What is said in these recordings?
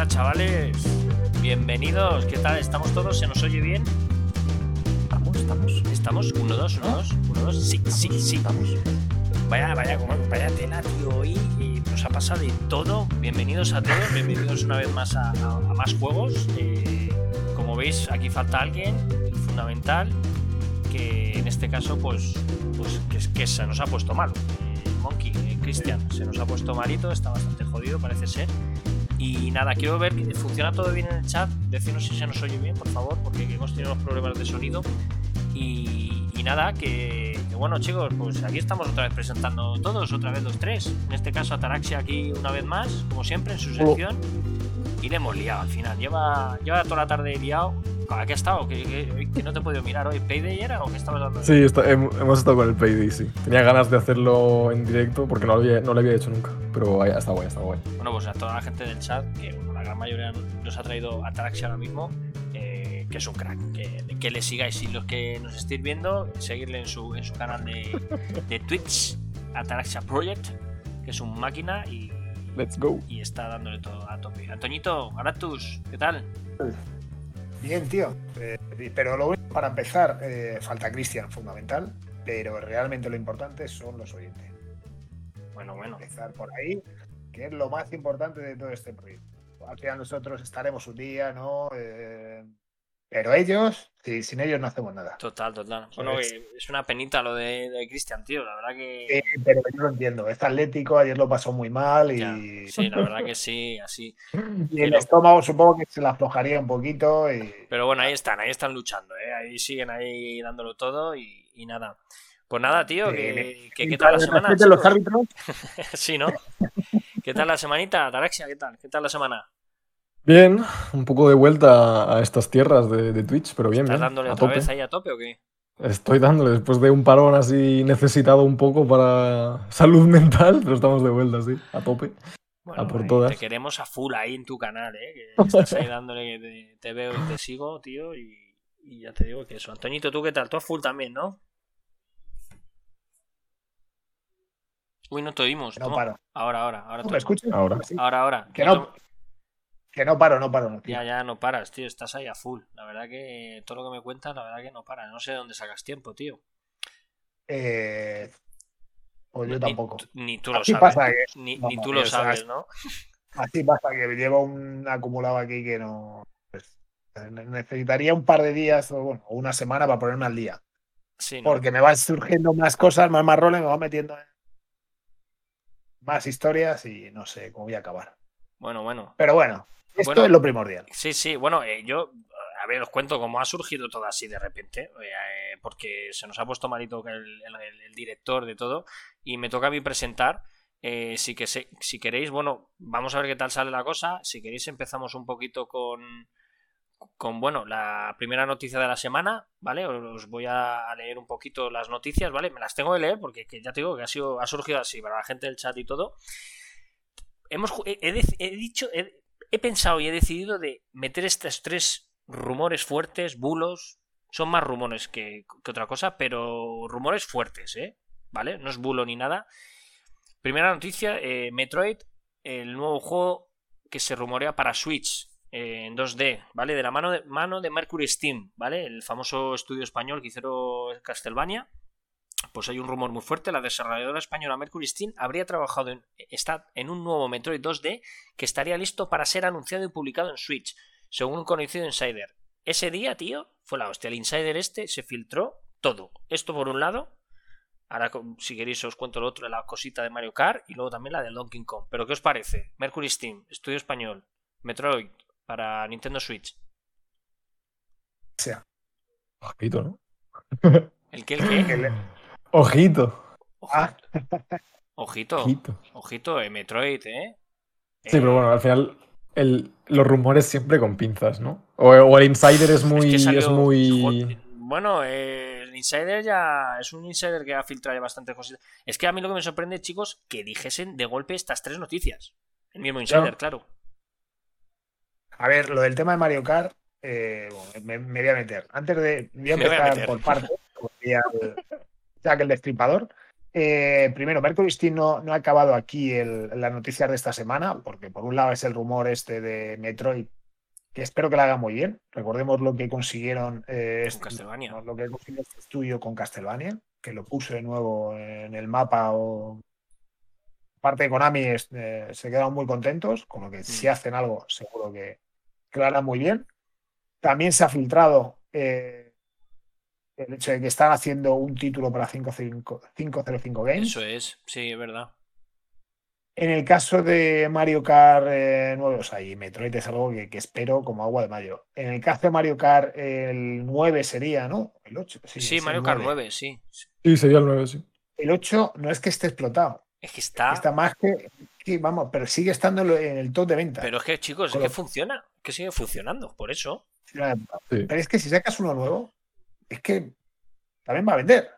pasa, chavales? Bienvenidos, ¿qué tal? ¿Estamos todos? ¿Se nos oye bien? Estamos, estamos. ¿Estamos? ¿Uno, dos, uno, dos? ¿Uno, dos? Sí, sí, sí. Estamos. Vaya, vaya, vaya tela, tío. Hoy eh, nos ha pasado de todo. Bienvenidos a todos, bienvenidos una vez más a, a- a más juegos. Eh, como veis, aquí falta alguien fundamental que en este caso, pues, pues que, que se nos ha puesto malo. Eh, Monkey, eh, Cristian, se nos ha puesto malito, está bastante jodido, parece ser. Y nada, quiero ver que funciona todo bien en el chat. Decidnos si se nos oye bien, por favor, porque hemos tenido unos problemas de sonido. Y, y nada, que, que bueno chicos, pues aquí estamos otra vez presentando todos, otra vez los tres. En este caso Ataraxia aquí una vez más, como siempre, en su sección. Y le hemos liado al final. Lleva, lleva toda la tarde liado. ¿A qué ha estado? ¿Que, que- que no te he podido mirar hoy? ¿Payday era o qué estabas dando? Sí, está- hemos estado con el Payday, sí. Tenía ganas de hacerlo en directo porque no lo había, no lo había hecho nunca. Pero ahí está guay, está guay. Bueno, pues a toda la gente del chat, que bueno, la gran mayoría nos ha traído Ataraxia ahora mismo, eh, que es un crack. Que, que le sigáis. Y los que nos estéis viendo, seguirle en su, en su canal de, de Twitch, Ataraxia Project, que es un máquina y, Let's go. y está dándole todo a tope. Antoñito, Aratus, ¿qué tal? Bien, tío. Eh, pero lo único, para empezar, eh, falta Cristian, fundamental. Pero realmente lo importante son los oyentes. Bueno, bueno. Empezar por ahí, que es lo más importante de todo este proyecto. Al final nosotros estaremos un día, ¿no? Eh, pero ellos, sí, sin ellos no hacemos nada. Total, total. Bueno, es- una penita lo de, de Cristian, tío. La verdad que. Eh, pero yo lo entiendo. Es atlético, ayer lo pasó muy mal ya, y, sí, la verdad que sí, así. y el estómago supongo que se la aflojaría un poquito. Y, Pero bueno, ahí están, ahí están luchando, ¿eh? Ahí siguen ahí dándolo todo y, y nada. Pues nada, tío, que, que- ¿qué tal la semana? Los árbitros. sí, ¿no? ¿Qué tal la semanita, Ataraxia? ¿Qué tal? ¿Qué tal la semana? Bien, un poco de vuelta a estas tierras de, de Twitch, pero bien, ¿Estás bien. dándole a otra tope. vez ahí a tope o qué? Estoy dándole después de un parón así necesitado un poco para salud mental, pero estamos de vuelta, sí, a tope. Bueno, A por ahí todas. te queremos a full ahí en tu canal, ¿eh? Que estás ahí dándole, que te, te veo y te sigo, tío, y, y ya te digo que eso. Antoñito, ¿tú qué tal? Tú a full también, ¿no? Uy, no te oímos. No paro. Ahora, ahora, ahora. ¿No te ¿Me escuchas? Ahora. Sí. Ahora, ahora. Que No que no paro, no paro. tío. Ya, ya no paras, tío. Estás ahí a full. La verdad que todo lo que me cuentas, la verdad que no paras. No sé de dónde sacas tiempo, tío. Eh, pues yo Ni- tampoco. Ni, tú lo Así sabes. pasa que- Ni, no, ni tú no, lo sabes, es- ¿no? Así pasa que llevo un acumulado aquí que no. pues, ne- necesitaría un par de días o bueno, una semana para ponerme al día. Sí, ¿no? Porque me van surgiendo más cosas, más marrones, me van metiendo en más historias y no sé cómo voy a acabar. Bueno, bueno. Pero bueno, esto Bueno. es lo primordial. Sí, sí, bueno, eh, yo, a ver, os cuento cómo ha surgido todo así de repente, eh, porque se nos ha puesto malito el, el- el director de todo y me toca a mí presentar. eh, si, que se- si queréis, bueno, vamos a ver qué tal sale la cosa. Si queréis, empezamos un poquito con, con bueno, la primera noticia de la semana, ¿vale? Os voy a leer un poquito las noticias, ¿vale? Me las tengo que leer porque que ya te digo que ha, sido, ha surgido así para la gente del chat y todo. Hemos, he, he dec- he dicho, he- he pensado y he decidido de meter estos tres rumores fuertes, bulos. Son más rumores que, que otra cosa, pero rumores fuertes, ¿eh? ¿Vale? No es bulo ni nada. Primera noticia, eh, Metroid, el nuevo juego que se rumorea para Switch eh, en 2D, ¿vale? De la mano de, mano de Mercury Steam, ¿vale? El famoso estudio español que hicieron Castlevania. Pues hay un rumor muy fuerte, la desarrolladora española Mercury Steam habría trabajado en, está en un nuevo Metroid 2D que estaría listo para ser anunciado y publicado en Switch, según un conocido insider. Ese día, tío, fue la hostia. El insider este se filtró todo. Esto por un lado. Ahora, si queréis, os cuento lo otro de la cosita de Mario Kart y luego también la del Donkey Kong. Pero, ¿qué os parece? Mercury Steam, estudio español, Metroid para Nintendo Switch. O sea, Ojito, ¿no? ¿El qué? ¿El qué? Ojito. Ah, Ojito, Ojito. ojito, eh, Metroid, ¿eh? Sí, pero bueno, al final el- los rumores siempre con pinzas, ¿no? O, o el insider es muy. que Es, muy. Bueno, eh, el insider ya es un insider que ha filtrado ya bastante cositas. Es que a mí lo que me sorprende, chicos, que dijesen de golpe estas tres noticias. El mismo insider, claro. a ver, lo del tema de Mario Kart, eh, bueno, me, me voy a meter. Antes de. Voy a Me voy a empezar meter. por partes, decía el- Jack el Destripador. Eh, primero, Mercury Steam no, no ha acabado aquí el, las noticias de esta semana, porque por un lado es el rumor este de Metroid, que espero que lo haga muy bien. Recordemos lo que consiguieron eh, Con este- lo que consiguió este estudio con Castlevania, que lo puso de nuevo en el mapa o parte de Konami es- eh, se quedaron muy contentos, con lo que si Mm. hacen algo seguro que, que lo harán muy bien. También se ha filtrado eh, el hecho de que están haciendo un título para 55 505 Games. Eso es, sí, es verdad. En el caso de Mario Kart eh, 9, o sea, y Metroid es algo que, que espero como agua de mayo. En el caso de Mario Kart, el 9 sería, ¿no? El 8. Sí, Sí, es el Mario Kart 9, sí. Sí, sería el 9, sí. El 8 no es que esté explotado, Es que está. está más que, que, vamos, pero sigue estando en el top de venta. Pero es que, chicos, es Con que lo- funciona. Que sigue funcionando, por eso. Sí. Pero es que si sacas uno nuevo, es que también va a vender.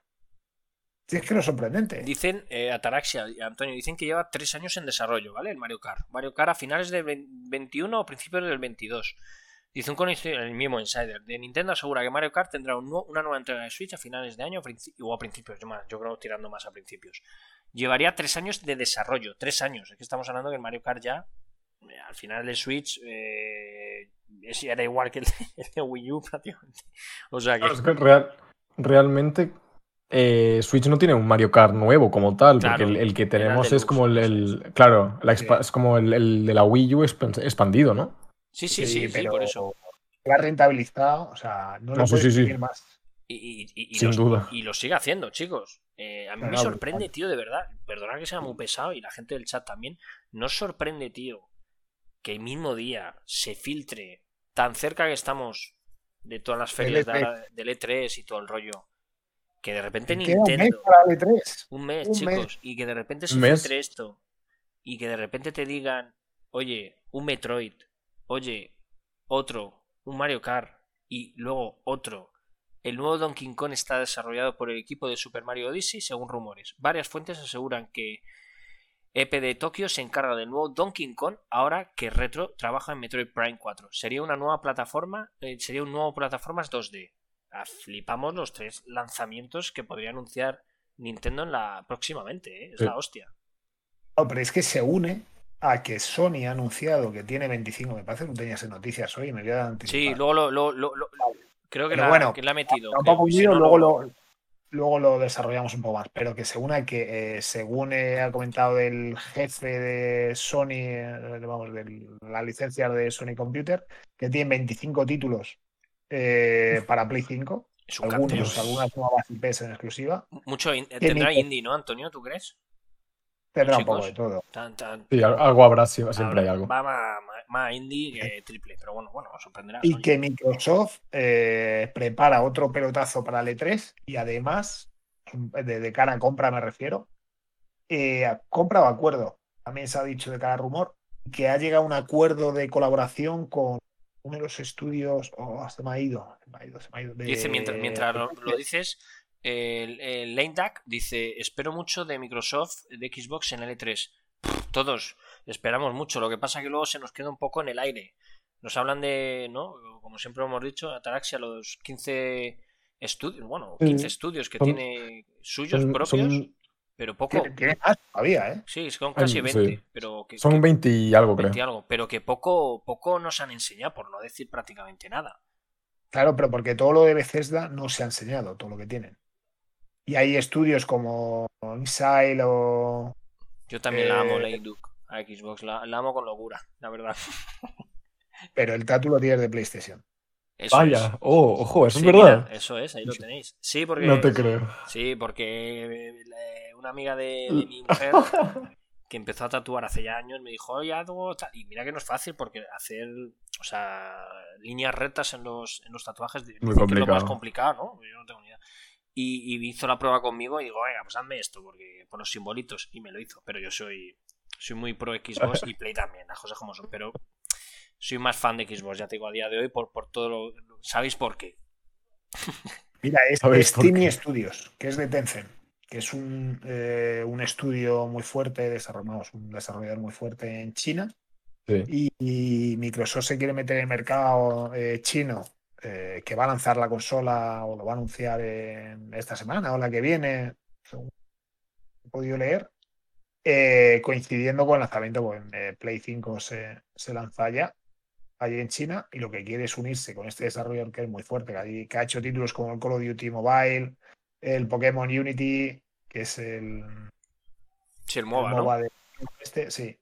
Si es que lo sorprendente. Dicen, eh, Ataraxia y Antonio, dicen que lleva tres años en desarrollo, ¿vale? El Mario Kart. Mario Kart a finales del 21 o principios del 22. Dice un el mismo Insider, de Nintendo asegura que Mario Kart tendrá una nueva entrega de Switch a finales de año o a principios, yo, yo creo tirando más a principios. Llevaría tres años de desarrollo, tres años. Es que estamos hablando que el Mario Kart ya, al final de Switch, eh, es- era igual que el de, el de Wii U prácticamente. O sea que... Claro, es que real- realmente eh, Switch no tiene un Mario Kart nuevo como tal, Claro, porque el, el que el tenemos es como el, el- claro, la expa- Sí. es como el, el de la Wii U expan- expandido, ¿no? Sí, sí, sí, sí, por eso. Lo ha rentabilizado, o sea, no, No, lo sí, puedes sí, más. Y, y- y- y Sin los- duda. y lo sigue haciendo, chicos. Eh, a mí me sorprende, tío, de verdad. Perdonad que sea muy pesado y la gente del chat también. ¿No os sorprende, tío, que el mismo día se filtre tan cerca que estamos de todas las ferias de E3. ahora- del E3 y todo el rollo? Que de repente Queda un mes Nintendo. para el E3. Un mes, Un chicos. mes. Y que de repente se filtre esto. Y que de repente te digan, oye, un Metroid. Oye, otro. Un Mario Kart. Y luego otro. El nuevo Donkey Kong está desarrollado por el equipo de Super Mario Odyssey, según rumores. Varias fuentes aseguran que EP de Tokio se encarga del nuevo Donkey Kong ahora que Retro trabaja en Metroid Prime 4. Sería una nueva plataforma, eh, sería un nuevo plataformas 2D. Ah, flipamos los tres lanzamientos que podría anunciar Nintendo en la próximamente, ¿eh? es Sí. la hostia. No, pero es que se une a que Sony ha anunciado que tiene 25. Me parece que no tenías en noticias hoy, me voy a anticipar. Sí, luego lo, lo- lo- lo- creo que la, bueno, que la ha metido. Está un creo, poco si hundido, no, luego, lo- lo, luego lo desarrollamos un poco más. Pero que se une a que, eh, según eh, ha comentado el jefe de Sony, eh, vamos, de la licencia de Sony Computer, que tiene 25 títulos eh, para Play 5. es un Algunos, algunas nuevas IPs en exclusiva. Mucho in- tendrá ni- indie, ¿no, Antonio? ¿Tú crees? Tendrá un poco de todo. Tan, tan, Sí, al- algo habrá, siempre hay algo. Va más, más- indie que triple, pero bueno, bueno, sorprenderá. Y que Microsoft eh, prepara otro pelotazo para el E3 y además, de, de cara a compra me refiero, eh, a compra o acuerdo. También se ha dicho de cara a rumor que ha llegado a un acuerdo de colaboración con uno de los estudios. Oh, se me ha ido. Se me ha ido, se me ha ido. de- Dice, mientras, mientras lo, lo dices, el, el Lane Duck dice, espero mucho de Microsoft, de Xbox en el E3. Pff, Todos esperamos mucho, lo que pasa que luego se nos queda un poco en el aire. Nos hablan de, ¿no? Como siempre hemos dicho, Ataraxia, los 15 estudios, bueno, 15 Sí. estudios que Son- tiene suyos Son, propios, son, pero poco. Tiene, más todavía, ¿eh? Sí, son casi sí. 20, pero que, son que- 20 y algo, creo. 20 y algo, pero que poco, poco nos han enseñado, por no decir prácticamente nada. Claro, pero porque todo lo de Bethesda no se ha enseñado, todo lo que tienen. Y hay estudios como Inside o Yo también la amo, Eh, Lane Duke, a Xbox, la, la amo con locura, la verdad. Pero el Tatu lo tienes de PlayStation. Eso Vaya, es. oh, ojo, eso Sí, es verdad. mira, eso es, ahí lo tenéis. Sí, porque, No te creo. sí, porque eh, una amiga de, de mi mujer que empezó a tatuar hace ya años me dijo, oye, algo. Y mira que no es fácil porque hacer, o sea, líneas rectas en los, en los tatuajes Muy es lo más complicado, ¿no? Yo no tengo ni idea. Y, y hizo la prueba conmigo y digo, venga, pues hazme esto, porque por los simbolitos, y me lo hizo. Pero yo soy, soy muy pro Xbox y Play también, las cosas como son. Pero soy más fan de Xbox, ya te digo, a día de hoy, por, por todo lo. ¿Sabéis por qué? Mira, es ¿Sabéis por Steamy qué? Studios, que es de Tencent, que es un, eh, un estudio muy fuerte, desarrollamos un desarrollador muy fuerte en China. Sí. Y, y Microsoft se quiere meter en el mercado eh, chino, eh, que va a lanzar la consola o lo va a anunciar en esta semana o la que viene. según podido leer, eh, coincidiendo con el lanzamiento, pues eh, Play 5 se, se lanza ya allí en China y lo que quiere es unirse con este desarrollador que es muy fuerte, que ha, que ha hecho títulos como el Call of Duty Mobile, el Pokémon Unity, que es el, Sí, el MOBA, ¿no? de este, sí.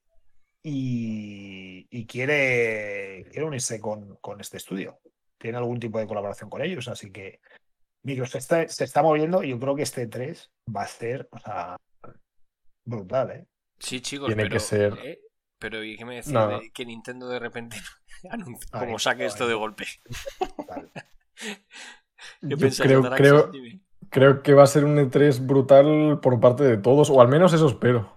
Y, y quiere, quiere unirse con, con este estudio. Tiene algún tipo de colaboración con ellos, así que Microsoft está- se está moviendo y yo creo que este 3 va a ser o sea, brutal, ¿eh? Sí, chicos, Tiene pero, que ser- ¿eh? Pero ¿y qué me decís No. de que Nintendo de repente anuncie- Ay, como saque esto de golpe? Brutal. ¿Qué Yo pensáis, creo, creo, creo que va a ser un E3 brutal por parte de todos, o al menos eso espero.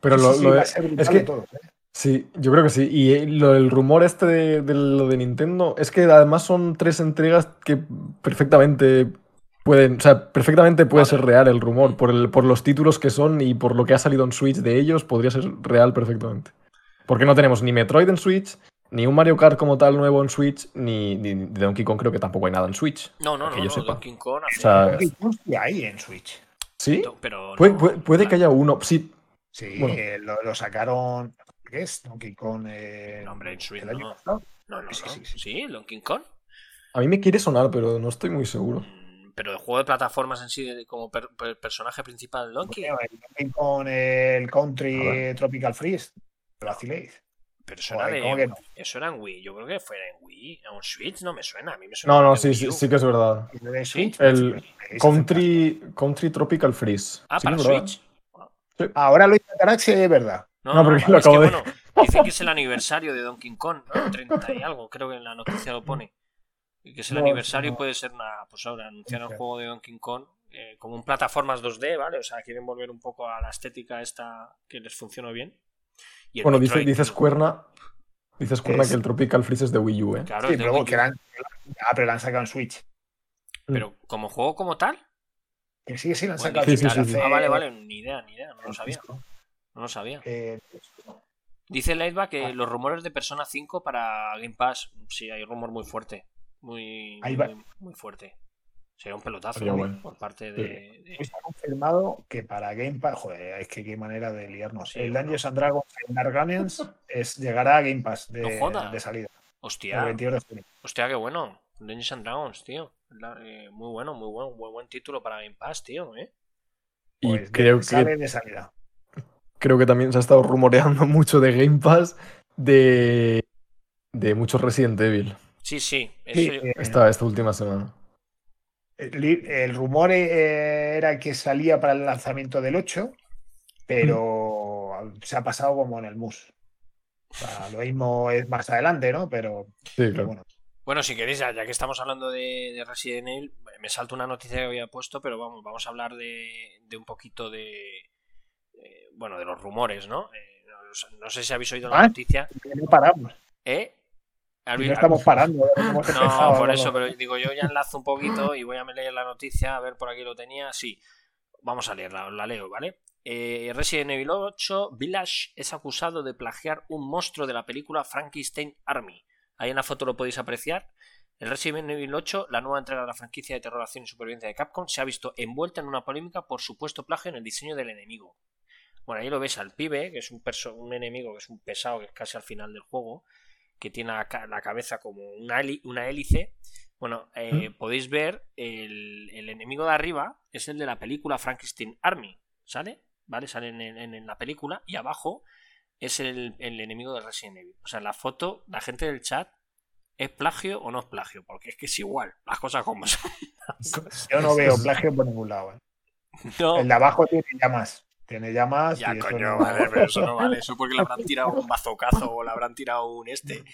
Pero Sí, lo, sí, sí, lo va de- a ser brutal es que de todos, ¿eh? Sí, yo creo que sí. Y eh, lo del rumor este de, de lo de Nintendo es que además son tres entregas que perfectamente pueden, o sea, perfectamente puede Vale. ser real el rumor por, el, por los títulos que son y por lo que ha salido en Switch de ellos, podría ser real perfectamente. Porque no tenemos ni Metroid en Switch, ni un Mario Kart como tal nuevo en Switch, ni, ni de Donkey Kong creo que tampoco hay nada en Switch. No, no, que no, yo no, sepa. Donkey Kong O sea, Donkey Kong sí hay en Switch. ¿Sí? pero Puede, no, puede- puede que haya uno, sí. Sí, Bueno. eh, lo, lo sacaron. ¿Qué es? Donkey Kong. eh, No, hombre, en Switch el año no. pasado. No, no, Sí, no. sí, sí. Donkey Kong. A mí me quiere sonar, pero no estoy muy seguro. Mm, Pero el juego de plataformas en sí, de- como per- per- personaje principal del Donkey. Bueno, el Donkey Kong, el Country ver. Tropical Freeze. Lo vaciléis. Pero eso era, de- ¿cómo que no? eso era en Wii. Yo creo que fuera en Wii. Un Switch no me suena. A mí me suena. No, no, de sí, sí, sí que es verdad. De Switch, el Country, Country Tropical Freeze. Ah, Sí para verdad. Switch. Ahora lo hizo Ataraxi, es verdad. No, No, porque no, lo es que, acabo de- bueno, dicen que es el aniversario de Donkey Kong, ¿no? 30 y algo, creo que en la noticia lo pone. Y que es el No, aniversario y puede ser una. Pues ahora, anunciar el Ok. juego de Donkey Kong eh, como un plataformas 2D, ¿vale? O sea, quieren volver un poco a la estética esta que les funcionó bien. Y Bueno, dice, Metroid, dice tío, Squerna, dice Squerna Es- que el Tropical Freeze es de Wii U, ¿eh? Claro, Sí, pero Wii que han, ah, pero la han sacado en Switch. Pero como juego como tal. Que sí, sí, la han sacado Sí, en Switch Ah, vale, vale, ni idea, ni idea, no lo sabía. disco. No lo sabía. Eh, Dice Lightback que Ah. los rumores de Persona 5 para Game Pass, sí, hay rumor muy fuerte. Muy, muy, fuerte. Sería un pelotazo bueno. por parte de. de- se ha confirmado que para Game Pass, joder, es que qué manera de liarnos. Sí, el bueno. Dungeons and Dragons en Dark Guardians es, llegará a Game Pass de, No de salida. Hostia, 22 de hostia, qué bueno. Dungeons and Dragons, tío. La- eh, muy bueno, muy bueno, muy buen título para Game Pass, tío, ¿eh? Y Pues de- creo que, sale de salida. Creo que también se ha estado rumoreando mucho de Game Pass de, de muchos Resident Evil Sí, sí. Sí, eh, esta, esta última semana. el, el rumor eh, era que salía para el lanzamiento del 8, pero se ha pasado como en el MUS. O sea, lo mismo es más adelante, ¿no? Pero, Sí, pero claro. bueno. Bueno, si queréis, ya, ya que estamos hablando de, de Resident Evil, me salto una noticia que había puesto, pero vamos, vamos a hablar de, de un poquito de. Eh, bueno, de los rumores, ¿no? Eh, no, no sé si habéis oído la Ah. noticia. no paramos. ¿Eh? Y ¿Habéis- no estamos parando. ¿eh? No, empezado, por eso, pero digo, yo ya enlazo un poquito y voy a leer la noticia, a ver por aquí lo tenía. Sí, vamos a leerla, os la leo, ¿vale? Eh, Resident Evil 8 Village es acusado de plagiar un monstruo de la película Frankenstein Army. Ahí en la foto lo podéis apreciar. El Resident Evil 8, la nueva entrega de la franquicia de terror, acción y supervivencia de Capcom, se ha visto envuelta en una polémica por supuesto plagio en el diseño del enemigo. Bueno, ahí lo ves al pibe, que es un, perso- un enemigo, que es un pesado, que es casi al final del juego, que tiene la, ca- la cabeza como una, hélice. Bueno, eh, podéis ver el, el enemigo de arriba es el de la película Frankenstein Army, ¿sale? ¿Vale? Sale en, en- en la película y abajo es el, el enemigo de Resident Evil. O sea, en la foto, la gente del chat, ¿es plagio o no es plagio? Porque es que es igual, las cosas como son. Yo no veo plagio por ningún lado. ¿eh? No, El de abajo tiene llamas. Tiene llamas. Ya, y eso coño, no- vale, pero eso no vale. Eso porque le habrán tirado un bazocazo o le habrán tirado un este.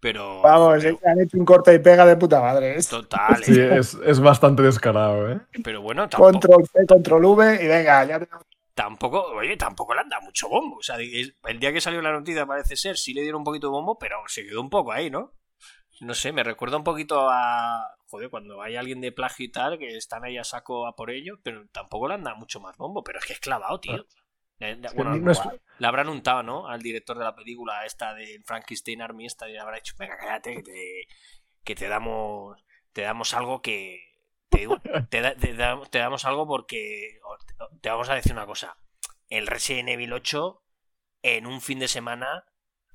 Pero. Vamos, eh, han hecho un corte y pega de puta madre. esto. Total, Sí, eh. es, es bastante descarado, ¿eh? Pero bueno, tampoco, Control C, control V y venga, ya tenemos. tampoco, oye, tampoco le han dado mucho bombo. O sea, el día que salió la noticia parece ser, sí le dieron un poquito de bombo, pero se quedó un poco ahí, ¿no? No sé, me recuerda un poquito a. Joder, cuando hay alguien de plagio y tal, que están ahí a saco a por ello, pero tampoco le han dado mucho más bombo. Pero es que es clavado, tío. Que bueno, no es- le habrán untado, ¿no? Al director de la película esta de Frankenstein Army, esta, y le habrá dicho, venga, cállate, que te, que te damos te damos algo que... Te, digo, te, da- te damos- te damos algo porque te vamos a decir una cosa. El Resident Evil 8 en un fin de semana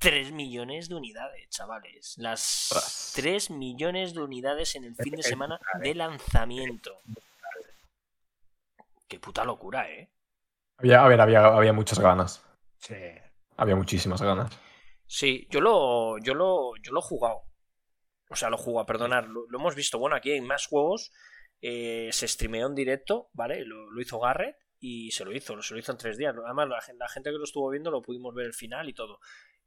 3 millones de unidades, chavales. Las Ostras. 3 millones de unidades en el fin de semana de lanzamiento. Qué puta locura, ¿eh? Había, a ver, había, había muchas ganas. Sí. Había muchísimas ganas. Sí, yo lo, yo lo, yo lo he jugado. O sea, lo he jugado, perdonar, lo, lo hemos visto. Bueno, aquí hay más juegos. eh, se streameó en directo, ¿vale? Lo, lo hizo Garrett y se lo hizo, se lo hizo en tres días. Además, la, la gente que lo estuvo viendo lo pudimos ver el final y todo.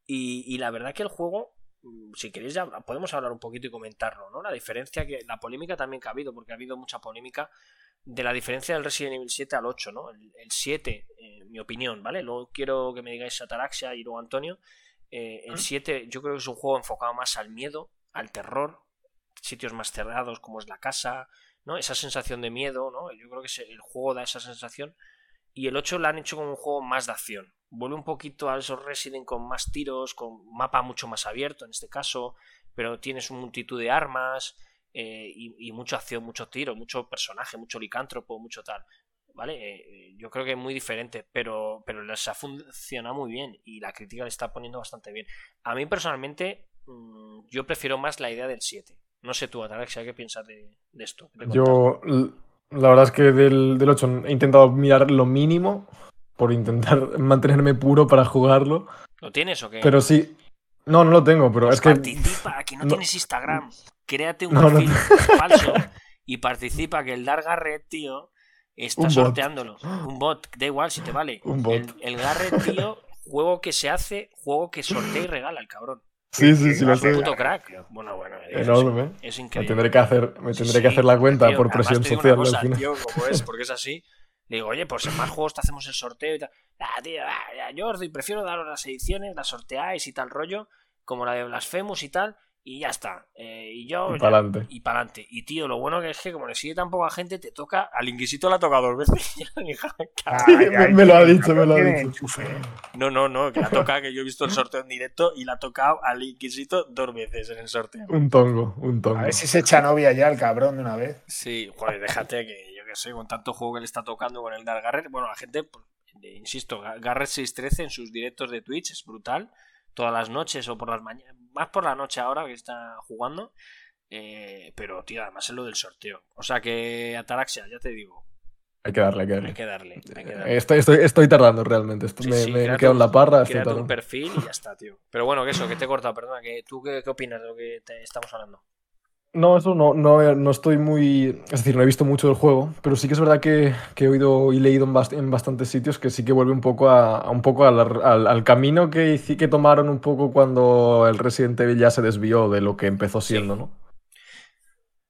Y, y la verdad que el juego, mm, si queréis ya podemos hablar un poquito y comentarlo, ¿no? La diferencia que, la polémica también que ha habido, porque ha habido mucha polémica de la diferencia del Resident Evil 7 al 8, ¿no? El, el 7, en mi opinión, ¿vale? Luego quiero que me digáis Ataraxia y luego Antonio. Eh, el 7 yo creo que es un juego enfocado más al miedo, al terror, sitios más cerrados como es la casa, ¿no? Esa sensación de miedo, ¿no? Yo creo que el juego da esa sensación. Y el 8 lo han hecho como un juego más de acción. Vuelve un poquito a esos Resident con más tiros, con mapa mucho más abierto en este caso, pero tienes una multitud de armas eh, y, y mucha acción, mucho tiro, mucho personaje, mucho licántropo, mucho tal. ¿Vale? Eh, yo creo que es muy diferente, pero, pero les ha funcionado muy bien y la crítica le está poniendo bastante bien. A mí personalmente, mm, yo prefiero más la idea del 7. No sé tú, Ataraxia, ¿qué piensas de, de esto? Yo, la verdad es que del, del 8 he intentado mirar lo mínimo por intentar mantenerme puro para jugarlo. ¿Lo tienes o qué? Pero sí. No, no lo tengo, pero Pues es que. participa, que no, no- tienes Instagram. Créate un No, no. perfil falso y participa, que el Dark Garret, tío, está Un bot. sorteándolo. Un bot, da igual si te vale. Un bot. El, el Garret, tío, juego que se hace, juego que sortea y regala el cabrón. Sí, sí, sí, lo sé. Puto crack. Bueno, bueno, es, Enorme. es Me increíble. tendré que hacer, me Sí, tendré que hacer la cuenta tío, por presión social cosa, al final. tío, como es, porque es así. Le digo, oye, pues en más juegos te hacemos el sorteo y tal. Ah, tío, ah, ya, yo os doy- prefiero daros las ediciones, las sorteáis y tal rollo, como la de Blasphemous y tal, y ya está. Eh, y yo. Y ya- pa'lante. Y para adelante. Y tío, lo bueno que es que como le sigue tan poca gente, te toca. Al Inquisito la toca dos veces. Me- ay, me lo ha dicho, me lo ha dicho. no, no, no, que la toca, que yo he visto el sorteo en directo y la ha tocado al Inquisito dos veces en el sorteo. Un tongo, un tongo. A ver si se echa novia ya el cabrón de una vez. Sí, joder, déjate que sé, con tanto juego que le está tocando con el Dark Garret, bueno, la gente, pues, eh, insisto, Ga- Garret 613 en sus directos de Twitch es brutal, todas las noches o por las mañanas, más por la noche ahora que está jugando, eh, pero tío, además es lo del sorteo. O sea que Ataraxia, ya te digo, Hay que darle, hay que hay darle. que darle, hay que darle. Estoy, estoy, estoy tardando realmente. Esto Sí, me, sí, me quedado en la parra. Estoy un perfil y ya está, tío. Pero bueno, que eso, que te he cortado, perdona, que tú qué, qué opinas de lo que te estamos hablando. No, eso no, no, no estoy muy. Es decir, no he visto mucho del juego, pero sí que es verdad que, que he oído y leído en, bast- en bastantes sitios que sí que vuelve un poco a, a un poco al, al- al camino que, que tomaron un poco cuando el Resident Evil ya se desvió de lo que empezó siendo, ¿no?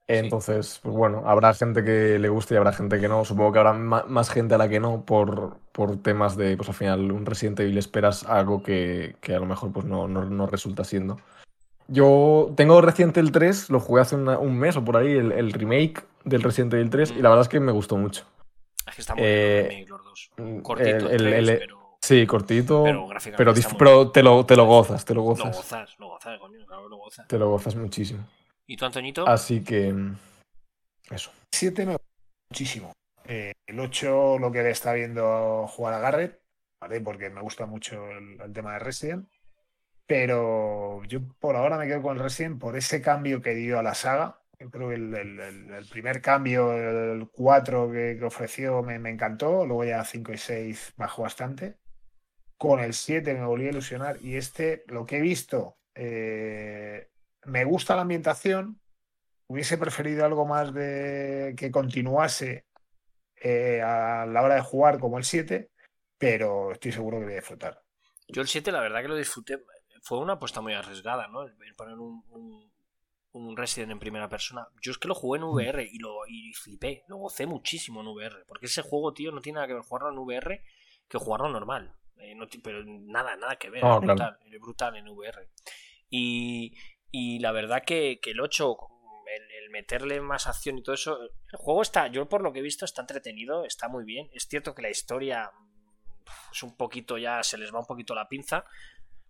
Entonces, pues bueno, habrá gente que le guste y habrá gente que no. Supongo que habrá más gente a la que no por, por temas de, pues al final, un Resident Evil esperas algo que, que a lo mejor pues no, no, no resulta siendo. Yo tengo reciente el 3, lo jugué hace una- un mes o por ahí, el, el remake del Resident Evil 3, y la verdad es que me gustó mucho. Es que está muy Eh, bien los dos. mm, Cortito, el- el- tres, el- pero Sí, cortito, Pero pero, gráficamente dis- está muy pero te, lo, te lo gozas, te lo lo gozas. gozas, lo gozas, coño, claro, lo gozas. Te lo gozas muchísimo. ¿Y tú, Antoñito? Así que. mm, Eso. 7 me gusta muchísimo. Eh, el 8 lo que le está viendo jugar a Garrett, ¿vale? Porque me gusta mucho el, el tema de Resident. Pero yo por ahora me quedo con el Resident por ese cambio que dio a la saga. Yo creo que el, primer cambio, el 4 que, ofreció, me, me encantó. Luego ya 5 y 6 bajó bastante. Con el 7 me volví a ilusionar. Y este, lo que he visto, eh, me gusta la ambientación. Hubiese preferido algo más de que continuase eh, a la hora de jugar como el 7, pero estoy seguro que voy a disfrutar. Yo el 7, la verdad que lo disfruté. Fue una apuesta muy arriesgada, ¿no? El, el poner un, un, un Resident en primera persona. Yo es que lo jugué en VR y lo y flipé. Lo gocé muchísimo en VR. Porque ese juego, tío, no tiene nada que ver jugarlo en VR que jugarlo normal. Eh, no pero nada, nada que ver. Claro. brutal, brutal en VR. Y, y la verdad que, que el 8, el, el meterle más acción y todo eso, el juego está, yo por lo que he visto, está entretenido, está muy bien. Es cierto que la historia mm, es un poquito ya, se les va un poquito la pinza.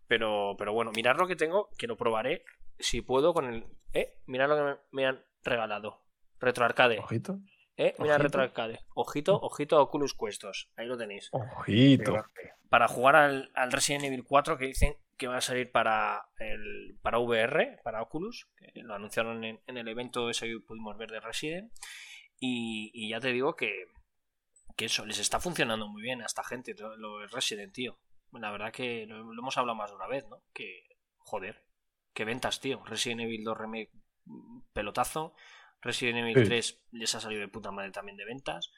Pero, pero bueno, mirad lo que tengo, que lo probaré si puedo con el. Eh, mirad lo que me, me han regalado. Retro Arcade. Ojito. ¿Eh? Mira Ojito. retroarcade. Ojito, ojito a Oculus Quest 2. Ahí lo tenéis. Ojito. Para jugar al, al Resident Evil 4 que dicen que va a salir para el para VR, para Oculus, que lo anunciaron en, en el evento ese que pudimos ver de Resident. Y, y ya te digo que, que eso, les está funcionando muy bien a esta gente, todo lo de Resident, tío. La verdad que lo, lo hemos hablado más de una vez, ¿no? Que, joder, qué ventas, tío. Resident Evil 2 Remake, pelotazo. Resident Evil Sí. 3 les ha salido de puta madre también de ventas.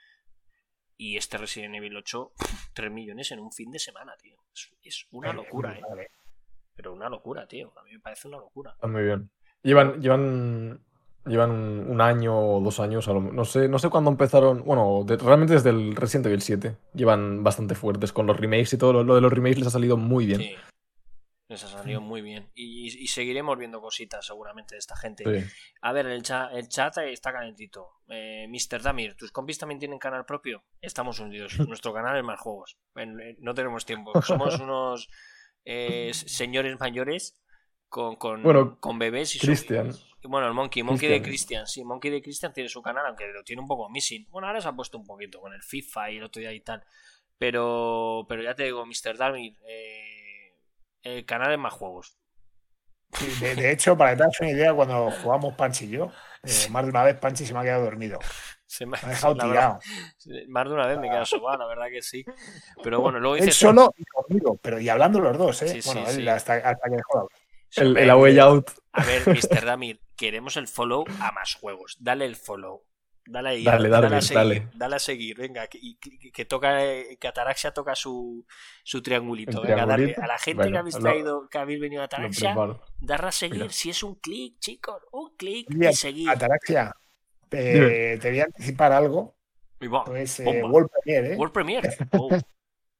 Y este Resident Evil 8, 3 millones en un fin de semana, tío. Es, es una locura, eh. Pero una locura, tío. A mí me parece una locura. Está muy bien. Llevan, llevan, llevan un, un año o dos años, a lo- no sé, no sé cuándo empezaron. Bueno, de- realmente desde el Resident Evil 7. Llevan bastante fuertes con los remakes y todo. Lo, lo de los remakes les ha salido muy bien. Sí. Les ha salido muy bien. Y, y- seguiremos viendo cositas seguramente de esta gente. Sí. A ver, el chat, el chat está calentito. Eh, Mr. Damir, ¿tus compis también tienen canal propio? Estamos hundidos. Nuestro canal es más juegos. No tenemos tiempo. Somos unos eh, señores mayores con, con, Bueno, con bebés y Cristian. Bueno, el Monkey, Monkey de Cristian. Christian, sí, Monkey de Christian tiene su canal, aunque lo tiene un poco missing. Bueno, ahora se ha puesto un poquito con el FIFA y el otro día y tal. Pero, pero ya te digo, Mr. Damir, eh, el canal es más juegos. Sí, de, de hecho, para que te hagas una idea, cuando jugamos Panchi y yo, eh, más de una vez Panchi se me ha quedado dormido. Se me Me ha dejado la verdad, tirado. Más de una vez me queda sobado, la verdad que sí. Pero bueno, luego Él dices. solo y conmigo, pero y hablando los dos, ¿eh? Sí, sí, bueno, él sí. hasta, hasta que dejó de hablar. El, el A Way Out. A ver, Mr. Damir, queremos el follow a más juegos. Dale el follow. Dale ahí. Dale, dale, Darwin, a seguir. dale. Dale a seguir. Venga, que, y que- que toca, eh, que Ataraxia toca su, su triangulito. Venga, dale. triangulito. A la gente Bueno, que habéis lo- traído, que habéis venido a Lo Ataraxia, darle a seguir. Mira. Si es un clic, chicos, un clic y seguir. Ataraxia, te, te voy a anticipar algo. Y va, Pues eh. World Premiere, ¿eh? World Premiere.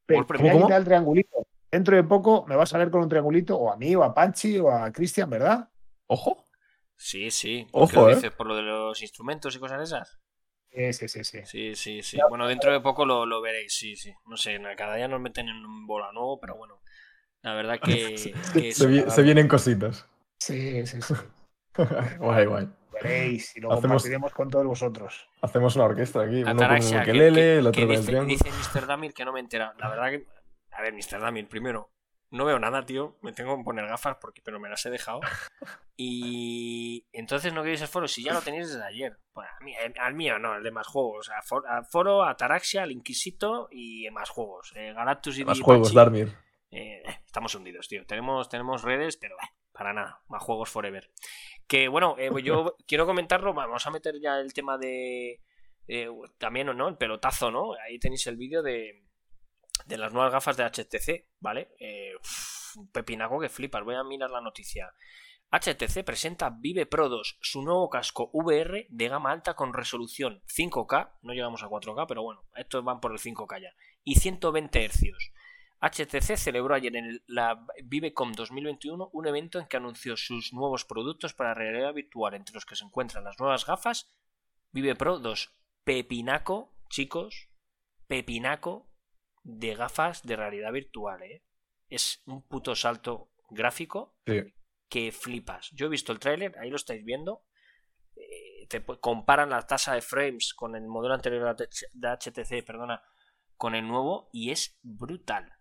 Oh, el triangulito. Dentro de poco me vas a ver con un triangulito, o a mí, o a Panchi, o a Cristian, ¿verdad? Ojo. Sí, sí. ¿Por qué Ojo, lo eh. dices? ¿Por lo de los instrumentos y cosas de esas? Sí, sí, sí. sí. Sí, sí, sí. Ya. Bueno, dentro de poco lo, lo veréis, sí, sí. No sé, cada día nos meten en un bola nuevo, pero bueno. La verdad que, Se, vi- se vienen cositas. Sí, sí, sí. guay, guay. Veréis y lo Hacemos- compartiremos con todos vosotros. Hacemos una orquesta aquí. Uno con un Ataraxia, que- ukelele, que- el otro con el dice, triángulo. dice Mr. Damir que no me entera. La verdad que. A ver, Mr. Damir, primero, no veo nada, tío. Me tengo que poner gafas porque, pero me las he dejado. Y entonces no queréis el foro si ya lo tenéis desde ayer. Bueno, a mí- eh, al mío no, el de más juegos. A for- a foro, Ataraxia, al Inquisito y más juegos. Eh, Galactus y Más juegos, Darmir. Eh, estamos hundidos, tío. Tenemos, tenemos redes, pero eh, para nada. Más juegos forever. Que bueno, eh, yo quiero comentarlo. Vamos a meter ya el tema de. también, ¿no? El pelotazo, ¿no? Ahí tenéis el vídeo de. De las nuevas gafas de HTC, ¿vale? Eh, pepinaco que flipas. Voy a mirar la noticia. HTC presenta Vive Pro 2, su nuevo casco VR de gama alta con resolución 5K, no llegamos a 4K, pero bueno, estos van por el 5K ya, y 120 Hz. HTC celebró ayer en la Vivecom 2021 un evento en que anunció sus nuevos productos para realidad virtual, entre los que se encuentran las nuevas gafas Vive Pro 2. Pepinaco, chicos, pepinaco de gafas de realidad virtual, ¿eh? Es un puto salto gráfico Sí. que flipas. Yo he visto el tráiler, ahí lo estáis viendo. eh, te comparan la tasa de frames con el modelo anterior de HTC, perdona, con el nuevo y es brutal.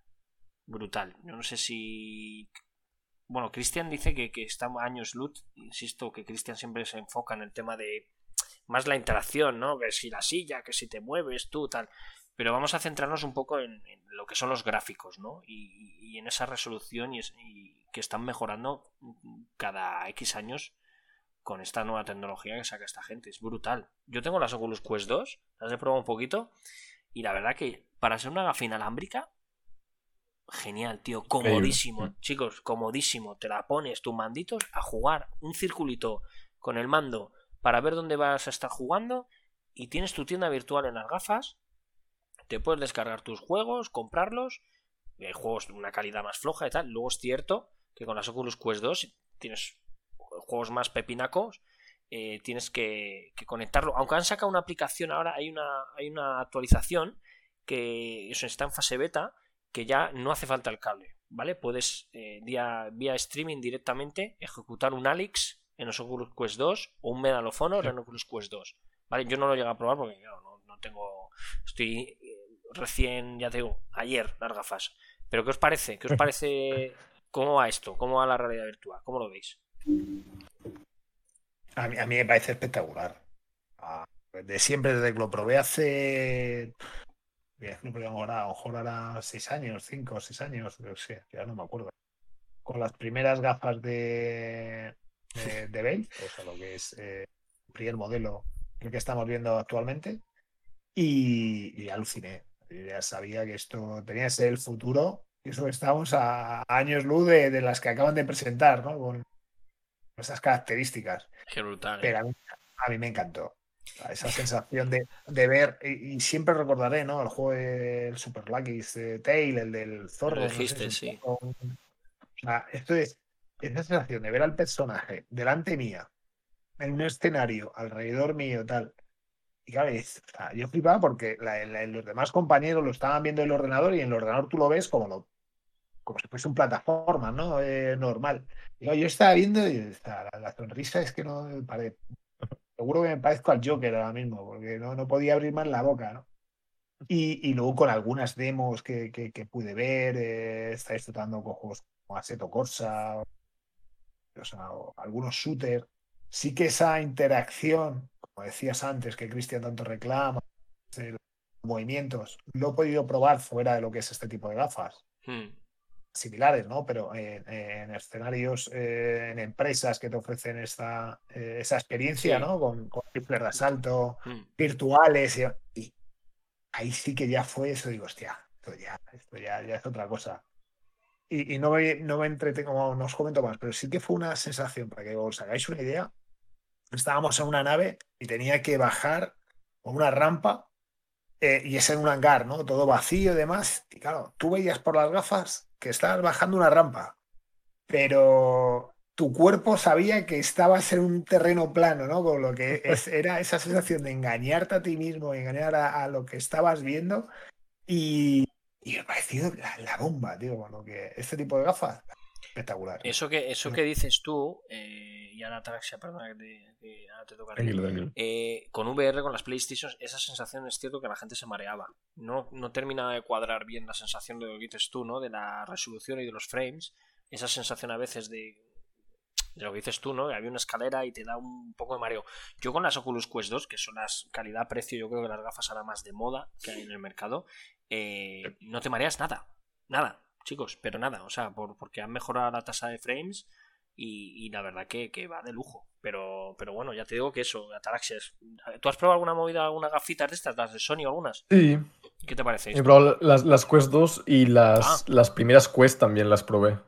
Brutal. Yo no sé si. Bueno, Cristian dice que, que está años luz. Insisto que Cristian siempre se enfoca en el tema de más la interacción, ¿no? Que si la silla, que si te mueves tú, tal. Pero vamos a centrarnos un poco en, en lo que son los gráficos, ¿no? Y, y en esa resolución y, es- y que están mejorando cada X años con esta nueva tecnología que saca esta gente. Es brutal. Yo tengo las Oculus Quest 2, las he probado un poquito y la verdad que para ser una gafa inalámbrica, genial, tío. Comodísimo, Mm. chicos, comodísimo. Te la pones tus manditos a jugar un circulito con el mando para ver dónde vas a estar jugando y tienes tu tienda virtual en las gafas. Te puedes descargar tus juegos, comprarlos. Hay juegos de una calidad más floja y tal. Luego es cierto que con las Oculus Quest 2 tienes juegos más pepinacos. eh, tienes que, que conectarlo. Aunque han sacado una aplicación ahora, hay una, hay una actualización que eso está en fase beta, que ya no hace falta el cable, ¿vale? Puedes eh, vía, vía streaming directamente ejecutar un Alex en los Oculus Quest 2 o un Medal of Honor Sí. en Oculus Quest 2. ¿vale? Yo no lo llego a probar porque no, no tengo. Estoy eh, recién, ya te digo, ayer las gafas. Pero ¿qué os parece? ¿Qué os parece? ¿Cómo va esto? ¿Cómo va la realidad virtual? ¿Cómo lo veis? A mí, a mí me parece espectacular. Ah, de siempre, desde que lo probé hace. Ahora, a lo mejor ahora seis años, cinco o seis años, no sé, ya no me acuerdo. Con las primeras gafas de, de, de Bale, o sea, lo que es eh, el primer modelo que estamos viendo actualmente, y, y aluciné. Ya sabía que esto tenía que ser el futuro, y eso estamos a años luz de, de las que acaban de presentar, ¿no? Con esas características. Qué brutal. ¿eh? Pero a mí, a mí me encantó. Esa sensación de, de ver, y, y, siempre recordaré, ¿no? El juego del Super Lucky Tail, el del zorro. Lo dijiste, no sé, sí. O sea, esto es esa sensación de ver al personaje delante mía, en un escenario, alrededor mío, tal. Y claro, yo flipaba porque los demás compañeros lo estaban viendo en el ordenador y en el ordenador tú lo ves como, lo, como si fuese un plataforma, ¿no? Eh, normal. Yo estaba viendo y la, sonrisa es que no parece. Seguro que me parezco al Joker ahora mismo, porque no, no podía abrir más la boca, ¿no? Y, y luego con algunas demos que, que, pude ver, eh, está disfrutando con juegos como Assetto Corsa, o sea, o algunos shooters. Sí que esa interacción, como decías antes, que Cristian tanto reclama, eh, movimientos, lo he podido probar fuera de lo que es este tipo de gafas. Hmm. Similares, ¿no? Pero en, en escenarios, eh, en empresas que te ofrecen esta, eh, esa experiencia, Sí. ¿no? Con, con rifles de asalto, Hmm. virtuales, y, y ahí sí que ya fue eso, digo, hostia, esto ya, esto ya, ya es otra cosa. Y, y no, me, no me entretengo, no os comento más, pero sí que fue una sensación, para que os hagáis una idea. Estábamos en una nave y tenía que bajar por una rampa eh, y es en un hangar, ¿no? Todo vacío y demás. Y claro, tú veías por las gafas que estabas bajando una rampa, pero tu cuerpo sabía que estabas en un terreno plano, ¿no? Con lo que es, era esa sensación de engañarte a ti mismo, engañar a, a lo que estabas viendo. Y, y me ha parecido la, la, bomba, tío, con lo que este tipo de gafas. Espectacular. Eso que, eso que dices tú, eh, y ahora Traxia, perdona que, te, que ahora te toca. Tranquilo, tranquilo. Eh, con VR, con las PlayStation, esa sensación es cierto que la gente se mareaba. No, no terminaba de cuadrar bien la sensación de lo que dices tú, ¿no? De la resolución y de los frames. Esa sensación a veces de, de lo que dices tú, ¿no? Que había una escalera y te da un poco de mareo. Yo con las Oculus Quest 2, que son las calidad-precio, yo creo que las gafas ahora más de moda que hay en el mercado, eh, no te mareas nada. Nada, chicos, pero nada. O sea, por, porque han mejorado la tasa de frames y, y la verdad que, que, va de lujo. Pero, pero bueno, ya te digo que eso, Ataraxias. ¿Tú has probado alguna movida, alguna gafitas de estas, las de Sony o algunas? Sí. ¿Qué te parece? He probado las, las Quest 2 y las, ah. las primeras Quest también las probé.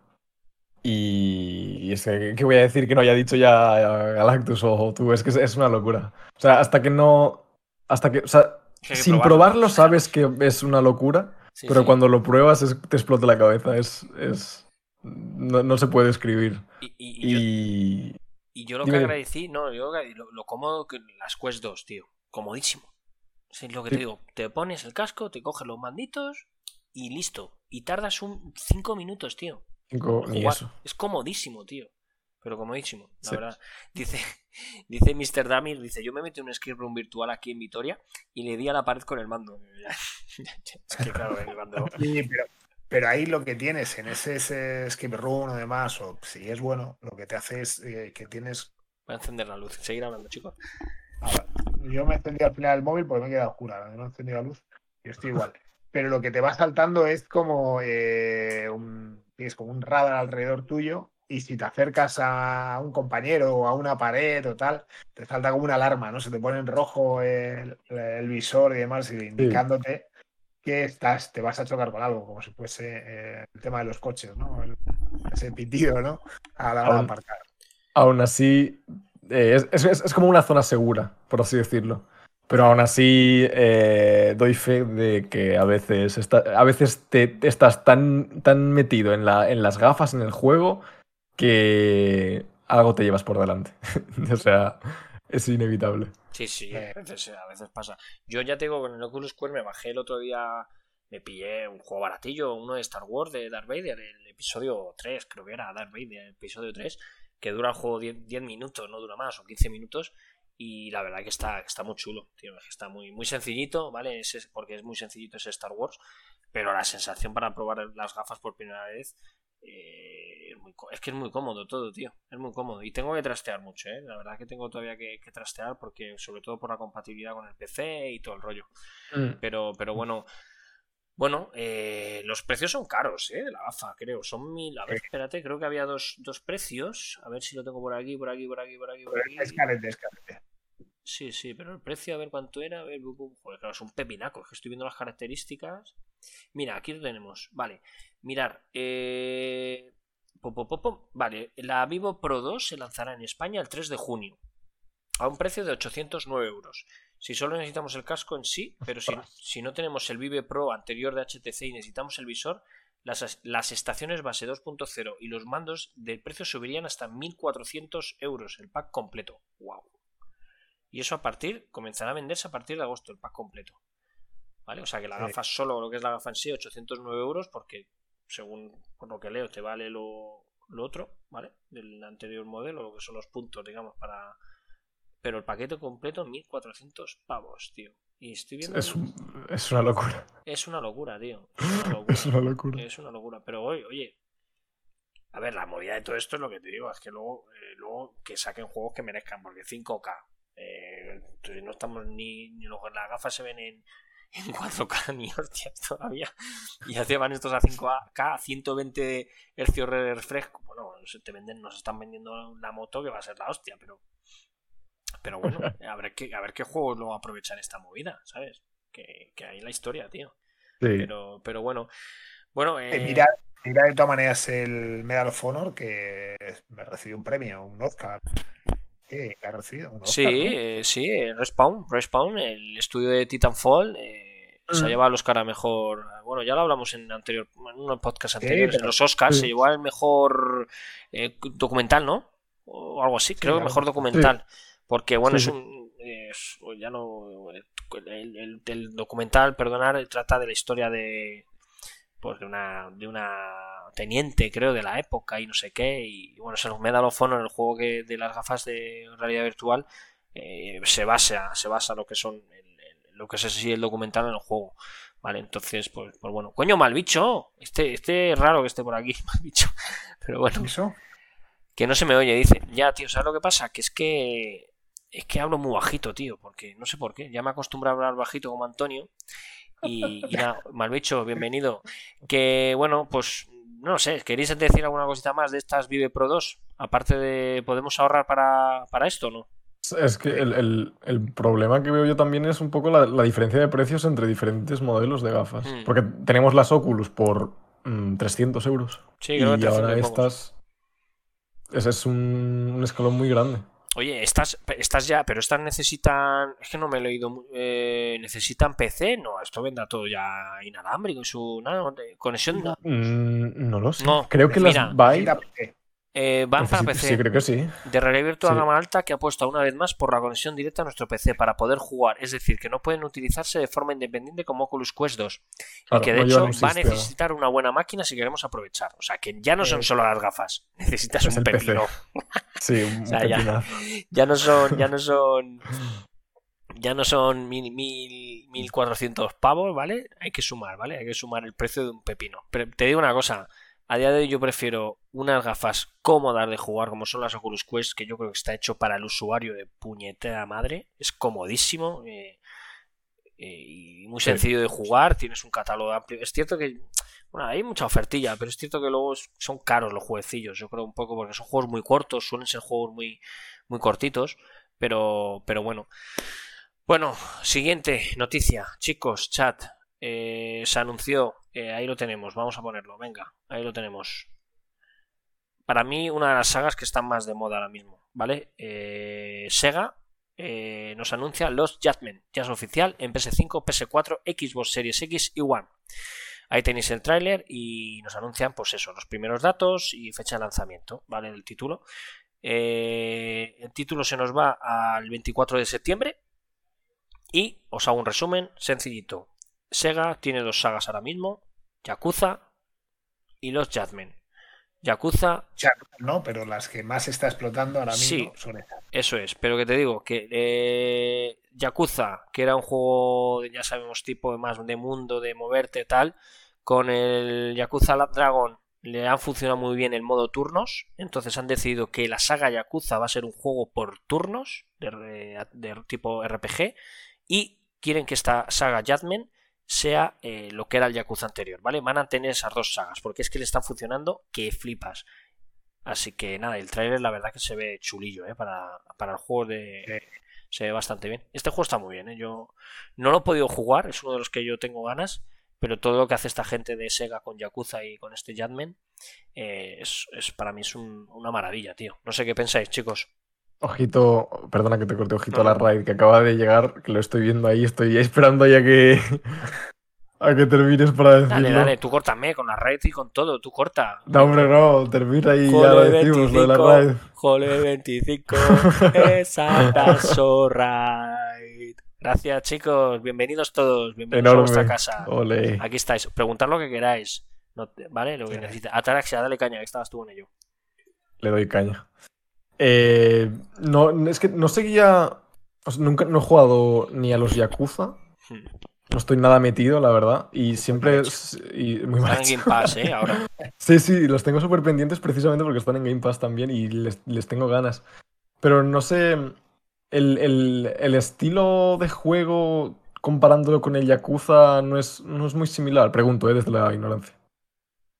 Y, es que, ¿qué voy a decir que no haya dicho ya Galactus o tú? Es que es, es una locura. O sea, hasta que no. Hasta que. O sea, que sin probarlo sabes que es una locura, sí, pero sí. cuando lo pruebas es, te explota la cabeza. Es. es no, no, se puede escribir. Y, y, y, yo, y yo, lo que agradecí, no, yo lo, lo, cómodo que las Quest 2, tío. Comodísimo. Es lo que te digo. Te pones el casco, te coges los manditos y listo. Y tardas un 5 minutos, tío. Cinco, eso. Es comodísimo, tío. Pero comodísimo, la sí. verdad. Dice, dice Mr. Damir, dice, yo me metí en un escape room virtual aquí en Vitoria y le di a la pared con el mando. es que claro, el mando. Sí, pero, pero, ahí lo que tienes en ese, ese escape room o demás, o si es bueno, lo que te hace es eh, que tienes. Voy a encender la luz, seguir hablando, chicos. Ahora, yo me encendí al final el móvil porque me he quedado oscura, no he encendido la luz. Yo estoy igual. pero lo que te va saltando es como eh, un tienes como un radar alrededor tuyo y si te acercas a un compañero o a una pared o tal, te salta como una alarma, ¿no? Se te pone en rojo el, el visor y demás, indicándote sí. que estás, te vas a chocar con algo, como si fuese eh, el tema de los coches, ¿no? El, ese pitido, ¿no? A la hora de aparcar. Aún así, eh, es, es, es, como una zona segura, por así decirlo. Pero aún así eh, doy fe de que a veces, está, a veces te, te, estás tan, tan metido en, la, en las gafas, en el juego, que algo te llevas por delante. o sea, es inevitable. Sí, sí, a veces, pasa. Yo ya tengo con el Oculus Quest, me bajé el otro día, me pillé un juego baratillo, uno de Star Wars de Darth Vader, el episodio 3, creo que era Darth Vader, el episodio 3, que dura el juego 10, 10 minutos, no dura más, o 15 minutos Y la verdad que está, está muy chulo, tío. Está muy, muy sencillito, ¿vale? Porque es muy sencillito ese Star Wars. Pero la sensación para probar las gafas por primera vez eh, es, que es muy cómodo todo, tío. Es muy cómodo. Y tengo que trastear mucho, ¿eh? La verdad que tengo todavía que, trastear porque, sobre todo por la compatibilidad con el PC y todo el rollo. Mm. Pero, pero bueno. Bueno, eh, los precios son caros, ¿eh? De la gafa, creo. Son mil. A ver, espérate, creo que había dos, dos precios. A ver si lo tengo por aquí, por aquí, por aquí, por aquí. Por aquí. Escalete, escalete. Sí, sí, pero el precio, a ver cuánto era. A ver, joder, claro, es un pepinaco. Es que estoy viendo las características. Mira, aquí lo tenemos. Vale, mirar. Eh... Vale, la Vivo Pro 2 se lanzará en España el 3 de junio. A un precio de 809 euros. Si solo necesitamos el casco en sí, pero si, si no tenemos el Vive Pro anterior de HTC y necesitamos el visor, las, las estaciones base 2.0 y los mandos del precio subirían hasta 1.400 euros el pack completo. ¡Wow! Y eso a partir, comenzará a venderse a partir de agosto, el pack completo. ¿Vale? O sea que la gafa solo, lo que es la gafa en sí, 809 euros, porque según por lo que leo te vale lo, lo otro, ¿vale? Del anterior modelo, lo que son los puntos, digamos, para... Pero el paquete completo, 1400 pavos, tío. Y estoy viendo... Es, es una locura. Es una locura, tío. Es una locura. Es una locura. Pero oye, oye, a ver, la movida de todo esto es lo que te digo, es que luego, eh, luego que saquen juegos que merezcan, porque 5K, eh, no estamos ni, ni las gafas se ven en, en 4K ni hostias todavía. Y ya van estos a 5K, 120 Hz de refresco. Bueno, te venden, nos están vendiendo la moto que va a ser la hostia, pero. Pero bueno, a ver qué, a ver qué juegos lo aprovechan esta movida, ¿sabes? Que, que hay la historia, tío. Pero, pero bueno. Bueno, eh... mira, mira de todas maneras el Medal of Honor que me recibió un premio, un Oscar. ¿Qué ha recibido? Un sí, eh, sí, Respawn, Respawn, el estudio de Titanfall. Eh, se ha mm. llevado el Oscar a mejor. Bueno, ya lo hablamos en anterior, en un podcast anterior. En los Oscars se llevó el mejor eh, documental, ¿no? O algo así, creo que mejor documental. Porque, bueno, es un. ya no. El, el, documental, perdonar, trata de la historia de. Pues de una. De una teniente, creo, de la época y no sé qué. Y bueno, es el Medal of Honor, el juego que de las gafas de realidad virtual. Eh, se basa se basa lo que son lo que es así el documental en el juego. Vale, entonces, pues, pues bueno. Coño, mal bicho. Este, este es raro que esté por aquí, mal bicho. Pero bueno. ¿Eso? Que no se me oye, dice. Ya, tío, ¿sabes lo que pasa? Que es que. Es que hablo muy bajito, tío. Porque no sé por qué. Ya me acostumbro a hablar bajito como Antonio. Y, y nada, mal bicho, bienvenido. Que bueno, pues. No sé, ¿queréis decir alguna cosita más de estas Vive Pro 2? Aparte de. ¿Podemos ahorrar para, para esto o no? Es que el, problema que veo yo también es un poco la, diferencia de precios entre diferentes modelos de gafas. Hmm. Porque tenemos las Oculus por 300 mm, euros. Sí, y ahora estas. Ese es un, escalón muy grande. Oye, estas, estas ya, pero estas necesitan. Es que no me he leído. Eh, ¿Necesitan PC? No, esto vendrá todo ya inalámbrico. Su conexión. No, mm, no lo sé. Creo que las eh, van para PC. Sí, creo que sí. De realidad virtual gama alta que apuesta una vez más por la conexión directa a nuestro PC para poder jugar. Es decir, que no pueden utilizarse de forma independiente como Oculus Quest 2. y que de hecho va a necesitar una buena máquina si queremos aprovechar. O sea, que ya no son solo las gafas. Necesitas un pepino. sí, un ya, no son. Ya no son. Ya no son mil, mil, 1400 pavos, ¿vale? Hay que sumar, ¿vale? Hay que sumar el precio de un pepino. Pero te digo una cosa, a día de hoy yo prefiero unas gafas cómodas de jugar como son las Oculus Quest, que yo creo que está hecho para el usuario de puñetera madre. Es comodísimo eh, eh, y muy sencillo de jugar. Tienes un catálogo amplio. Es cierto que bueno, hay mucha ofertilla, pero es cierto que luego son caros los jueguecillos. Yo creo un poco porque son juegos muy cortos, suelen ser juegos muy, muy cortitos. Pero, pero bueno. Bueno, siguiente noticia, chicos, chat. Eh, se anunció, eh, ahí lo tenemos, vamos a ponerlo, venga, ahí lo tenemos. Para mí, una de las sagas que están más de moda ahora mismo, ¿vale? Eh, Sega nos anuncia los Judgment, ya es oficial en PS5, PS4, Xbox Series X y One. Ahí tenéis el tráiler y nos anuncian, pues eso, los primeros datos y fecha de lanzamiento, ¿vale? El título. el título se nos va al 24 de septiembre. Y os hago un resumen sencillito. Sega tiene dos sagas ahora mismo, Yakuza y los Jadmen. Yakuza. no, pero las que más se está explotando ahora mismo son esas. Eso es, pero que te digo, que eh, Yakuza, que era un juego, ya sabemos, tipo más de mundo, de moverte, tal, con el Yakuza Dragon le han funcionado muy bien el modo turnos, entonces han decidido que la saga Yakuza va a ser un juego por turnos, de, de tipo RPG, y quieren que esta saga Jadmen sea eh, lo que era el Yakuza anterior, ¿vale? Van a tener esas dos sagas, porque es que le están funcionando que flipas. Así que nada, el trailer la verdad que se ve chulillo, ¿eh? Para, para el juego de... Se ve bastante bien. Este juego está muy bien, ¿eh? Yo no lo he podido jugar, es uno de los que yo tengo ganas, pero todo lo que hace esta gente de Sega con Yakuza y con este Jadmen eh, es, para mí es una maravilla, tío. No sé qué pensáis, chicos. Ojito, perdona que te corte, ojito a la raid que acaba de llegar, que lo estoy viendo ahí, estoy esperando ya que. a que termines para decirlo. Dale, dale, tú córtame con la raid y con todo, tú corta. No, hombre, no, termina y ya lo decimos, lo de la raid. Jole 25, esa raid. Gracias, chicos, bienvenidos todos, bienvenidos a vuestra casa. Aquí estáis, preguntad lo que queráis, ¿vale? Lo que necesites. Ataraxia, dale caña, que estabas tú en ello. Le doy caña. Eh, no, es que no seguía. nunca no he jugado ni a los Yakuza. Hmm. No estoy nada metido, la verdad. Y siempre. Y muy están en Game Pass, ¿eh? Ahora. sí, sí, los tengo súper pendientes precisamente porque están en Game Pass también y les, tengo ganas. Pero no sé. El, estilo de juego comparándolo con el Yakuza no es, no es muy similar. Pregunto, ¿eh? Desde la ignorancia.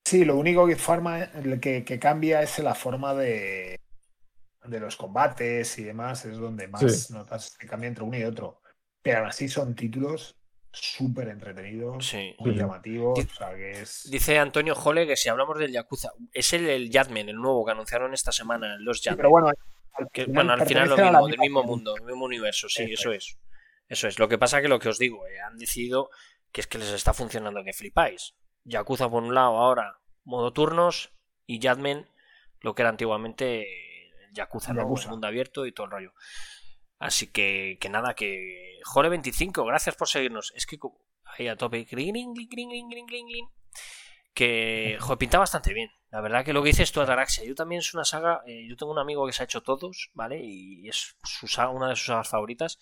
Sí, lo único que, forma, que, que cambia es la forma de, de los combates y demás es donde más notas que cambia entre uno y otro. Pero aún así son títulos súper entretenidos, muy llamativos. Dice Antonio Jole que si hablamos del Yakuza, es el, el Yadmen, el nuevo que anunciaron esta semana, los Yadmen. pero bueno, al que, bueno, al final lo mismo, del mismo mundo, del mismo universo, sí, eso, es. Eso es. Lo que pasa que lo que os digo, eh, han decidido que es que les está funcionando que flipáis. Yakuza por un lado ahora, modo turnos, y Yadmen, lo que era antiguamente Yakuza, ¿no? Mundo abierto y todo el rollo. Así que, que nada, que. Jole25, gracias por seguirnos. Es que ahí a tope. Que joder, pinta bastante bien. La verdad que lo que dices tú, Ataraxia, yo también es una saga. Eh, yo tengo un amigo que se ha hecho todos, ¿vale? Y es su una de sus sagas favoritas.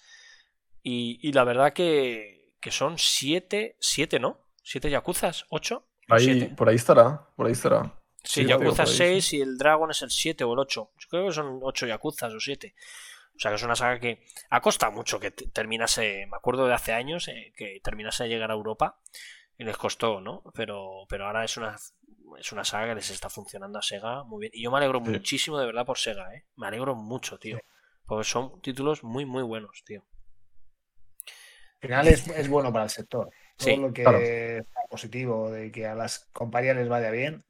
Y, la verdad que, que son siete, siete, ¿no? ¿Siete Yakuzas? ¿Ocho? Ahí, por ahí estará, por ahí estará. Sí, Yakuza 6 y el Dragon es el 7 o el 8. Yo creo que son 8 Yakuzas o 7. O sea que es una saga que ha costado mucho que terminase, me acuerdo de hace años, eh, que terminase de llegar a Europa y les costó, ¿no? Pero, pero ahora es una, es una saga que les está funcionando a Sega muy bien. Y yo me alegro muchísimo de verdad por Sega, ¿eh? Me alegro mucho, tío. Porque son títulos muy, muy buenos, tío. Al final es, bueno para el sector. Todo lo que es positivo, de que a las compañías les vaya bien,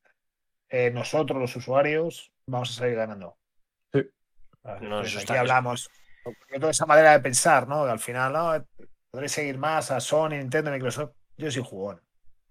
eh, nosotros los usuarios vamos a salir ganando. Sí. aquí hablamos de toda esa manera de pensar, ¿no? al final, ¿no? Podré seguir más a Sony, Nintendo, Microsoft. Yo soy jugón.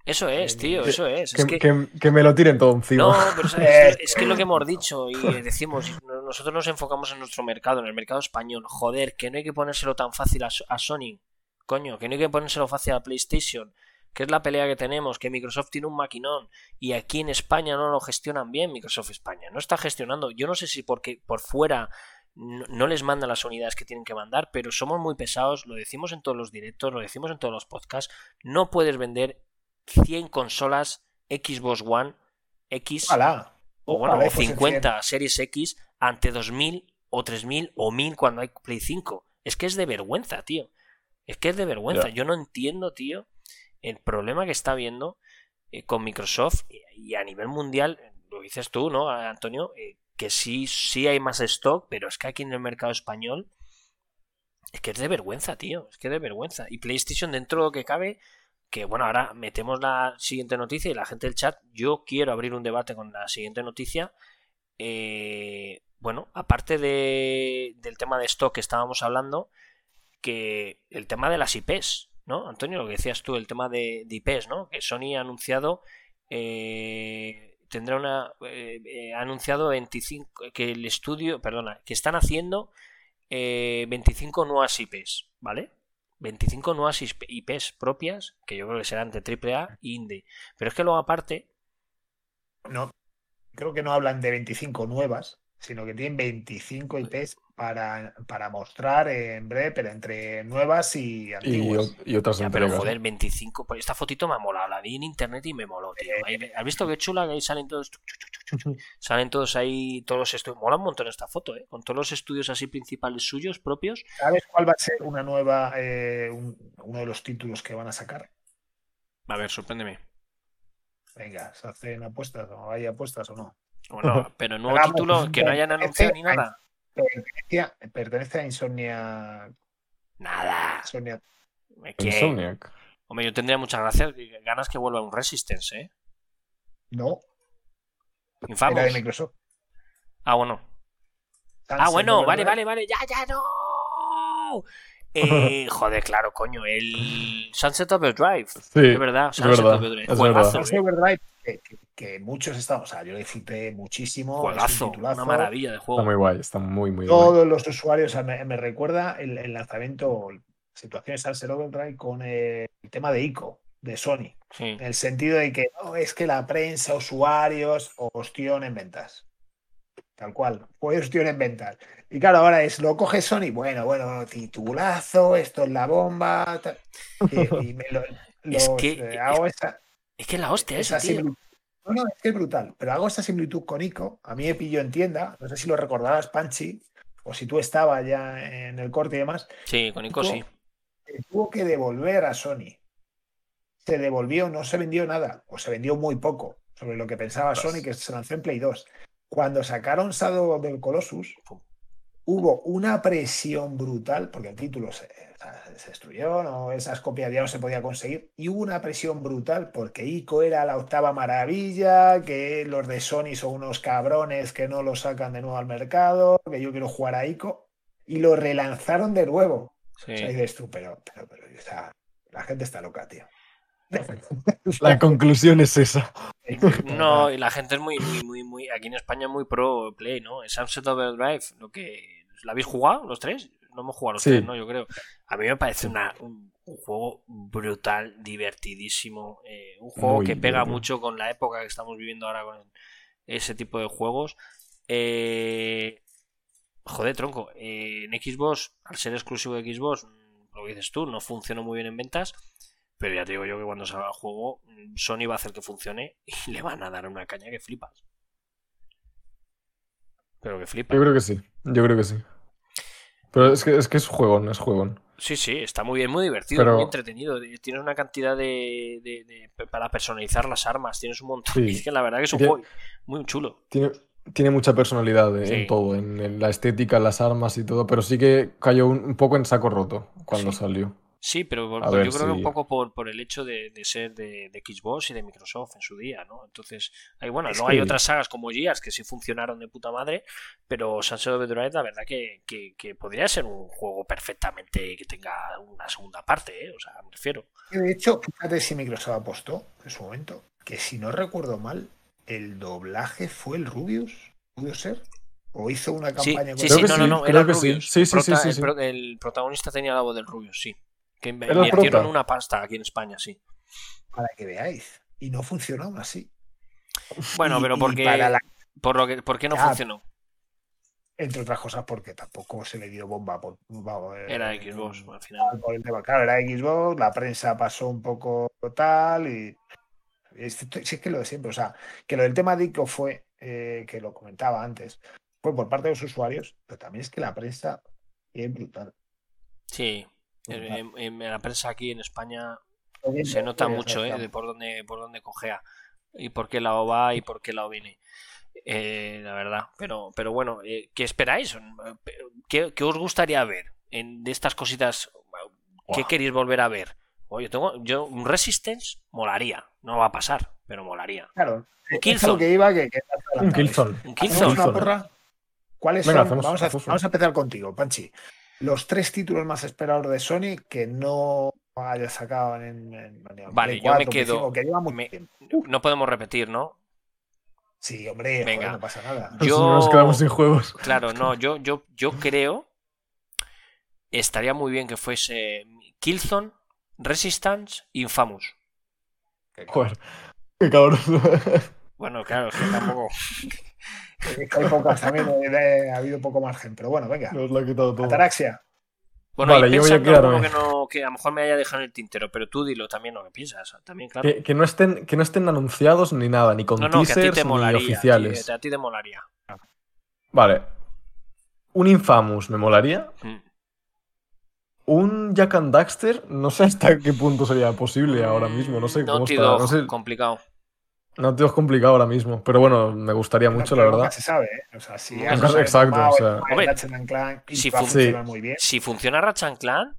Eso es, tío, eso es. Que, me lo tiren todo encima. No, pero es, es, que es lo que hemos dicho y decimos, nosotros nos enfocamos en nuestro mercado, en el mercado español. Joder, que no hay que ponérselo tan fácil a, a Sony. Coño, que no hay que ponérselo fácil a PlayStation que es la pelea que tenemos, que Microsoft tiene un maquinón y aquí en España no lo gestionan bien, Microsoft España no está gestionando, yo no sé si porque por fuera no, les mandan las unidades que tienen que mandar, pero somos muy pesados, lo decimos en todos los directos, lo decimos en todos los podcasts, no puedes vender 100 consolas Xbox One X o, bueno, 50 Series X ante 2000 o 3000 o 1000 cuando hay Play 5. Es que es de vergüenza, tío. Es que es de vergüenza. Yo no entiendo, tío, el problema que está habiendo eh, con Microsoft y a nivel mundial, lo dices tú, ¿no, Antonio? Eh, que sí, sí hay más stock, pero es que aquí en el mercado español es que es de vergüenza, tío, es que es de vergüenza. Y PlayStation dentro de lo que cabe, que bueno, ahora metemos la siguiente noticia y la gente del chat, yo quiero abrir un debate con la siguiente noticia. Eh, bueno, aparte de, del tema de stock que estábamos hablando, que el tema de las IPs, ¿no? Antonio, lo que decías tú, el tema de, IPs, ¿no? Que Sony ha anunciado. Eh, tendrá una. Eh, eh, ha anunciado 25. Que el estudio. Perdona, que están haciendo 25 nuevas IPs, ¿vale? 25 nuevas IPs propias, que yo creo que serán de AAA y Indie. Pero es que luego aparte. No. creo que no hablan de 25 nuevas, sino que tienen 25 IPs para, para mostrar en breve, pero entre nuevas y antiguas. y otras Ya, pero joder, 25. Pues esta fotito me ha molado. La vi en internet y me moló, tío. Ahí- ¿Has visto qué chula? Que ahí salen todos. Salen todos ahí, todos los estudios. Mola un montón esta foto, ¿eh? Con todos los estudios así principales suyos, propios. ¿Sabes cuál va a ser una nueva, eh, un- uno de los títulos que van a sacar? A ver, sorpréndeme. Venga, ¿se hacen apuestas o hay apuestas o no? Bueno, pero nuevo Hagamos título que no hayan este anunciado ni nada. Pertenece, pertenece a Insomnia. Nada. Insomnia. ¿Qué? Insomniac. Hombre, yo tendría muchas gracias, ganas que vuelva un Resistance, ¿eh? No, Infamous. era de Microsoft. Ah, bueno. Ah, bueno, vale, vale, vale. Ya, ya, no. Eh, joder, claro, coño. El Sunset Overdrive. Sí, Es verdad, es Sunset verdad, Overdrive. es verdad. Sunset ¿eh? Overdrive, que, muchos estamos, o sea, yo lo disfruté muchísimo. es un Juegazo. titulazo. Una maravilla de Está juego. muy guay, está muy, muy guay. Todos los usuarios, o sea, me, me recuerda el, el lanzamiento, la situación de Sunset Overdrive con el tema de ICO, de Sony. Sí. En el sentido de que no, es que la prensa, usuarios, ostión en ventas. Tal cual, fue ostión en ventas. Y claro, ahora es, lo coge Sony, bueno, bueno, titulazo, esto es la bomba. tal. Y, y me lo, Es que- eh, hago esa, Es que la hostia esa, tío. No, no, es que es brutal, pero hago esa similitud con Ico. A mí me pilló en tienda, no sé si lo recordarás, Panchi, o si tú estabas ya en el corte y demás, Sí, con Ico sí. que tuvo que devolver a Sony. Se devolvió, no se vendió nada, o se vendió muy poco sobre lo que pensaba. Sony, que se lanzó en Play 2. Cuando sacaron Shadow del Colossus. Hubo una presión brutal, porque el título se, destruyó, no, esas copias ya no se podía conseguir, y hubo una presión brutal porque ICO era la octava maravilla, que los de Sony son unos cabrones que no lo sacan de nuevo al mercado, que yo quiero jugar a ICO, y lo relanzaron de nuevo. Sí. O sea, dices tú, pero, pero, pero, o sea, la gente está loca, tío. La conclusión es esa. No, y la gente es muy, muy, muy, muy. Aquí en España es muy pro play, ¿no? El Sunset Overdrive, lo que. ¿La habéis jugado los tres? No hemos jugado los Sí. tres, ¿no? Yo creo. A mí me parece una, un, un juego brutal, divertidísimo. eh, un juego Muy que pega mucho con la época que estamos viviendo ahora con ese tipo de juegos. Eh, joder, tronco. eh, en Xbox, al ser exclusivo de Xbox, lo que dices tú, no funcionó muy bien en ventas. Pero ya te digo yo que cuando salga el juego, Sony va a hacer que funcione y le van a dar una caña que flipas. Pero que flipas. Yo creo que sí, yo creo que sí. Pero es que es, que es juegón, es juegón. Sí, sí, está muy bien, muy divertido, Pero- muy entretenido. Tienes una cantidad de, de- de- para personalizar las armas, tienes un montón. Sí. Es que la verdad que es un Tiene- juego muy chulo. Tiene, tiene mucha personalidad en, Sí. todo, en, en la estética, las armas y todo, pero sí que cayó un, un poco en saco roto cuando Sí. salió. Sí, pero por- yo creo que un poco por, por el hecho de, de ser de, de Xbox y de Microsoft en su día, ¿no? Entonces, hay, bueno, Es no hay otras sagas como Gears que sí funcionaron de puta madre, pero Sunset Overdrive, la verdad que, que, que podría ser un juego perfectamente que tenga una segunda parte, ¿eh? O sea, me refiero. De hecho, fíjate si Microsoft apostó en su momento, que si no recuerdo mal, el doblaje fue el Rubius, ¿pudo ser? ¿O hizo una campaña sí, Creo sí, no, sí, no, no, creo era que sí. Rubius. Sí, sí, Prota- el sí. pro- El, protagonista tenía la voz del Rubius, sí. Que invirtieron una pasta aquí en España, sí. para que veáis? Y no funcionó aún así. Bueno, Y- pero porque. la- Por, lo que, ¿Por qué no Ya, funcionó? entre otras cosas, porque tampoco se le dio bomba por, vamos, eh, Era Xbox, al final. por el tema. Claro, era Xbox, la prensa pasó un poco tal y. es- Sí, es que lo de siempre, o sea, que lo del tema de ICO fue, eh, que lo comentaba antes, fue por parte de los usuarios, pero también es que la prensa es brutal. Sí. En, brutal. en- en la prensa aquí en España se nota bien, mucho, ¿eh? De por dónde, por dónde cojea. Y por qué lado va y por qué lado viene. Eh, la verdad. Pero, pero bueno, eh, ¿qué esperáis? ¿Qué, qué os gustaría ver en, de estas cositas? ¿Qué queréis volver a ver? Oye, tengo, yo, un Resistance molaría. No va a pasar, pero molaría. Claro, Un Killzone. que iba que, que Un Killzone. Un ¿Hacemos Killzone. una porra? ¿Cuáles Venga, son? hacemos- vamos, a, hacemos una. vamos a empezar contigo, Panchi. Los tres títulos más esperados de Sony que no haya sacado en, en- en Vale, Play yo me 4, Play quedo- 5, que lleva mucho me- tiempo. No podemos repetir, ¿no? Sí, hombre, joder, Venga. no pasa nada. Si Yo- no nos quedamos sin juegos. Claro, no, yo, yo, yo creo estaría muy bien que fuese Killzone, Resistance, Infamous. Joder, qué cabrón. Bueno, claro, es que tampoco. Hay pocas también, eh, ha habido poco margen. Pero bueno, venga. Nos lo ha quitado todo. Ataraxia. Bueno, Vale, yo voy a quedarme. que, no, que a lo mejor me haya dejado en el tintero, pero tú dilo también lo que piensas. También, claro. Que, que no estén, que no estén anunciados ni nada, ni con no, no, que a ti teasers te ni molaría. oficiales. tío, a ti te molaría. Vale. Un Infamous me molaría. Mm. Un Jack and Daxter, no sé hasta qué punto sería posible ahora mismo. No sé cómo Naughty está. No sé, complicado. No te es complicado ahora mismo. Pero bueno, me gustaría mucho, la verdad. Se sabe, ¿eh? O sea, si usado el exacto, o sea- Hombre, Clank, si fun- funcionar muy bien. Si funciona Ratchet Clan,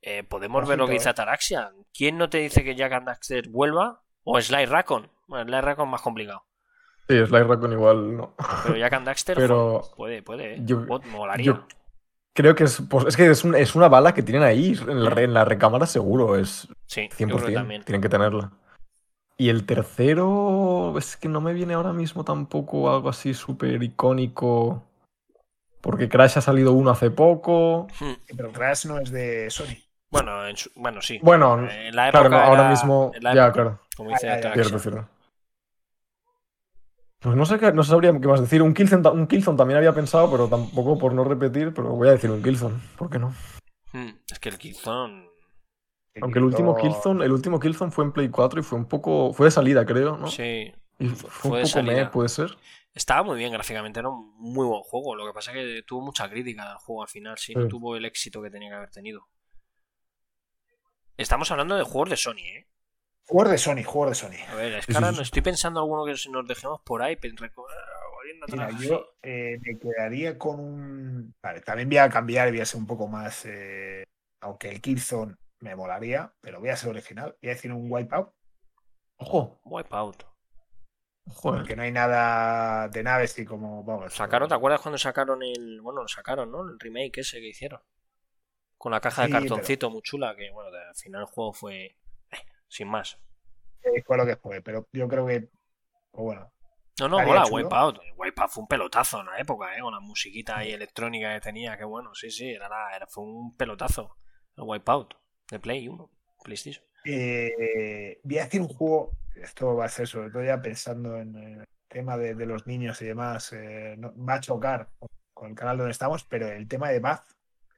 eh, podemos ver lo que dice eh. Ataraxia. ¿Quién no te dice que Jack and Daxter vuelva? O Sly Raccoon. Bueno, Sly Raccoon más complicado. Sí, Sly Raccoon igual no. Pero Jack and Daxter Pero puede, puede. ¿eh? yo- Bot- molaría. Yo creo que es, pues, es que es, un- es una bala que tienen ahí en la, re- en la recámara seguro, es sí, yo 100%. creo que también. Tienen que tenerla. Y el tercero, es que no me viene ahora mismo tampoco algo así súper icónico. Porque Crash ha salido uno hace poco. Hmm. Pero Crash no es de Sony. Bueno, en su- bueno, sí. Bueno, Eh, en la época claro, no, ahora era- mismo. en la Ya, época, claro. Como dice Ah, ya, ya. Ataraxia. Cierto, cierto. Pues no sé, qué, no sabría qué más decir. Un Killzone, un Killzone también había pensado, pero tampoco por no repetir, pero voy a decir un Killzone. ¿Por qué no? Hmm, Es que el Killzone. Aunque el último Killzone, el último Killzone fue en Play 4 y fue un poco. Fue de salida, creo, ¿no? Sí. Y fue- fue, fue de un poco meh, salida. puede ser. Estaba muy bien gráficamente, era un muy buen juego. Lo que pasa es que tuvo mucha crítica al juego al final, sí, no tuvo el éxito que tenía que haber tenido. Estamos hablando de juegos de Sony, ¿eh? Juegos de Sony, juegos de Sony. A ver, es que sí, ahora sí, estoy pensando alguno que nos dejemos por ahí, Mira, atrás. yo eh, me quedaría con un. Vale, también voy a cambiar y voy a ser un poco más. eh, Aunque el Killzone me molaría, pero voy a ser original. Voy a decir un Wipeout, Ojo, Wipeout. ojo. eh. porque no hay nada de naves y como. Vamos. Sacaron, ¿te acuerdas cuando sacaron el. Bueno, lo sacaron, ¿no? El remake ese que hicieron. Con la caja Sí, de pero- cartoncito muy chula, que bueno, al final el juego fue. eh, sin más. Eh, fue lo que fue, pero yo creo que. pues bueno, No, no, mola. Wipeout. Wipeout fue un pelotazo en la época, ¿eh? Con la musiquita ahí electrónica que tenía, que bueno, sí, sí, era, era- fue un pelotazo. El Wipeout de Play 1, PlayStation. Eh, voy a decir un juego, esto va a ser sobre todo ya pensando en el tema de, de los niños y demás, eh, no- va a chocar con el canal donde estamos, pero el tema de Bath,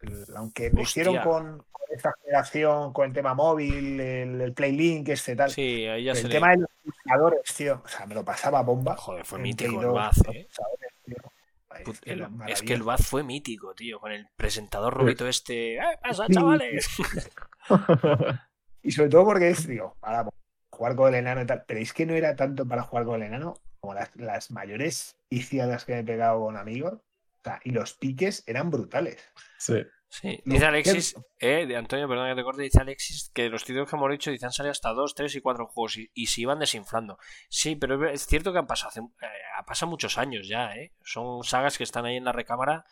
el- aunque lo hicieron con, con esta generación, con el tema móvil, el, el Playlink, este tal, Sí, ahí ya el se tema le... de los pulsadores, tío, o sea, me lo pasaba bomba. Joder, fue mítico Play el 2, Baz, los ¿eh? pulsadores, tío. Ay, Put- el- es que el Baz fue mítico, tío, con el presentador rubito este. ¡Eh, pasa, chavales! Y sobre todo porque es, digo, para jugar con el enano y tal, pero es que no era tanto para jugar con el enano como las, las mayores viciadas que me he pegado con amigos. O sea, y los piques eran brutales. Sí. Sí, No, dice Alexis, eh, de Antonio, perdón que te corte, dice Alexis que los títulos que hemos dicho dicen salido hasta 2, 3 y 4 juegos y, y se iban desinflando. Sí, pero es cierto que han pasado, hace, eh, pasado muchos años ya, ¿eh? Son sagas que están ahí en la recámara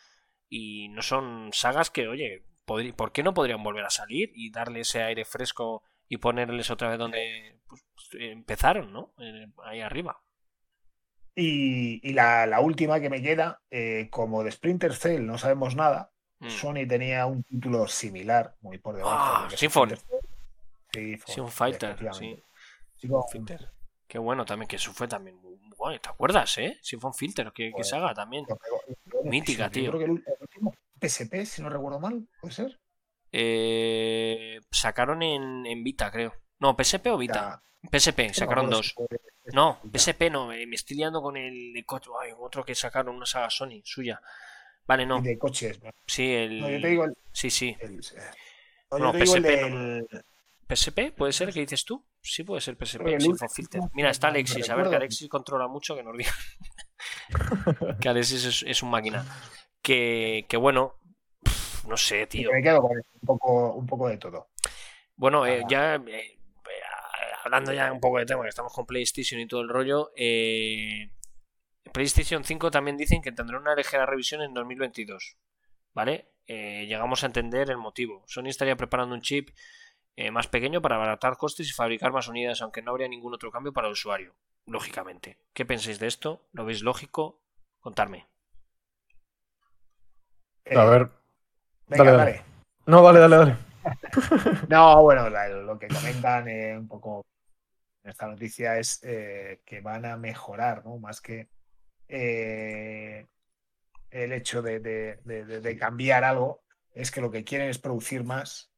y no son sagas que, oye, podri- ¿por qué no podrían volver a salir y darle ese aire fresco y ponerles otra vez donde pues, empezaron, ¿no? Ahí arriba. Y, y la, la última que me queda, eh, como de Splinter Cell no sabemos nada, Mm. Sony tenía un título similar, muy por debajo. Ah, de Sí, un fighter, sí. Filter. Qué bueno también, que eso fue también muy bueno. ¿Te acuerdas, eh? Sinfon Filter, que, que Joder. saga también. Mítica, tío. Yo creo que el, el último PSP, si no recuerdo mal, puede ser. Eh, sacaron en, en Vita, creo. No, PSP o Vita. PSP, Ya, sacaron dos. No. PSP no, eh, me estoy liando con el. Ay, otro que sacaron, una saga Sony, suya. Vale, no. De coches. ¿no? Sí, el. No, yo te digo el. Sí, sí. el- no, No, digo el PSP ¿PSP? ¿Puede ser? ¿Qué dices tú? Sí, puede ser PSP. El Filter. Mira, está Alexis. A ver, que. Alexis controla mucho, que nos diga. que Alexis es, es un máquina. Que, que bueno. No sé, tío. Me quedo con un poco, un poco de todo. Bueno, eh, ya eh, eh, hablando ya un poco de tema, que estamos con PlayStation y todo el rollo, eh, PlayStation 5 también dicen que tendrá una ligera revisión en 2022, ¿vale? Eh, llegamos a entender el motivo. Sony estaría preparando un chip eh, más pequeño para abaratar costes y fabricar más unidades, aunque no habría ningún otro cambio para el usuario, lógicamente. ¿Qué pensáis de esto? ¿Lo veis lógico? Contarme. Eh, A ver. venga, dale, dale. dale. No, dale, dale, dale. No, bueno, lo que comentan eh, un poco esta noticia es eh, que van a mejorar, ¿no? Más que eh, el hecho de, de- de- de- de cambiar algo, es que lo que quieren es producir más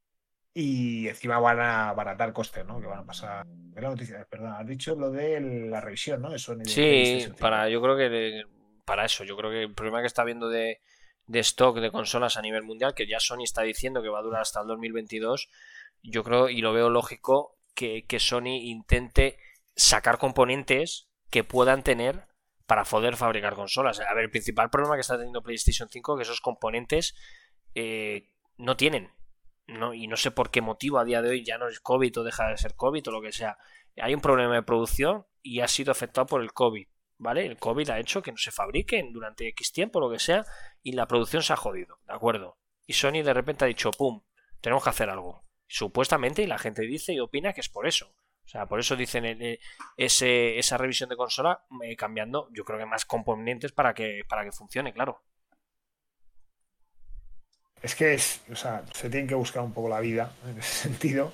y encima van a abaratar costes, ¿no? Que van a pasar. ¿Qué la noticia? Perdón, has dicho lo de la revisión, ¿no? De Sí, PlayStation 5. para, yo creo que para eso, yo creo que el problema que está habiendo de, de stock de consolas a nivel mundial, que ya Sony está diciendo que va a durar hasta el 2022, yo creo y lo veo lógico que, que Sony intente sacar componentes que puedan tener para poder fabricar consolas. A ver, el principal problema que está teniendo PlayStation 5 es que esos componentes eh, no tienen. No, y no sé por qué motivo a día de hoy ya no es COVID o deja de ser COVID o lo que sea. Hay un problema de producción y ha sido afectado por el COVID. ¿Vale? El COVID ha hecho que no se fabriquen durante X tiempo, lo que sea, y la producción se ha jodido, ¿de acuerdo? Y Sony de repente ha dicho, ¡pum! Tenemos que hacer algo. Supuestamente, y la gente dice y opina que es por eso. O sea, por eso dicen eh, ese, esa revisión de consola eh, cambiando, yo creo que más componentes para que, para que funcione, claro. Es que es, o sea, se tienen que buscar un poco la vida en ese sentido.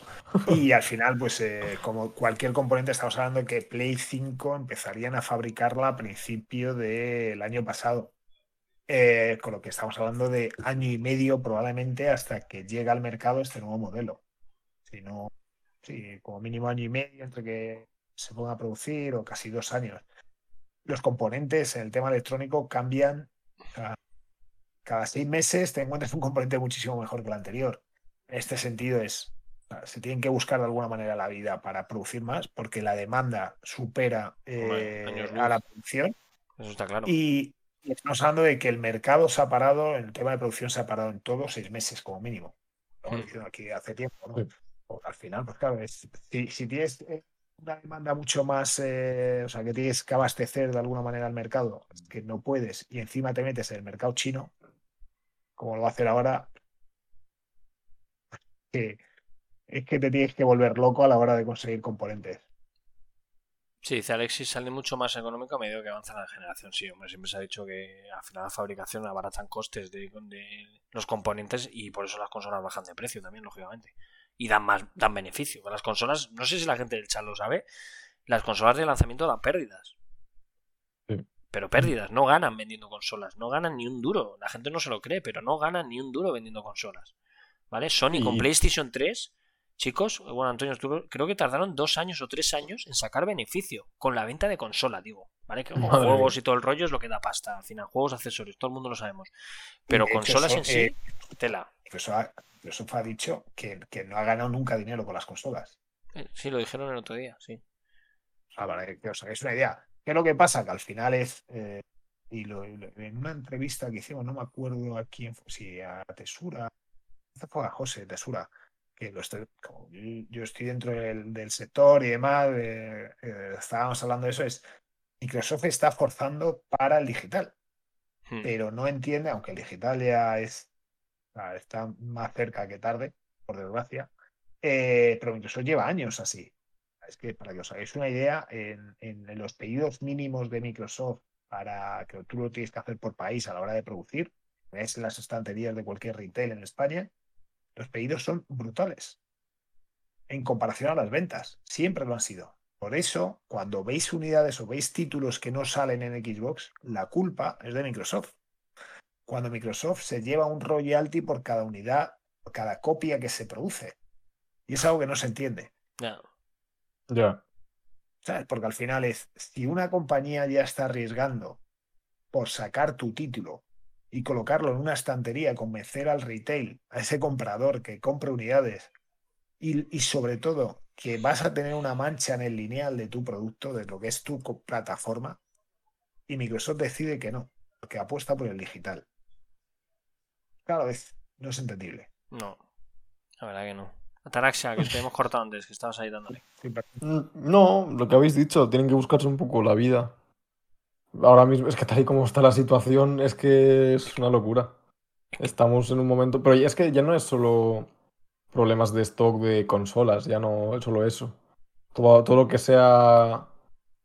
Y al final, pues eh, como cualquier componente, estamos hablando que Play 5 empezarían a fabricarla a principio del año pasado. Eh, con lo que estamos hablando de año y medio probablemente hasta que llegue al mercado este nuevo modelo. Si no, sí, como mínimo año y medio entre que se ponga a producir o casi dos años. Los componentes en el tema electrónico cambian cada seis meses te encuentras un componente muchísimo mejor que el anterior. En este sentido es, se tienen que buscar de alguna manera la vida para producir más, porque la demanda supera eh, a la producción. Eso está claro. Y y estamos hablando de que el mercado se ha parado, el tema de producción se ha parado en todos seis meses como mínimo. Lo hemos diciendo aquí hace tiempo, ¿no? Sí. Porque al final, pues claro, es- si, si tienes eh, una demanda mucho más, eh, o sea, que tienes que abastecer de alguna manera al mercado, que no puedes, y encima te metes en el mercado chino, como lo va a hacer ahora, que es que te tienes que volver loco a la hora de conseguir componentes. Sí, dice Alexis, sale mucho más económico a medida que avanza la generación. Sí, hombre, siempre se ha dicho que al final la fabricación abaratan costes de, de los componentes y por eso las consolas bajan de precio también, lógicamente. Y dan más, dan beneficio. Las consolas, no sé si la gente del chat lo sabe, las consolas de lanzamiento dan pérdidas. Sí. Pero pérdidas, no ganan vendiendo consolas, no ganan ni un duro. La gente no se lo cree, pero no ganan ni un duro vendiendo consolas. ¿Vale? Sony con PlayStation 3 Chicos, bueno, Antonio, creo que tardaron dos años o tres años en sacar beneficio con la venta de consola, digo. ¿Vale? Que Madre juegos y todo el rollo es lo que da pasta. Al final, juegos, accesorios, todo el mundo lo sabemos. Pero consolas son, en sí, eh, tela. Microsoft ha, Microsoft ha dicho que, que no ha ganado nunca dinero con las consolas. Eh, Sí, lo dijeron el otro día, sí. Sea, para que os hagáis una idea. ¿Qué es lo que pasa? Que al final es. eh, y lo- y lo- en una entrevista que hicimos, no me acuerdo a quién fue, si a Tesura, fue a José Tesura, que lo estoy, como yo, yo estoy dentro del, del sector y demás, eh, eh, estábamos hablando de eso, es Microsoft está forzando para el digital, Hmm. pero no entiende, aunque el digital ya es, está más cerca que tarde, por desgracia, eh, pero Microsoft lleva años así. Es que para que os hagáis una idea, en, los pedidos mínimos de Microsoft para que tú lo tienes que hacer por país a la hora de producir, ves en las estanterías de cualquier retail en España, los pedidos son brutales en comparación a las ventas. Siempre lo han sido. Por eso, cuando veis unidades o veis títulos que no salen en Xbox, la culpa es de Microsoft. Cuando Microsoft se lleva un royalty por cada unidad, por cada copia que se produce. Y es algo que no se entiende. Ya. Ya. ¿Sabes? Porque al final es, si una compañía ya está arriesgando por sacar tu título y colocarlo en una estantería, convencer al retail, a ese comprador que compre unidades y, y sobre todo que vas a tener una mancha en el lineal de tu producto, de lo que es tu plataforma, y Microsoft decide que no, porque apuesta por el digital. Claro, es, no es entendible. No. La verdad que no. Ataraxia, que te hemos cortado antes, que estabas ahí dándole. Mm, No, lo que habéis dicho, tienen que buscarse un poco la vida. Ahora mismo, es que tal y como está la situación, es que es una locura. Estamos en un momento, pero es que ya no es solo problemas de stock de consolas, ya no es solo eso. Todo, todo lo que sea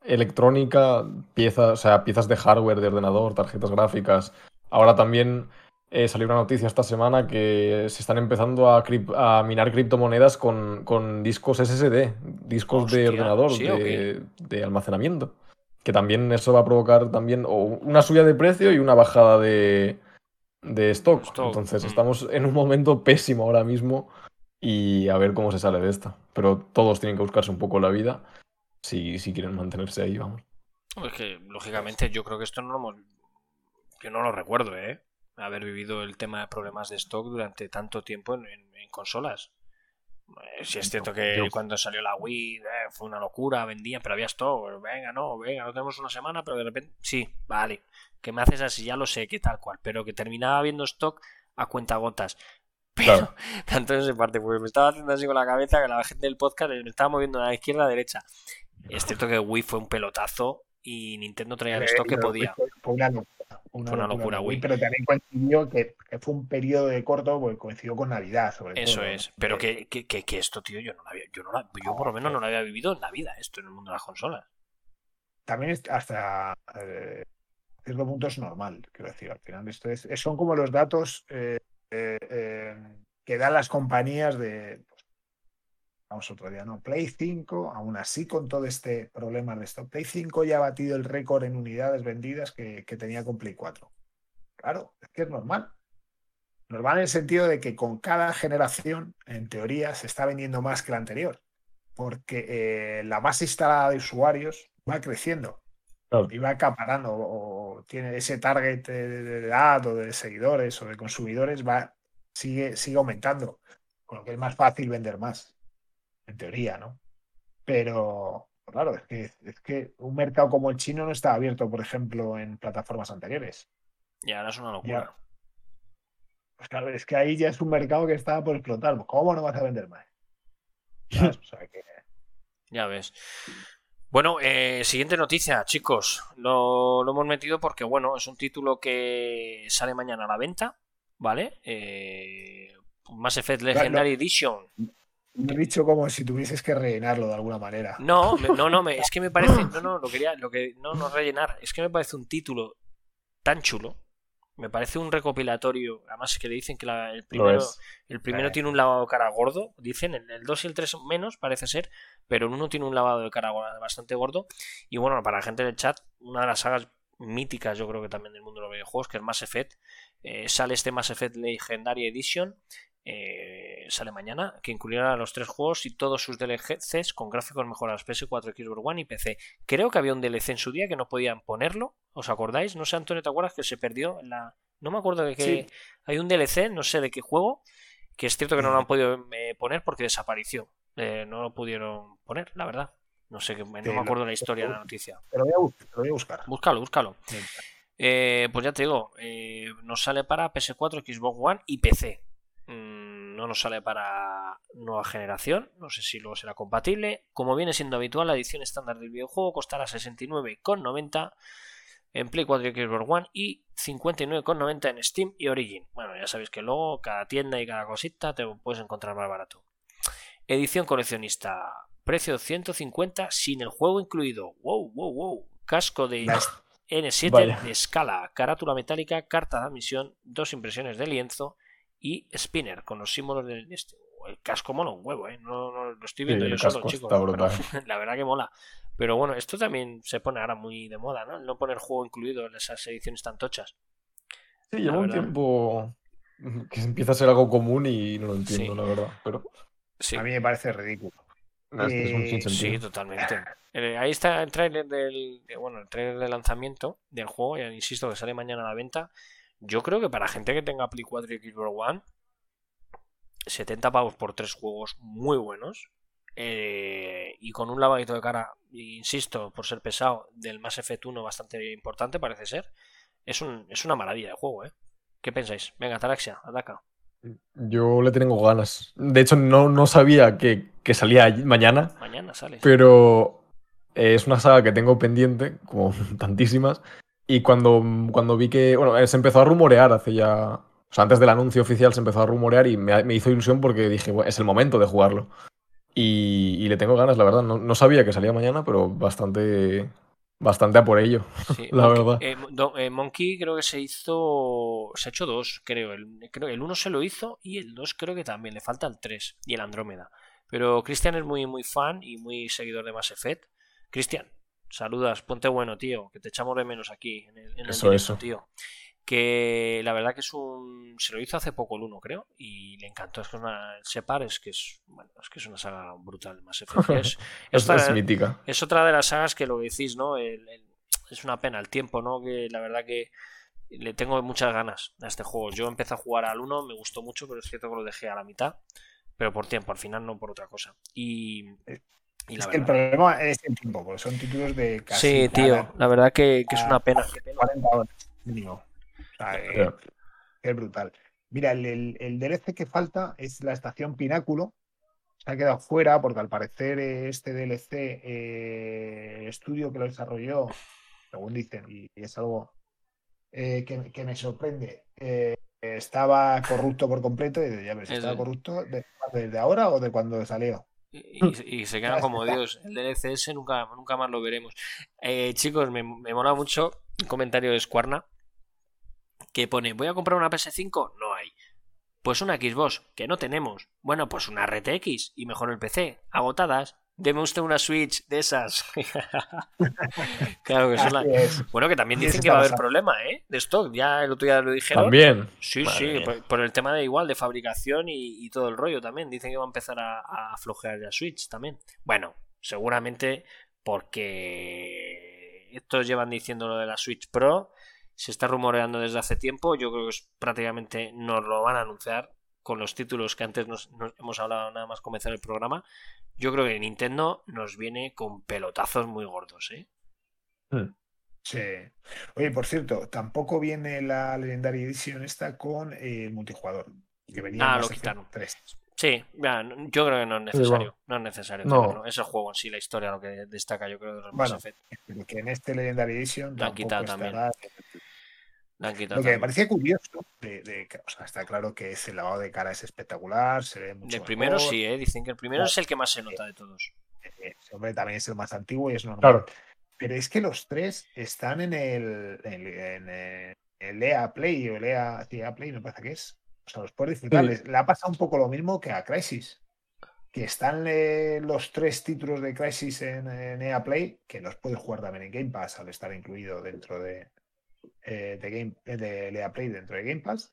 electrónica, piezas, o sea, piezas de hardware, de ordenador, tarjetas gráficas. Ahora también eh, salió una noticia esta semana que se están empezando a, minar criptomonedas con, con discos SSD, discos Hostia, de ordenador, ¿sí de, almacenamiento. Que también eso va a provocar también o una subida de precio y una bajada de, de stock. Stock, Entonces mm. estamos en un momento pésimo ahora mismo y a ver cómo se sale de esta. Pero todos tienen que buscarse un poco la vida si, si quieren mantenerse ahí, vamos. Es que, lógicamente, yo creo que esto no lo hemos. Yo no lo recuerdo, ¿eh? Haber vivido el tema de problemas de stock durante tanto tiempo en, en- en consolas. Eh, Si es cierto que cuando salió la Wii eh, fue una locura, vendían, pero había stock. Venga, no, venga, no tenemos una semana, pero de repente. Sí, vale. Que me haces así, ya lo sé, que tal cual. Pero que terminaba viendo stock a cuentagotas. Pero, Claro. tanto en esa parte, porque me estaba haciendo así con la cabeza que la gente del podcast me estaba moviendo a la izquierda a la derecha. Es cierto que Wii fue un pelotazo y Nintendo traía el stock que Eh, podía. Fue, una. Una Fue una locura. Wii. Pero también coincidió que, que fue un periodo de corto, porque coincidió con Navidad, sobre Eso todo. es, ¿no? pero que, que, que- esto, tío, yo no lo había, yo no la- yo por lo menos no lo había vivido en la vida, esto en el mundo de las consolas. También hasta eh, cierto punto es normal, quiero decir. Al final, esto es, es- son como los datos eh, eh, eh, que dan las compañías de. Vamos otro día, ¿no? Play 5, aún así con todo este problema de stock, Play 5 ya ha batido el récord en unidades vendidas que, que tenía con Play 4. Claro, es que es normal. Normal en el sentido de que con cada generación, en teoría, se está vendiendo más que la anterior. Porque eh, la base instalada de usuarios va creciendo Claro. y va acaparando o, o tiene ese target de, de edad o de seguidores o de consumidores va sigue sigue aumentando con lo que es más fácil vender más en teoría no pero claro es que es que un mercado como el chino no está abierto por ejemplo en plataformas anteriores Y ahora es una locura. pues claro es que ahí ya es un mercado que está por explotar cómo no vas a vender más. O sea que Ya ves. Bueno, eh, siguiente noticia, chicos. Lo, lo hemos metido porque, bueno, es un título que sale mañana a la venta, ¿vale? Eh, Mass Effect Legendary Edition. Lo he dicho como si tuvieses que rellenarlo de alguna manera No, me- no, no, me- es que me parece. No, no, lo quería. Lo que, no, no rellenar. Es que me parece un título tan chulo. Me parece un recopilatorio. Además, que le dicen que la- el primero, es. el primero Eh. tiene un lavado de cara gordo. Dicen el, el 2 y el 3 menos, parece ser. Pero el 1 tiene un lavado de cara bastante gordo. Y bueno, para la gente del chat, una de las sagas míticas, yo creo que también del mundo de los videojuegos, que es Mass Effect. Eh, sale este Mass Effect Legendary Edition. Eh, sale mañana, que incluirá los tres juegos y todos sus DLCs con gráficos mejorados PS4, Xbox One y PC. Creo que había un DLC en su día que no podían ponerlo, ¿os acordáis? No sé, Antonio, ¿te acuerdas que se perdió la... No me acuerdo de qué... Sí. Hay un DLC, no sé de qué juego, que es cierto que no lo han podido eh, poner porque desapareció. Eh, no lo pudieron poner, la verdad. No sé, que- no me acuerdo la historia de la noticia. te lo voy a buscar, te lo voy a buscar. Búscalo, búscalo. Eh, pues ya te digo, nos sale para PS4, Xbox One y PC. Mm, no nos sale para nueva generación, no sé si luego será compatible. Como viene siendo habitual, la edición estándar del videojuego costará 69,90 en Play 4 y Xbox One y 59,90 en Steam y Origin. Bueno, ya sabéis que luego cada tienda y cada cosita te puedes encontrar más barato. Edición coleccionista, precio 150 sin el juego incluido. Wow, wow, wow. Casco de La- N7 Vaya. de escala, carátula metálica, carta de admisión, dos impresiones de lienzo y spinner con los símbolos del este. El casco mola un huevo, ¿eh? No, no lo estoy viendo Sí, yo el solo, casco chicos. está pero brutal. la verdad que mola. Pero bueno, esto también se pone ahora muy de moda, ¿no? El no poner juego incluido en esas ediciones tan tochas. Sí, lleva un tiempo que empieza a ser algo común y no lo entiendo, Sí. la verdad. Pero Sí, A mí me parece ridículo. es un Eh, sí, totalmente. Eh, ahí está el trailer del, de- bueno, el trailer de lanzamiento del juego, ya insisto que sale mañana a la venta. Yo creo que para gente que tenga Play 4 y Xbox One, 70 pavos por tres juegos muy buenos. eh, y con un lavadito de cara, insisto, por ser pesado, del Mass Effect 1 bastante importante, parece ser. Es, un, es una maravilla de juego, ¿eh? ¿Qué pensáis? Venga, Taraxia, ataca. Yo le tengo ganas. De hecho, no, no sabía que, que salía mañana, Mañana sale. pero eh, es una saga que tengo pendiente, como tantísimas. Y cuando, cuando vi que. Bueno, eh, se empezó a rumorear hace ya. O sea, antes del anuncio oficial se empezó a rumorear y me, me hizo ilusión porque dije, "Bueno, es el momento de jugarlo. Y, y le tengo ganas, la verdad. No, no sabía que salía mañana, pero bastante, bastante a por ello, Sí, la Monkey- verdad. eh, eh, Monkey creo que se hizo. Se ha hecho dos, creo. El, creo el uno se lo hizo y el dos creo que también. Le falta el 3 y el Andrómeda. Pero Cristian es muy, muy fan y muy seguidor de Mass Effect. Cristian, saludas, ponte bueno, tío, que te echamos de menos aquí en el, en el Eso, directo, eso. tío. Que la verdad que es un. Se lo hizo hace poco el uno, creo, y le encantó. Es que es una. Separ es que es. Bueno, es que es una saga brutal, Mass Effect. Es, mítica. es otra de las sagas que lo decís, ¿no? El- el- es una pena el tiempo, ¿no? Que la verdad que le tengo muchas ganas a este juego. Yo empecé a jugar al 1, me gustó mucho, pero es cierto que lo dejé a la mitad. Pero por tiempo, al final no por otra cosa. Y, y la Es que el problema es el tiempo, porque son títulos de casi Sí, tío, cada la verdad que, que es una pena. 40 horas mínimo. O sea, eh, es brutal. Mira, el, el- el DLC que falta es la estación Pináculo. Se ha quedado fuera porque al parecer este DLC, eh, el estudio que lo desarrolló, según dicen, y, y es algo eh, que, que me sorprende, eh, estaba corrupto por completo. Y ya ves, Es ¿estaba corrupto de- desde ahora o de cuando salió? Y, y- y se quedan como Dios. El DLCS nunca, nunca más lo veremos. Eh, chicos, me, me mola mucho un comentario de Squarna que pone: ¿Voy a comprar una PS5? No hay. Pues una Xbox, que no tenemos. Bueno, pues una RTX y mejor el PC. Agotadas. Deme usted una Switch de esas. claro que son la- Así es. Bueno, que también dicen que va a haber problema, ¿eh? De stock. Ya el otro día lo dijeron. También. Sí, Madre sí, por, por el tema de igual, de fabricación y, y todo el rollo también. Dicen que va a empezar a, a flojear ya Switch también. Bueno, seguramente porque estos llevan diciendo lo de la Switch Pro. Se está rumoreando desde hace tiempo. Yo creo que es, prácticamente nos lo van a anunciar con los títulos que antes nos, nos hemos hablado nada más comenzar el programa. Yo creo que Nintendo nos viene con pelotazos muy gordos, ¿eh? Sí. Oye, por cierto, tampoco viene la Legendary Edition esta con eh, el multijugador. Que venía Ah, lo Mass Effect quitaron. 3. Sí, ya, yo creo que no es Sí, necesario. No es necesario. No. tenerlo. Es el juego en sí, la historia, lo que destaca, yo creo, de los Mass Bueno, Effect. Pero que en este Legendary Edition Lo han quitado también. estará. Lo que me parecía curioso, de, de que- o sea, está claro que ese lavado de cara es espectacular, se ve mucho Del primero mejor, sí, ¿eh? Dicen que el primero No. es el que más se nota de todos. eh, ese hombre también es el más antiguo y es normal. Claro. Pero es que los tres están en el, en, en, eh, el EA Play o el EA, EA Play, me parece que es. O sea, los puedes disfrutar. Sí. Le ha pasado un poco lo mismo que a Crisis. Que están eh, los tres títulos de Crisis en, en EA Play, que los puedes jugar también en Game Pass al estar incluido dentro de, eh, de, Game, eh, de EA Play dentro de Game Pass.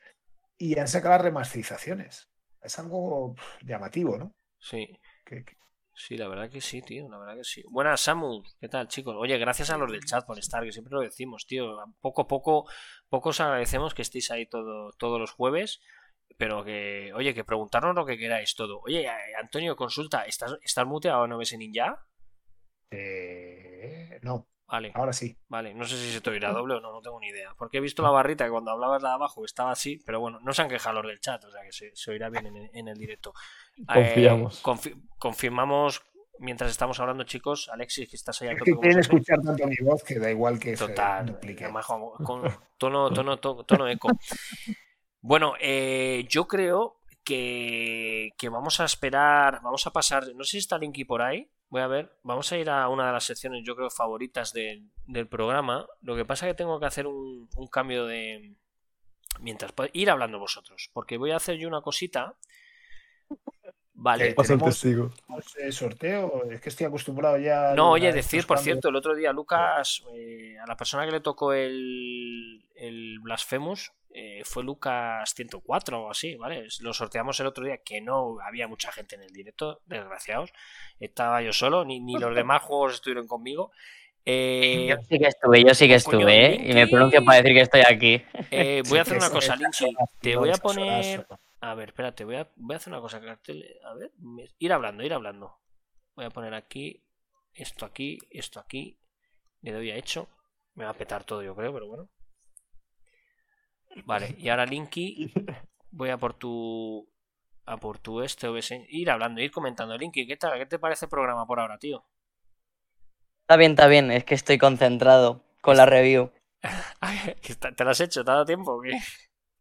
Y han sacado las remasterizaciones. Es algo llamativo, ¿no? Sí, Que- que- sí, la verdad que sí, tío. La verdad que sí. Buenas, Samu. ¿Qué tal, chicos? Oye, gracias a los del chat por estar, que siempre lo decimos, tío. Poco a poco, poco os agradecemos que estéis ahí todo, todos los jueves. Pero que, oye, que preguntarnos lo que queráis todo. Oye, eh, Antonio, consulta, ¿estás, ¿estás muteado no ves en ninja? eh, no, Vale. ahora sí. Vale, no sé si se te oirá doble o no, no tengo ni idea. Porque he visto la barrita que cuando hablabas la de abajo estaba así, pero bueno, no se han quejado los del chat, o sea que se, se oirá bien en, el- en el directo. Eh, Confiamos. confi- confirmamos, mientras estamos hablando, chicos, Alexis, que estás ahí a Es tope quieren escuchar tanto mi voz que da igual que se Total, duplique. además, con tono, tono, to- tono eco. Bueno, eh, yo creo que, que vamos a esperar, vamos a pasar, no sé si está Linky por ahí, voy a ver, vamos a ir a una de las secciones yo creo favoritas del, del programa, lo que pasa es que tengo que hacer un, un cambio de... Mientras, pues, ir hablando vosotros, porque voy a hacer yo una cosita. Vale, Pasa el tenemos- testigo. ¿Tenemos, eh, sorteo, es que estoy acostumbrado ya. a- No, oye, decir, por cambios. cierto, el otro día Lucas, eh, a la persona que le tocó el, el Blasphemous, eh, fue Lucas 104 o así, ¿vale? Lo sorteamos el otro día, que no había mucha gente en el directo, desgraciados. Estaba yo solo, ni, ni los demás juegos estuvieron conmigo. Eh, Yo sí que estuve, yo sí que estuve, ¿eh? Y me pronuncio para decir que estoy aquí. eh, voy a hacer una cosa, horas, Te voy a poner... A ver, espérate, voy a, voy a hacer una cosa, cartel. A ver, ir hablando, ir hablando. Voy a poner aquí, esto aquí, esto aquí. Le doy a hecho. Me va a petar todo, yo creo, pero bueno. Vale, y ahora Linky, voy a por tu. A por tu este OBS. Ir hablando, ir comentando. Linky, ¿qué tal? ¿Qué te parece el programa por ahora, tío? Está bien, está bien, es que estoy concentrado con la review. ¿Te lo has hecho? ¿Te ha dado tiempo? o ¿Qué?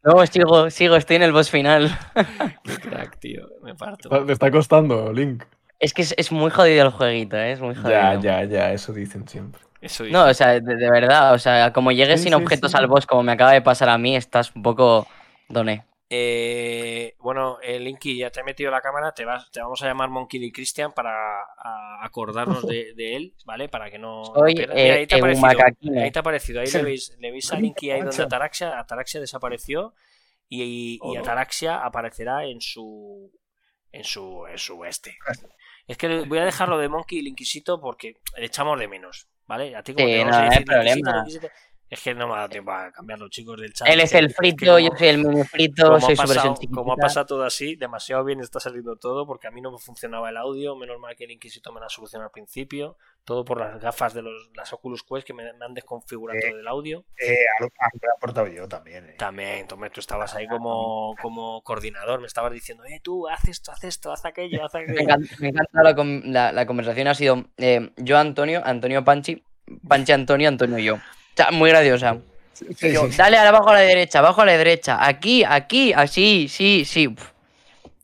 No, sigo, sigo, estoy en el boss final. Qué crack, tío. Me parto. Te está costando, Link. Es que es, es muy jodido el jueguito, ¿eh? Es muy jodido. Ya, ya, ya, eso dicen siempre. Eso dice. No, o sea, de, de verdad, o sea, como llegues Sí, sin sí, objetos sí. al boss, como me acaba de pasar a mí, estás un poco doné. Eh, bueno, eh, Linky, ya te he metido la cámara, te, vas, te vamos a llamar Monkey D. Christian para a- acordarnos de, de él, ¿vale? Para que no... Soy. Mira, ahí te ha eh, macaquino. ahí te ha aparecido, ahí Sí. le veis, le veis a Linky ahí donde. Ataraxia, Ataraxia desapareció y, y Oh. Ataraxia aparecerá en su... en su... en su este. Es que voy a dejarlo de Monkey y Linkisito porque le echamos de menos, ¿vale? A ti como Sí, no, no hay problema. Es que no me ha dado tiempo a cambiar los chicos del chat. Él es el que frito, yo soy el mini frito, como soy ha, súper como ha pasado todo así, demasiado bien está saliendo todo, porque a mí no me funcionaba el audio, menos mal que el Inquisito me la solucionó al principio, todo por las gafas de los, las Oculus Quest que me, me han desconfigurado Eh. todo el audio. Eh, a lo a lo que he aportado yo también. eh. También, Tomé, tú estabas ahí como, como coordinador, me estabas diciendo, eh, tú, haz esto, haz esto, haz aquello, haz Me aquello. encanta, me encanta la- la conversación, ha sido eh, yo, Antonio, Antonio Panchi, Panchi Antonio, Antonio yo. Muy graciosa. Sí, Yo, sí, dale abajo a la derecha, abajo a la derecha, aquí, aquí, así, sí, sí.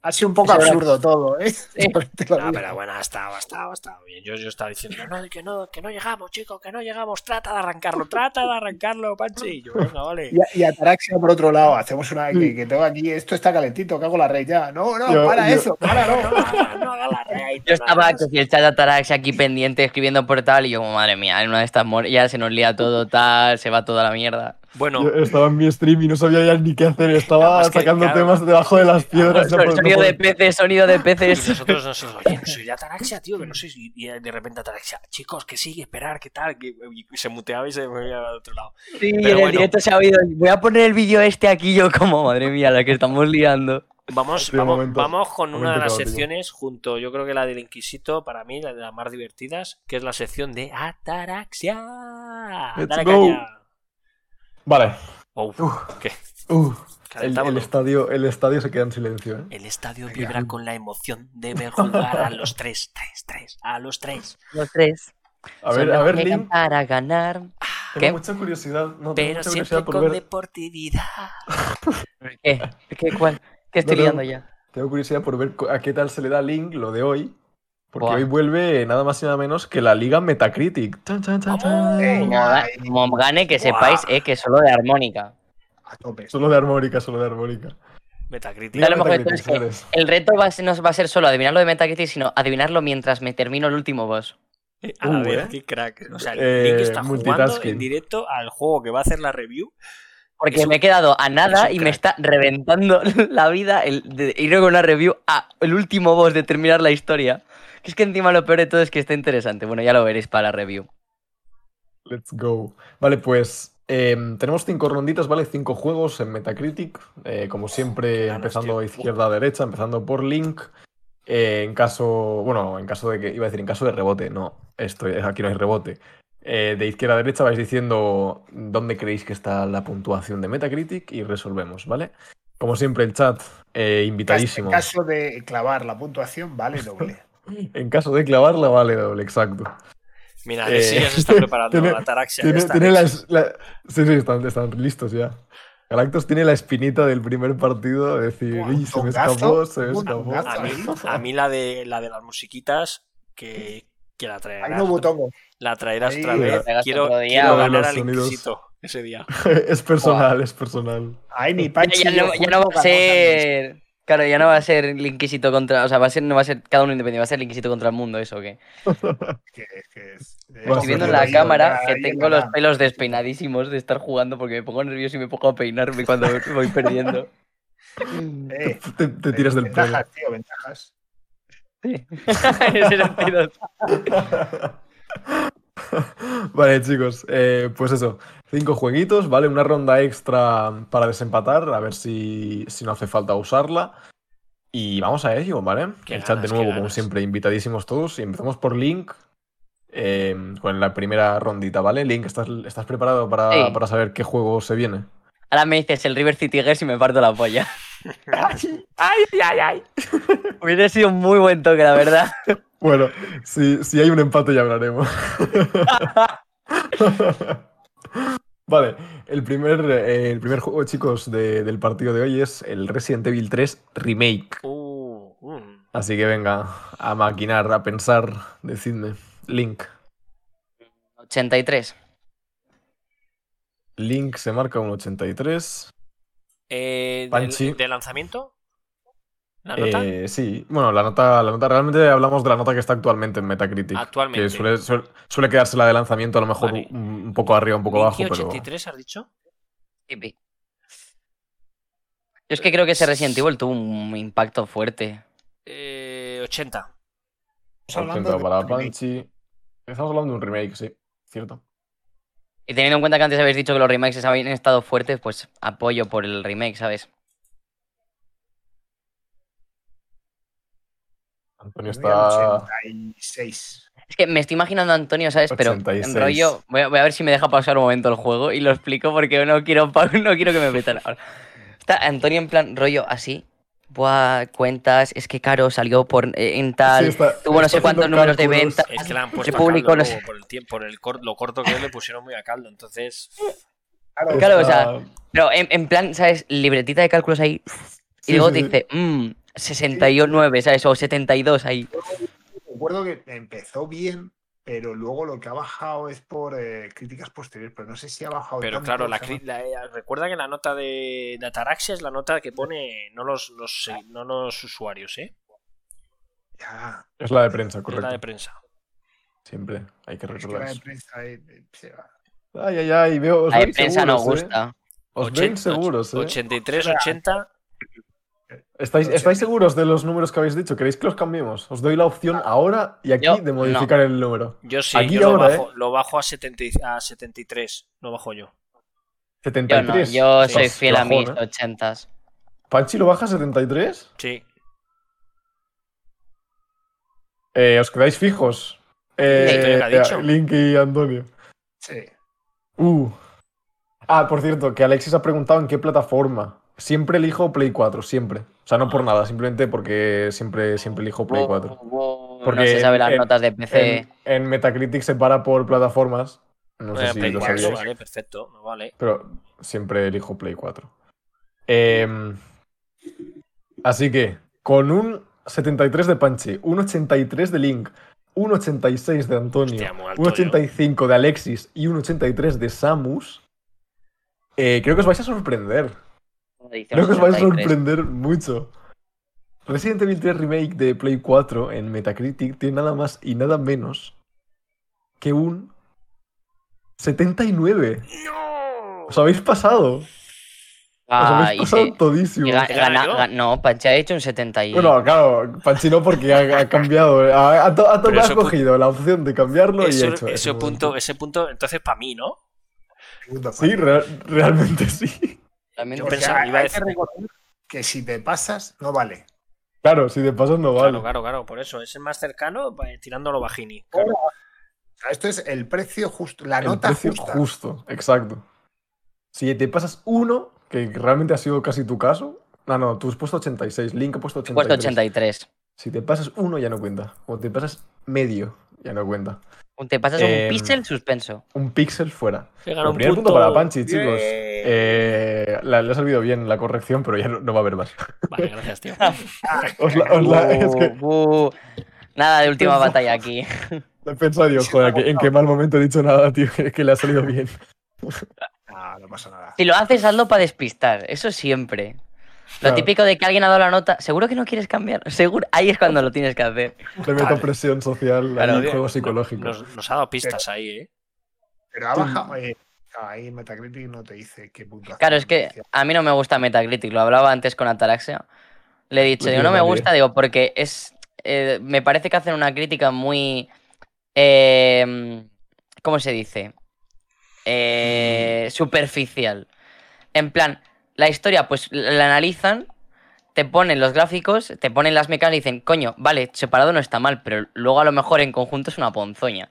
Ha sido un poco absurdo todo, ¿eh? Te lo Ah, digo. pero bueno, estaba, estaba, estaba bien. Yo, yo estaba diciendo, no, que no, que no llegamos, chicos, que no llegamos, trata de arrancarlo, trata de arrancarlo, Panchi. Y yo, venga, vale. Y, Ataraxia, por otro lado, hacemos una que, que tengo aquí, esto está calentito, cago la rey ya. No, no, Yo- para yo- eso, para No, no. no haga- no haga la raid, Yo no estaba que si el chat de Atarax aquí pendiente escribiendo por tal y yo madre mía, en una de estas ya se nos lía todo tal, se va toda la mierda. Bueno, Yo estaba en mi stream y no sabía ya ni qué hacer. Estaba que, sacando claro, temas debajo de las piedras. no no sonido de peces, sonido de Y peces. nosotros nos oye, soy de Ataraxia, tío, que no sé si. Y de repente Ataraxia, chicos, que sigue, esperar, que tal. Que y se muteaba y se movía al otro lado. Sí, Pero en el bueno. directo se ha oído. Voy a poner el vídeo este aquí yo como, madre mía, la que estamos liando. Vamos, Sí, vamos, momento- vamos con una de las secciones, junto, yo creo que la del Inquisito, para mí, la de las más divertidas, que es la sección de Ataraxia. Let's Dale go. caña. Vale. Oh, Uf. ¿qué? Uh, el, estadio, el estadio se queda en silencio. ¿eh? El estadio vibra con la emoción de ver jugar a los tres, tres, tres, a los tres. Los tres. A ver, Solo a ver, Link. Para ganar. Tengo ¿Qué? mucha curiosidad. No, tengo Pero mucha siempre curiosidad con ver. deportividad. ¿Qué? ¿Qué, cuál? ¿Qué estoy No, liando ya? Tengo curiosidad por ver a qué tal se le da a Link lo de hoy. Porque Buah. hoy vuelve nada más y nada menos que la Liga Metacritic. Chan, chan, chan, chan. ¡Vamos! Eh, Como, Venga, como gane, que sepáis eh, que solo de armónica. A tope. Solo de armónica, solo de armónica. Metacritic. Lo es que. El reto va no va a ser solo adivinarlo de Metacritic, sino adivinarlo mientras me termino el último boss. A Uh, ver, ¿eh? qué crack. O sea, Eh, Link está jugando en directo al juego que va a hacer la review. Porque me he quedado a nada y me está reventando la vida el de ir con una review a el último boss de terminar la historia. Es que encima lo peor de todo es que está interesante. Bueno, ya lo veréis para la review. Let's go. Vale, pues em, tenemos cinco ronditas, ¿vale? Cinco juegos en Metacritic. eh, como siempre, empezando izquierda a derecha, empezando por Link. Eh, en caso, bueno, en caso de que, iba a decir, en caso de rebote, no, esto, aquí no hay rebote. Eh, de izquierda a derecha vais diciendo dónde creéis que está la puntuación de Metacritic y resolvemos, ¿vale? Como siempre, el chat, eh, En invitadísimo. caso de clavar la puntuación, vale doble. En caso de clavarla, vale doble, exacto. Mira, Eh, ya se está preparando. tiene- la Tiene, está tiene la- Sí, sí, están, están listos ya. Galactus tiene la espinita del primer partido de decir, "Uy, se me escapó, se me escapó. tongazo. A mí, a mí la, de, la de las musiquitas, que, que la Ahí traerás. no butongo. La traerás Ahí otra vez. Quiero, quiero ganar los al sonidos. Inquisito ese día. es personal, es personal. Ahí ni Ya, Panchi. ya no, ya no va a ser. Claro, ya no va a ser el Inquisito contra. O sea, va a ser, no va a ser cada uno independiente, va a ser el Inquisito contra el mundo, ¿eso o qué? Que, que es- Bueno, Estoy viendo en sí, la cámara que tengo los pelos despeinadísimos de estar jugando porque me pongo nervioso y me pongo a peinarme cuando voy perdiendo. Eh, Te, te tiras del pelo. ventajas, tío, ventajas. en ese sentido. Vale, chicos, eh, pues eso. Cinco jueguitos, ¿vale? Una ronda extra para desempatar, a ver si, si no hace falta usarla. Y vamos a ello, ¿vale? Qué El chat de nuevo, como siempre, invitadísimos todos. Y empezamos por Link. eh, con la primera rondita, ¿vale? Link, ¿estás, estás preparado para, Sí. para saber qué juego se viene? Ahora me dices el River City Girls y me parto la polla. ¡Ay, ay, ay! Hubiera sido un muy buen toque, la verdad. Bueno, si, si hay un empate ya hablaremos. vale, el primer, eh, el primer juego, chicos, de- del partido de hoy es el Resident Evil 3 Remake. Uh, uh. Así que venga, a maquinar, a pensar, decidme. Link. No 83. Link se marca un 83. Eh, Panchi. ¿De lanzamiento? ¿La nota? Eh, sí, bueno, la nota, la nota, realmente hablamos de la nota que está actualmente en Metacritic. Actualmente. Que suele, suele, suele quedarse la de lanzamiento a lo mejor Vale. un, un poco arriba, un poco abajo, Linky pero. 83 has dicho? Yo es que creo que ese Resident Evil tuvo un impacto fuerte. Eh, 80. Estamos hablando 80 de para. Panchi. Estamos hablando de un remake, sí, cierto. Y teniendo en cuenta que antes habéis dicho que los remakes habían estado fuertes, pues apoyo por el remake, ¿sabes? Antonio está. 86. Es que me estoy imaginando a Antonio, ¿sabes? Pero 86. en rollo. Voy a, voy a ver si me deja pausar un momento el juego y lo explico porque no quiero, no quiero que me metan ahora. Está Antonio en plan rollo así. Buah, cuentas, es que caro salió por eh, en tal. Sí, está- tuvo no sé cuántos números de cálculos. venta. Es que la han puesto a público, caldo no luego sé. por el tiempo, por el cor- lo corto que es, le pusieron muy a caldo. Entonces, Claro, Claro, o sea, Pero en, en plan, ¿sabes? Libretita de cálculos ahí. Y Sí, luego sí, te sí. dice, mmm, 69, ¿sabes? O 72 ahí. recuerdo que empezó bien, pero luego lo que ha bajado es por eh, críticas posteriores, pero no sé si ha bajado. pero tanto, claro, la, cri- la- eh, recuerda que la nota de, de Ataraxia es la nota que pone no los, los, se- no los usuarios, ¿eh? ya, Es la de prensa, Es correcto. la de prensa. Siempre hay que es que recordar la de prensa, eh, eh, se va. Ay, ay, ay, veo. La de prensa no seguros, ¿eh? gusta. Os Ochen- ven seguros, ¿eh? 83, 80. ¿Estáis, ¿Estáis seguros de los números que habéis dicho? ¿Queréis que los cambiemos? Os doy la opción ahora y aquí Yo, de modificar el número. Yo sí, Aquí yo lo ahora, ¿eh? bajo, lo bajo a, 70 y- a 73. Lo bajo yo. Yo no, 73. yo Sí, soy fiel a mis ¿eh? 80s. ¿Panchi lo baja a 73? Sí. Eh, ¿Os quedáis fijos? Eh. Link y Antonio. Sí. Uh. Ah, por cierto, que Alexis ha preguntado en qué plataforma. Siempre elijo Play 4, siempre. O sea, no por nada, simplemente porque siempre, siempre elijo Play 4. no se sabe las en- notas de PC. En, en Metacritic se para por plataformas. No sé Eh, si Play lo 4, sabíais. vale, perfecto. no Vale. Pero siempre elijo Play 4. Em, así que, con un 73 de Panchi, un 83 de Link, un 86 de Antonio, Hostia, muy alto un 85 de Alexis y un 83 de Samus, eh, creo que os vais a sorprender. Creo que os vais a 63. sorprender mucho. Resident Evil 3 Remake de Play 4 en Metacritic tiene nada más y nada menos que un 79. ¡No! Os habéis pasado. Os Ah, habéis y pasado se- todísimo. y ga- ¿Te gana gana- yo? ga- no, Pancha ha hecho un 70 y... Bueno, claro, Panchino porque ha, ha cambiado. Ha, ha, to- ha to- cogido la opción de cambiarlo y ha Eso- hecho. ese, ese punto, momento. ese punto, entonces para mí, ¿no? Sí, realmente sí. También- yo pensaba- iba a hay que decir- recordar que si te pasas, no vale. Claro, si te pasas no vale. Claro, claro, claro. Por eso es el más cercano eh, tirándolo bajini. Esto es el precio justo, la El nota precio justa. justo, exacto. Si te pasas uno, que realmente ha sido casi tu caso. No, no, tú has puesto 86, Link ha puesto He 83. puesto 83. Si te pasas uno, ya no cuenta. O te pasas medio, ya no cuenta. Te pasas Em, un píxel suspenso. Un píxel fuera. Un primer punto punto. para Panchi, chicos. Eh, la- le ha servido bien la corrección, pero ya no, no va a haber más. Vale, gracias, tío. Os la- os la- es que Uh, uh, nada de última batalla aquí. he pensado, digo, joder, que- en qué mal momento he dicho nada, tío, que, que le ha salido bien. No, no pasa nada. Si lo haces, hazlo para despistar. Eso siempre. Lo típico de que alguien ha dado la nota. ¿Seguro que no quieres cambiar? Seguro. Ahí es cuando lo tienes que hacer. Le meto presión social, Claro, ahí, bien. juego psicológico. Nos, nos ha dado pistas ahí, ¿eh? Pero ha bajado. eh, ahí Metacritic no te dice qué punto. Claro, es que a mí no me gusta Metacritic. Lo hablaba antes con Ataraxia. Le he dicho, Pues digo, yo no me gusta, digo, porque es. eh, me parece que hacen una crítica muy. eh, ¿Cómo se dice? Eh, superficial. En plan, la historia, pues la analizan, te ponen los gráficos, te ponen las mecánicas y dicen, coño, vale, separado no está mal, pero luego a lo mejor en conjunto es una ponzoña.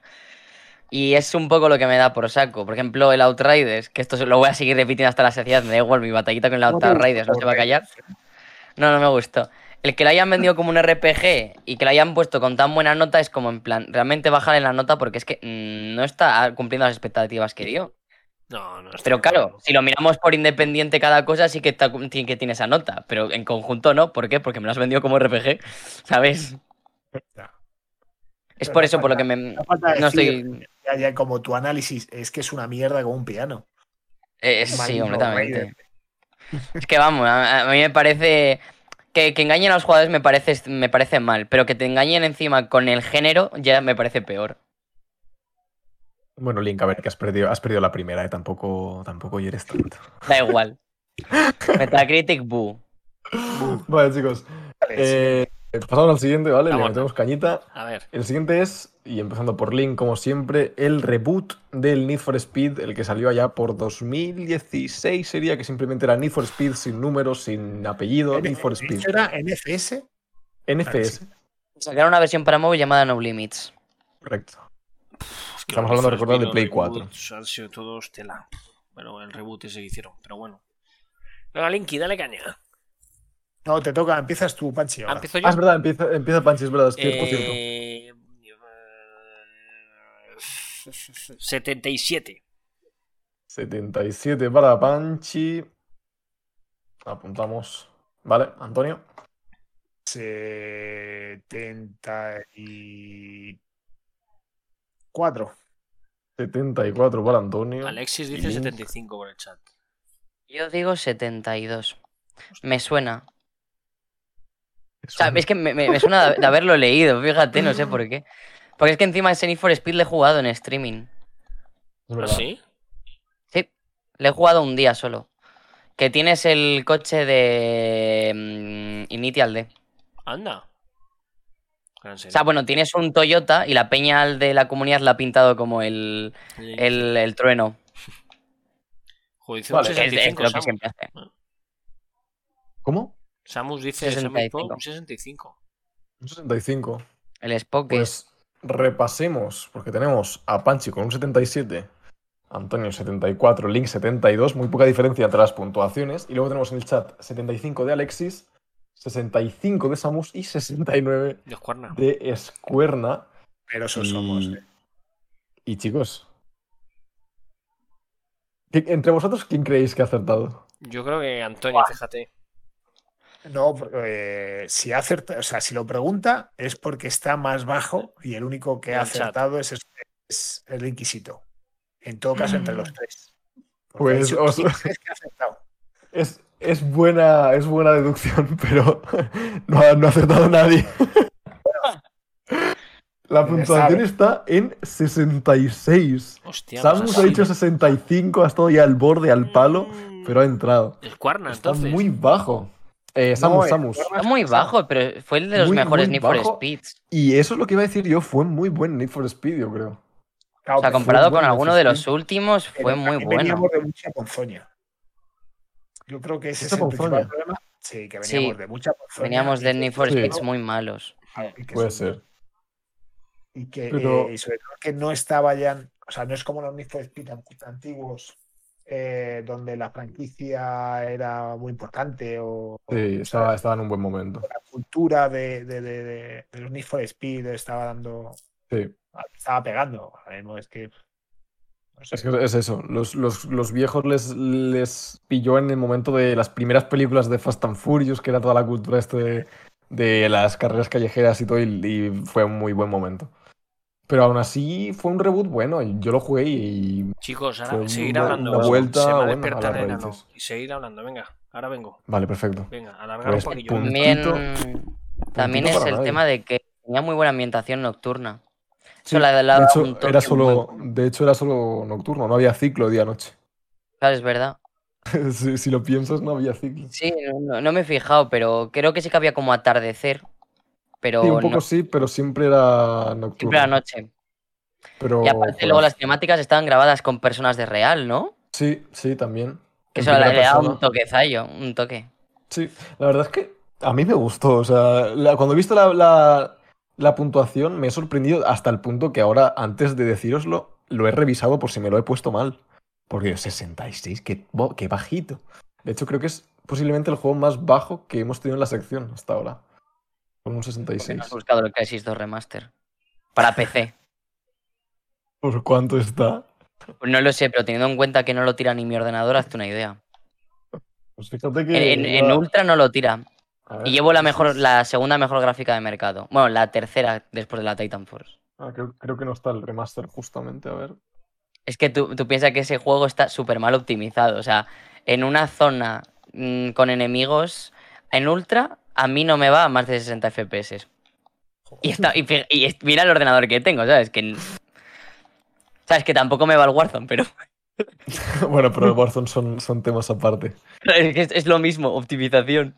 Y es un poco lo que me da por saco. Por ejemplo, el Outriders, que esto lo voy a seguir repitiendo hasta la saciedad, me da igual, mi batallita con el Outriders no se va a callar. No, no me gustó. El que lo hayan vendido como un RPG y que lo hayan puesto con tan buena nota es como en plan, realmente bajar en la nota porque es que mm, no está cumpliendo las expectativas que dio. No, no. está Pero claro. claro, si lo miramos por independiente cada cosa, sí que, está- sí que tiene esa nota. Pero en conjunto no. ¿Por qué? Porque me lo has vendido como RPG, ¿sabes? Es Pero por eso por lo que me... No falta No decir estoy... Ya, ya, como tu análisis es que es una mierda como un piano. Eh, sí, completamente. Es que vamos, a, a mí me parece. Que, que engañen a los jugadores me parece, me parece mal, pero que te engañen encima con el género ya me parece peor. Bueno, Link, a ver, que has perdido, has perdido la primera, ¿eh? Tampoco, tampoco eres tanto. Da igual. Metacritic, boo. Vale, chicos. Vale, Eh, pasamos al siguiente, ¿vale? Le metemos cañita. A ver. El siguiente es, y empezando por Link, como siempre, el reboot del Need for Speed, el que salió allá por 2016, sería que simplemente era Need for Speed sin números, sin apellido, Need for Speed. ¿Eso era NFS? NFS, Sacaron una versión para móvil llamada No Limits. correcto. Estamos hablando, recordad, de Play Speed, 4. reboots Han sido todos tela. Bueno, el reboot ese que hicieron, pero bueno. Venga, Linky, dale caña. No, te toca, empiezas tú, Panchi. Ah, ahora. empiezo yo. Ah, es verdad, empieza, empieza Panchi, es verdad, es cierto, cierto. Eh, 77. 77 para Panchi. Apuntamos. Vale, Antonio. 74. 74 para Antonio. Alexis dice Link. 75 por el chat. Yo digo 72. Me suena. O sea, es que me, me- me suena de, haberlo leído, fíjate, no sé por qué. Porque es que encima ese Need for Speed le he jugado en streaming. Es ¿Ah, sí? Sí, le he jugado un día solo. Que tienes el coche de mm, Initial D. Anda. O sea, bueno, tienes un Toyota y la peña de la comunidad la ha pintado como el, el, el trueno. Dice Vale. un Que es, es 65 lo que siempre hace. ¿Cómo? Samus dice 65. un 65. Un 65. El Spock es. Pues repasemos, porque tenemos a Panchi con un 77, Antonio 74, Link 72, muy poca diferencia entre las puntuaciones. Y luego tenemos en el chat 75 de Alexis, 65 de Samus y 69 De Juarna. de Escuerna. Pero eso Y, somos. eh. y chicos, ¿qué- entre vosotros, ¿quién creéis que ha acertado? Yo creo que Antonio, fíjate. No, porque, eh, si acerta, o sea, si lo pregunta es porque está más bajo y el único que ha El acertado es, es el Inquisito. En todo caso, entre los tres. Porque Pues, os- ¿quién crees que ha acertado? Es, es, buena, es buena deducción, pero no ha, no ha acertado nadie. La puntuación está en 66. Hostia, Samus pues ha dicho 65, ha estado ya al borde, al palo, Mm, pero ha entrado. El Cuarna, Está entonces. muy bajo. Eh, Samus, eh, Samus. Cuerna Está muy bajo, pero fue el de los Muy, mejores muy Need for bajo. Speeds. Y eso es lo que iba a decir yo, fue muy buen Need for Speed, yo creo. Claro, O sea, comparado con alguno de los Speed. últimos, fue muy bueno. Veníamos de mucha ponzoña. Yo creo que ese ¿Mucha es el principal problema. Sí, que Sí, veníamos de mucha ponzoña. Veníamos de Need for Sí. Speeds muy malos. Puede son- ser. Y que Pero- eh, y sobre todo que no estaba ya, o sea, no es como los Need for Speed an- antiguos, eh, donde la franquicia era muy importante o, o Sí, sea, estaba, estaba en un buen momento. la cultura de, de, de, de- de los Need for Speed estaba dando, Sí. estaba pegando. Ahora mismo es que. Es que es eso, los, los- los viejos les, les pilló en el momento de las primeras películas de Fast and Furious, que era toda la cultura este de, de las carreras callejeras y todo, y, y fue un muy buen momento. Pero aún así fue un reboot bueno, y yo lo jugué y... Chicos, Fue ahora seguir una- hablando. una vuelta, Se va a bueno, a despertar las el enano. raíces. Y seguir hablando, venga. Ahora vengo. Vale, perfecto. Venga, alargar Pues, un poquillo. También, Puntito- también es el nadie. tema de que tenía muy buena ambientación nocturna. Sí, de hecho, un era solo, de hecho, era solo nocturno, no había ciclo día-noche. Claro, es verdad. si, si lo piensas, no había ciclo. Sí, no, no me he fijado, pero creo que sí que había como atardecer. Pero Sí, un poco no, sí, pero siempre era nocturno. siempre a la noche. Pero, Y aparte, luego las cinemáticas estaban grabadas con personas de real, ¿no? Sí, sí, también. Que eso le da un toquezallo, un toque. Sí, la verdad es que a mí me gustó. O sea, la- cuando he visto la, la- la puntuación me he sorprendido hasta el punto que ahora, antes de decíroslo, lo he revisado por si me lo he puesto mal. Porque 66, qué, qué bajito. De hecho, creo que es posiblemente el juego más bajo que hemos tenido en la sección hasta ahora. Con un Porque 66. no has buscado el Crisis 2 Remaster. Para PC. ¿Por cuánto está? Pues no lo sé, pero teniendo en cuenta que no lo tira ni mi ordenador, hazte una idea. Pues fíjate En, que. en- Ultra no lo tira. Ver, Y llevo la mejor, entonces- la segunda mejor gráfica de mercado. Bueno, la tercera después de la Titan Force. Ah, creo, creo que no está el remaster justamente, a ver. Es que tú, tú piensas que ese juego está súper mal optimizado. O sea, en una zona mm, con enemigos en ultra, a mí no me va a más de 60 FPS. Y, está, y, fi- y es- mira el ordenador que tengo, ¿sabes? Que, sabes que tampoco me va el Warzone, pero bueno, pero el Warzone son, son temas aparte. es lo mismo, optimización.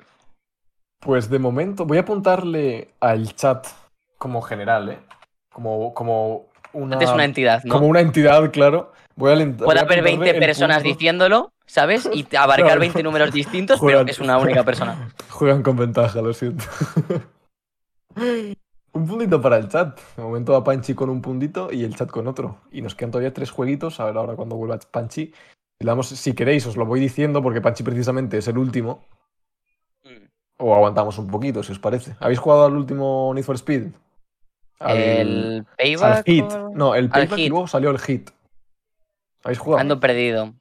Pues de momento voy a apuntarle al chat como general, ¿eh? Como, como una, Es una entidad, ¿no? como una entidad, claro. Voy a Puede haber apuntarle 20 el personas punto- diciéndolo, ¿sabes? Y abarcar Claro. 20 números distintos, Juegan. pero es una única persona. Juegan con ventaja, lo siento. un puntito para el chat. De momento va Panchi con un puntito y el chat con otro. Y nos quedan todavía tres jueguitos. A ver ahora cuando vuelva Panchi. Si queréis, os lo voy diciendo porque Panchi precisamente es el último. O aguantamos un poquito, si os parece. ¿Habéis jugado al último Need for Speed? Al, El al payback. Hit. o- No, el Payback y Hit. luego salió el Hit. ¿Habéis jugado? Ando perdido.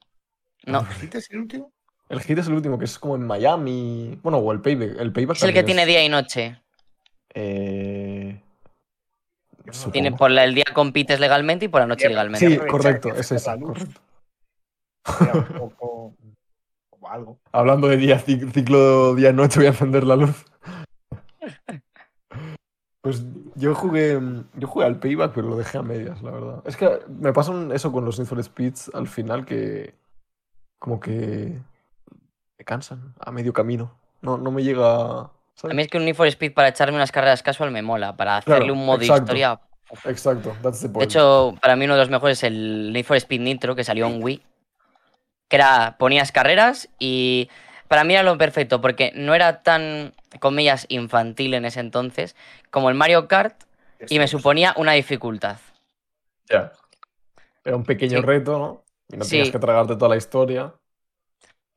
No. ¿Este es el último? El Hit es el último, que es como en Miami. Bueno, o el Payback. El Payback Es el que tiene día y noche. Eh... Por la- el día compites legalmente y por la noche Sí, legalmente. Sí, correcto, es esa, correcto. Era un poco como algo. Hablando de día, cic- ciclo día-noche, voy a encender la luz. Pues yo jugué, yo jugué al Payback, pero lo dejé a medias, la verdad. Es que me pasa eso con los Need for Speeds al final que como que me cansan a medio camino. No, no me llega... ¿sabes? A mí es que un Need for Speed para echarme unas carreras casual me mola. Para Claro, hacerle un modo exacto. historia. Exacto, that's the De hecho, para mí uno de los mejores es el Need for Speed Nitro que salió en Wii. Que era, ponías carreras y para mí era lo perfecto porque no era tan, comillas, infantil en ese entonces como el Mario Kart y me suponía una dificultad. Ya. Era un pequeño Sí. reto, ¿no? Y no Sí. tenías que tragarte toda la historia.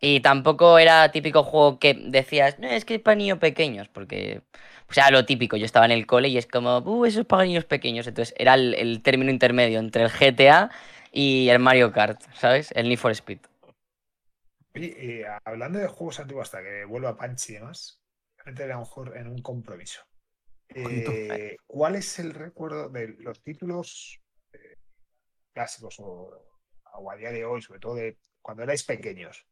Y tampoco era típico juego que decías, no, es que es para niños pequeños, porque, o sea, lo típico, yo estaba en el cole y es como, uh, eso es para niños pequeños, entonces era el, el término intermedio entre el GTA y el Mario Kart, ¿sabes? El Need for Speed. Oye, eh, hablando de juegos antiguos, hasta que vuelva Panchi y demás, voy a meter a lo mejor en un compromiso. Eh, ¿Cuál es el recuerdo de los títulos eh, clásicos o, o a día de hoy, sobre todo de cuando erais pequeños?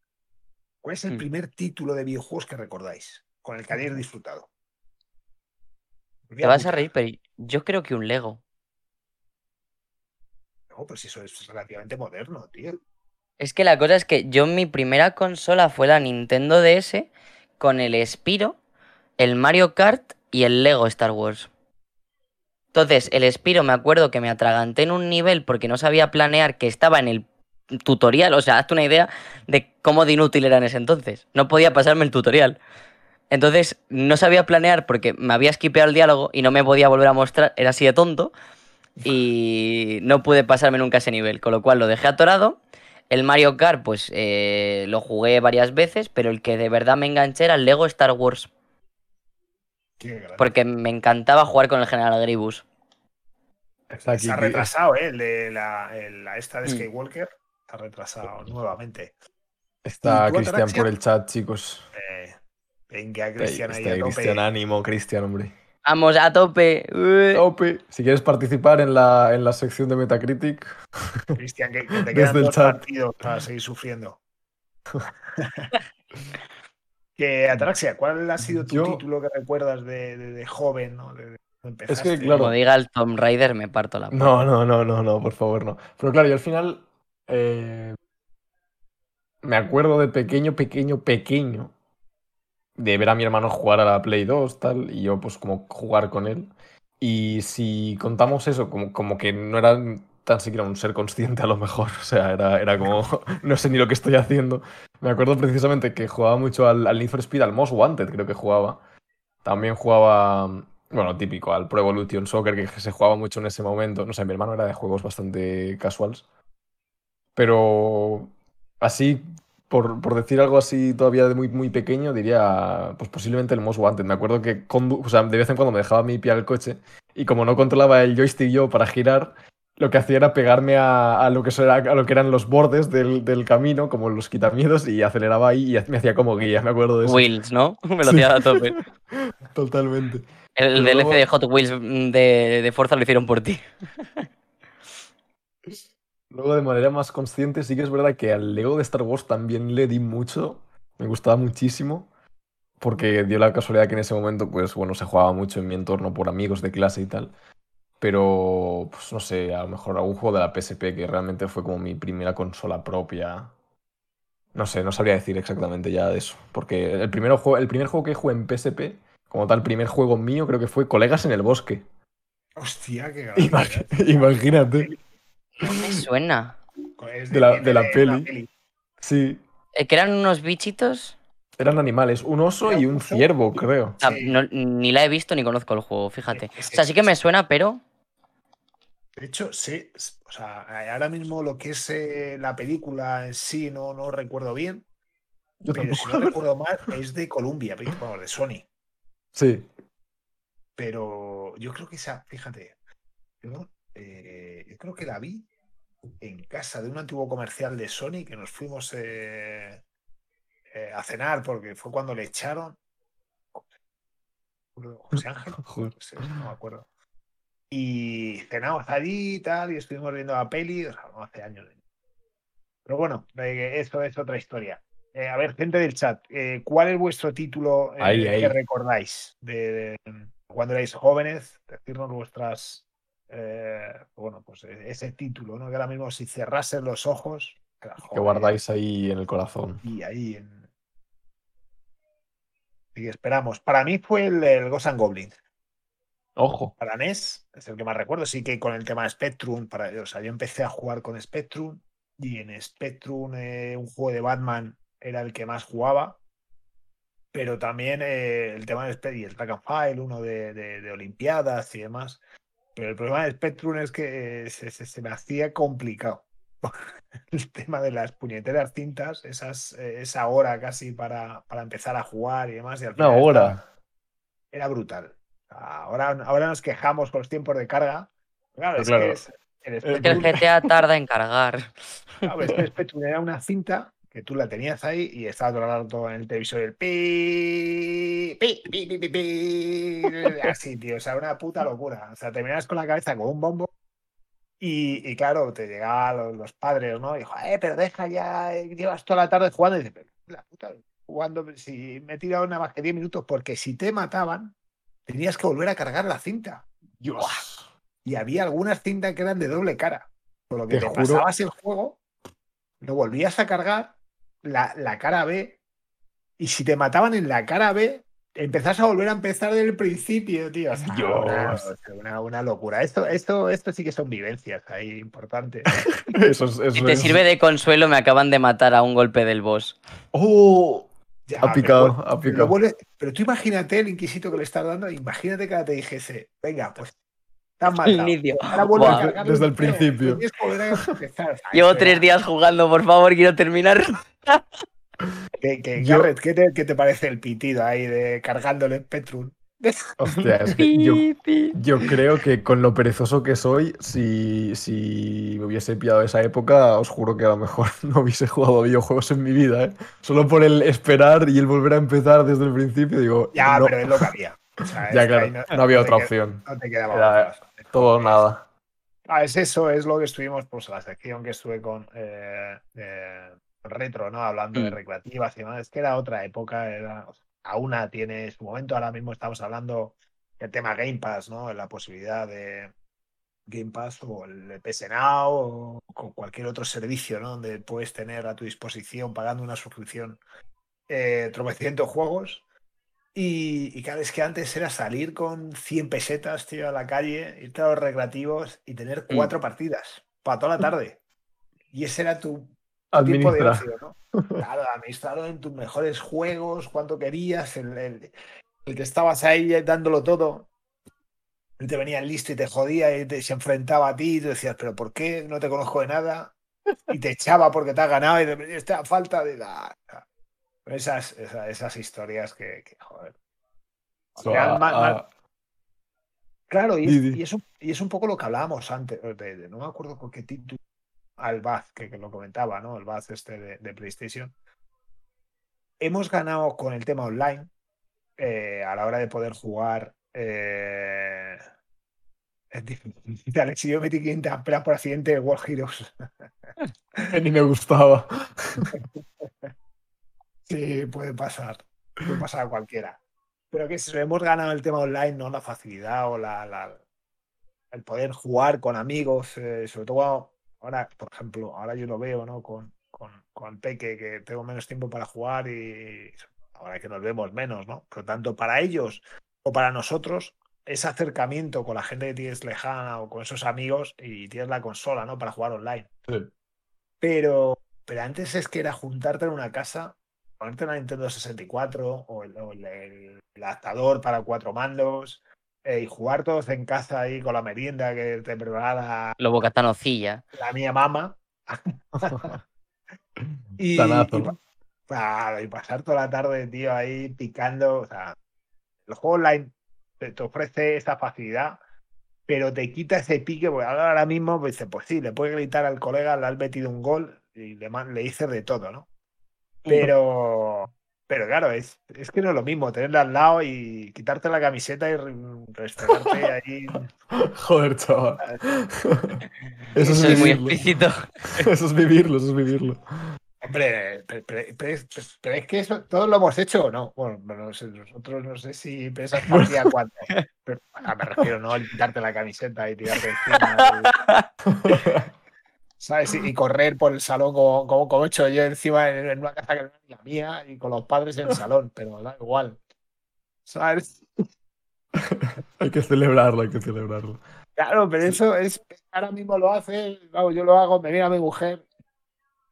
¿Cuál es el Mm. primer título de videojuegos que recordáis? Con el que hayáis disfrutado. Te vas a reír, pero yo creo que un Lego. No, pues eso es relativamente moderno, tío. Es que la cosa es que yo mi primera consola fue la Nintendo DS con el Spiro, el Mario Kart y el Lego Star Wars. Entonces, el Spiro me acuerdo que me atraganté en un nivel porque no sabía planear que estaba en el tutorial. O sea, hazte una idea de cómo de inútil era en ese entonces. No podía pasarme el tutorial. Entonces, no sabía planear porque me había skipeado el diálogo y no me podía volver a mostrar. Era así de tonto. Y no pude pasarme nunca ese nivel. Con lo cual lo dejé atorado. El Mario Kart, pues eh, lo jugué varias veces, pero el que de verdad me enganché era el Lego Star Wars, Qué porque me encantaba jugar con el General Grievous. Está aquí, Se ha retrasado, ¿eh? El de la, el- la esta de Mm. Skywalker. Se ha retrasado nuevamente. Está ¿Y tú, Cristian por el chat, chicos. Eh, venga, Está, Cristian, ahí está. Cristian, ánimo, Cristian, hombre. Vamos a tope. Tope. Si quieres participar en la, en la sección de Metacritic, Cristian, que, que te quedan el dos chat. partidos para seguir sufriendo. que Ataraxia, ¿cuál ha sido tu Yo- título que recuerdas de, de- de joven? ¿no? De- Es que, claro. Como diga el Tomb Raider, me parto la. No, no, no, no, no, por favor, no. Pero claro, yo al final eh, me acuerdo de pequeño, pequeño, pequeño, de ver a mi hermano jugar a la Play 2, tal, y yo pues como jugar con él. Y si contamos eso, como, como que no era tan siquiera un ser consciente a lo mejor, o sea, era, era como, no sé ni lo que estoy haciendo. Me acuerdo precisamente que jugaba mucho al, al for Speed, al Most Wanted creo que jugaba. También jugaba, bueno, típico, al Pro Evolution Soccer, que se jugaba mucho en ese momento. No sé, mi hermano era de juegos bastante casuals. Pero así, por, por decir algo así todavía de muy, muy pequeño, diría, pues posiblemente el Most Wanted. Me acuerdo que condu- o sea, de vez en cuando me dejaba mi pie al coche y como no controlaba el joystick yo para girar, lo que hacía era pegarme a, a lo, que era, a lo que eran los bordes del, del camino, como los quitamiedos, y aceleraba ahí y me hacía como guía, me acuerdo de eso. Wheels, ¿no? Me lo hacía a tope. Totalmente. El, el DLC luego- de Hot Wheels mm, de, de Forza lo hicieron por ti. Luego, de manera más consciente, sí que es verdad que al Lego de Star Wars también le di mucho. Me gustaba muchísimo. Porque dio la casualidad que en ese momento, pues bueno, se jugaba mucho en mi entorno por amigos de clase y tal. Pero, pues no sé, a lo mejor algún juego de la PSP que realmente fue como mi primera consola propia. No sé, no sabría decir exactamente ya de eso. Porque el, primero juego, el primer juego que jugué en PSP, como tal, primer juego mío, creo que fue Colegas en el Bosque. Hostia, qué grande. Imag- Imagínate. No me suena. Es de la- de la peli. Sí, Eh, ¿Que eran unos bichitos? Eran animales, un oso y un ciervo, creo. Ah, no- ni la he visto ni conozco el juego, fíjate. O sea, sí que me suena, pero De hecho, sí, o sea, ahora mismo lo que es eh, la película en sí no, no recuerdo bien, Yo pero si no recuerdo mal es de Columbia, vamos, de Sony. Sí, Pero yo creo que esa, fíjate, yo, eh, yo creo que la vi en casa de un antiguo comercial de Sony que nos fuimos eh, eh, a cenar porque fue cuando le echaron. José Ángel, Joder. no me acuerdo. Y cenamos allí y tal, y estuvimos viendo la peli, o sea, no hace años. Pero bueno, eh, eso es otra historia. Eh, a ver, gente del chat, ¿cuál es vuestro título Ahí, que recordáis de, de cuando erais jóvenes? Decirnos vuestras, eh, bueno, pues eh, ese título, ¿no? Que ahora mismo si cerrasen los ojos, que guardáis ahí en el corazón. y ahí en... Y esperamos. Para mí fue el, el Ghost and Goblins. Ojo. Para NES es el que más recuerdo. Sí que con el tema de Spectrum, para, o sea, yo empecé a jugar con Spectrum y en Spectrum eh, un juego de Batman era el que más jugaba. Pero también eh, el tema de Spectrum y el Track and File, uno de, de- de Olimpiadas y demás. Pero el problema de Spectrum es que eh, se, se- se me hacía complicado. El tema de las puñeteras cintas, esas, eh, esa hora casi para, para empezar a jugar y demás. Y al Una final estaba- era brutal. Ahora, ahora nos quejamos con los tiempos de carga. Claro, Pero es claro, que es, el es que el Spectrum- GTA tarda en cargar. claro, es que el Spectrum era una cinta que tú la tenías ahí y estaba todo el rato en el televisor el pi, pi, pi, pi, pi, pi, así, tío, o sea, una puta locura. O sea, terminabas con la cabeza con un bombo y, y claro, te llegaban los, los padres, ¿no? Y dijo, eh, pero deja ya, eh, llevas toda la tarde jugando. Y dices, pero la puta, jugando, si me he tirado nada más que 10 minutos, porque si te mataban, tenías que volver a cargar la cinta. Y había algunas cintas que eran de doble cara. Por lo que Te te, juro- pasabas el juego, lo volvías a cargar, la, la cara B, y si te mataban en la cara B, empezás a volver a empezar desde el principio, tío. O sea, Dios. Una, una- locura. Esto, esto, esto sí que son vivencias ahí importantes. Eso es. Eso Si te es- sirve de consuelo, me acaban de matar a un golpe del boss. ¡Oh! Ya, Ha pero picado, ha pero picado. vuelve- pero tú imagínate el inquisito que le estás dando, imagínate que ahora te dijese, venga, pues Buah. a cargar Desde el principio. Llevo tres días jugando, por favor, quiero terminar. Yo- Garrett, ¿qué te, qué te parece el pitido ahí de cargándole? Hostia, es que yo, creo que con lo perezoso que soy, si, si me hubiese pillado esa época, os juro que a lo mejor no hubiese jugado a videojuegos en mi vida, ¿eh? Solo por el esperar y el volver a empezar desde el principio, digo, Ya, no, pero es lo que había. O sea, ya claro, no, había otra queda- opción. No te quedaba Era. Todo o nada. Ah, es eso, es lo que estuvimos, pues la sección que estuve con eh, eh, retro, ¿no? Hablando de Mm. recreativas y demás. Es que era otra época, era, o sea, aún tiene su momento. Ahora mismo estamos hablando del tema Game Pass, ¿no? La posibilidad de Game Pass o el PS Now o con cualquier otro servicio, ¿no? Donde puedes tener a tu disposición, pagando una suscripción, eh, tropecientos juegos. Y, y claro, es que antes era salir con 100 pesetas, tío, a la calle, irte a los recreativos y tener Mm. cuatro partidas para toda la tarde. Y ese era tu tiempo de Administra. ocio, ¿no? Claro, administrarlo en tus mejores juegos, cuánto querías, el, el- el que estabas ahí dándolo todo. Él te venía listo y te jodía y te, se enfrentaba a ti y tú decías, pero ¿por qué? No te conozco de nada. Y te echaba porque te has ganado y te esta falta de la... Esas, esas, esas historias que, que, joder. So, a- ma- ma- a- Claro, y es, y un, y es un poco lo que hablábamos antes, de- de- no me acuerdo con qué título, al Baz, que, que lo comentaba, ¿no? El Baz este de, de PlayStation. Hemos ganado con el tema online eh, a la hora de poder jugar. Eh... Es difícil. Alex, yo metí 500 amperas por accidente de World Heroes. Ni me gustaba. Sí, puede pasar. Puede pasar a cualquiera. Pero que si hemos ganado el tema online, ¿no? La facilidad o la, la- el poder jugar con amigos, eh, sobre todo ahora, por ejemplo, ahora yo lo veo, ¿no? Con, con, con Peque, que tengo menos tiempo para jugar y ahora que nos vemos menos, ¿no? Pero tanto para ellos o para nosotros, ese acercamiento con la gente que tienes lejana o con esos amigos y tienes la consola, ¿no? Para jugar online. Sí. Pero, pero antes es que era juntarte en una casa, ponerte una Nintendo 64 o el, o el- el- el adaptador para cuatro mandos eh, y jugar todos en casa ahí con la merienda que te preparaba Lobo Catanocilla. la mía mamá. y, y claro, y pasar toda la tarde, tío, ahí picando. O sea, el juego online te, te ofrece esa facilidad, pero te quita ese pique, porque ahora mismo pues, dice, pues sí, le puedes gritar al colega, le has metido un gol y le, le dices de todo, ¿no? Pero, pero claro, es, es que no es lo mismo tenerla al lado y quitarte la camiseta y re- restregarte ahí. Joder, chaval. Eso, Eso es es muy vivirlo. explícito. Eso es vivirlo, eso es vivirlo. Hombre, pero, pero- pero es, pero es que eso todos lo hemos hecho o no. Bueno, no sé, nosotros no sé si pesas partida cuánto. Pero, ah, me refiero, no el quitarte la camiseta y tirarte encima. ¿Sabes? Y, correr por el salón como, como, como he hecho yo encima en, en una casa que no es la mía y con los padres en el salón, pero da igual. ¿Sabes? Hay que celebrarlo, hay que celebrarlo. Claro, pero eso es ahora mismo lo hace, vamos, yo lo hago, me viene a mi mujer.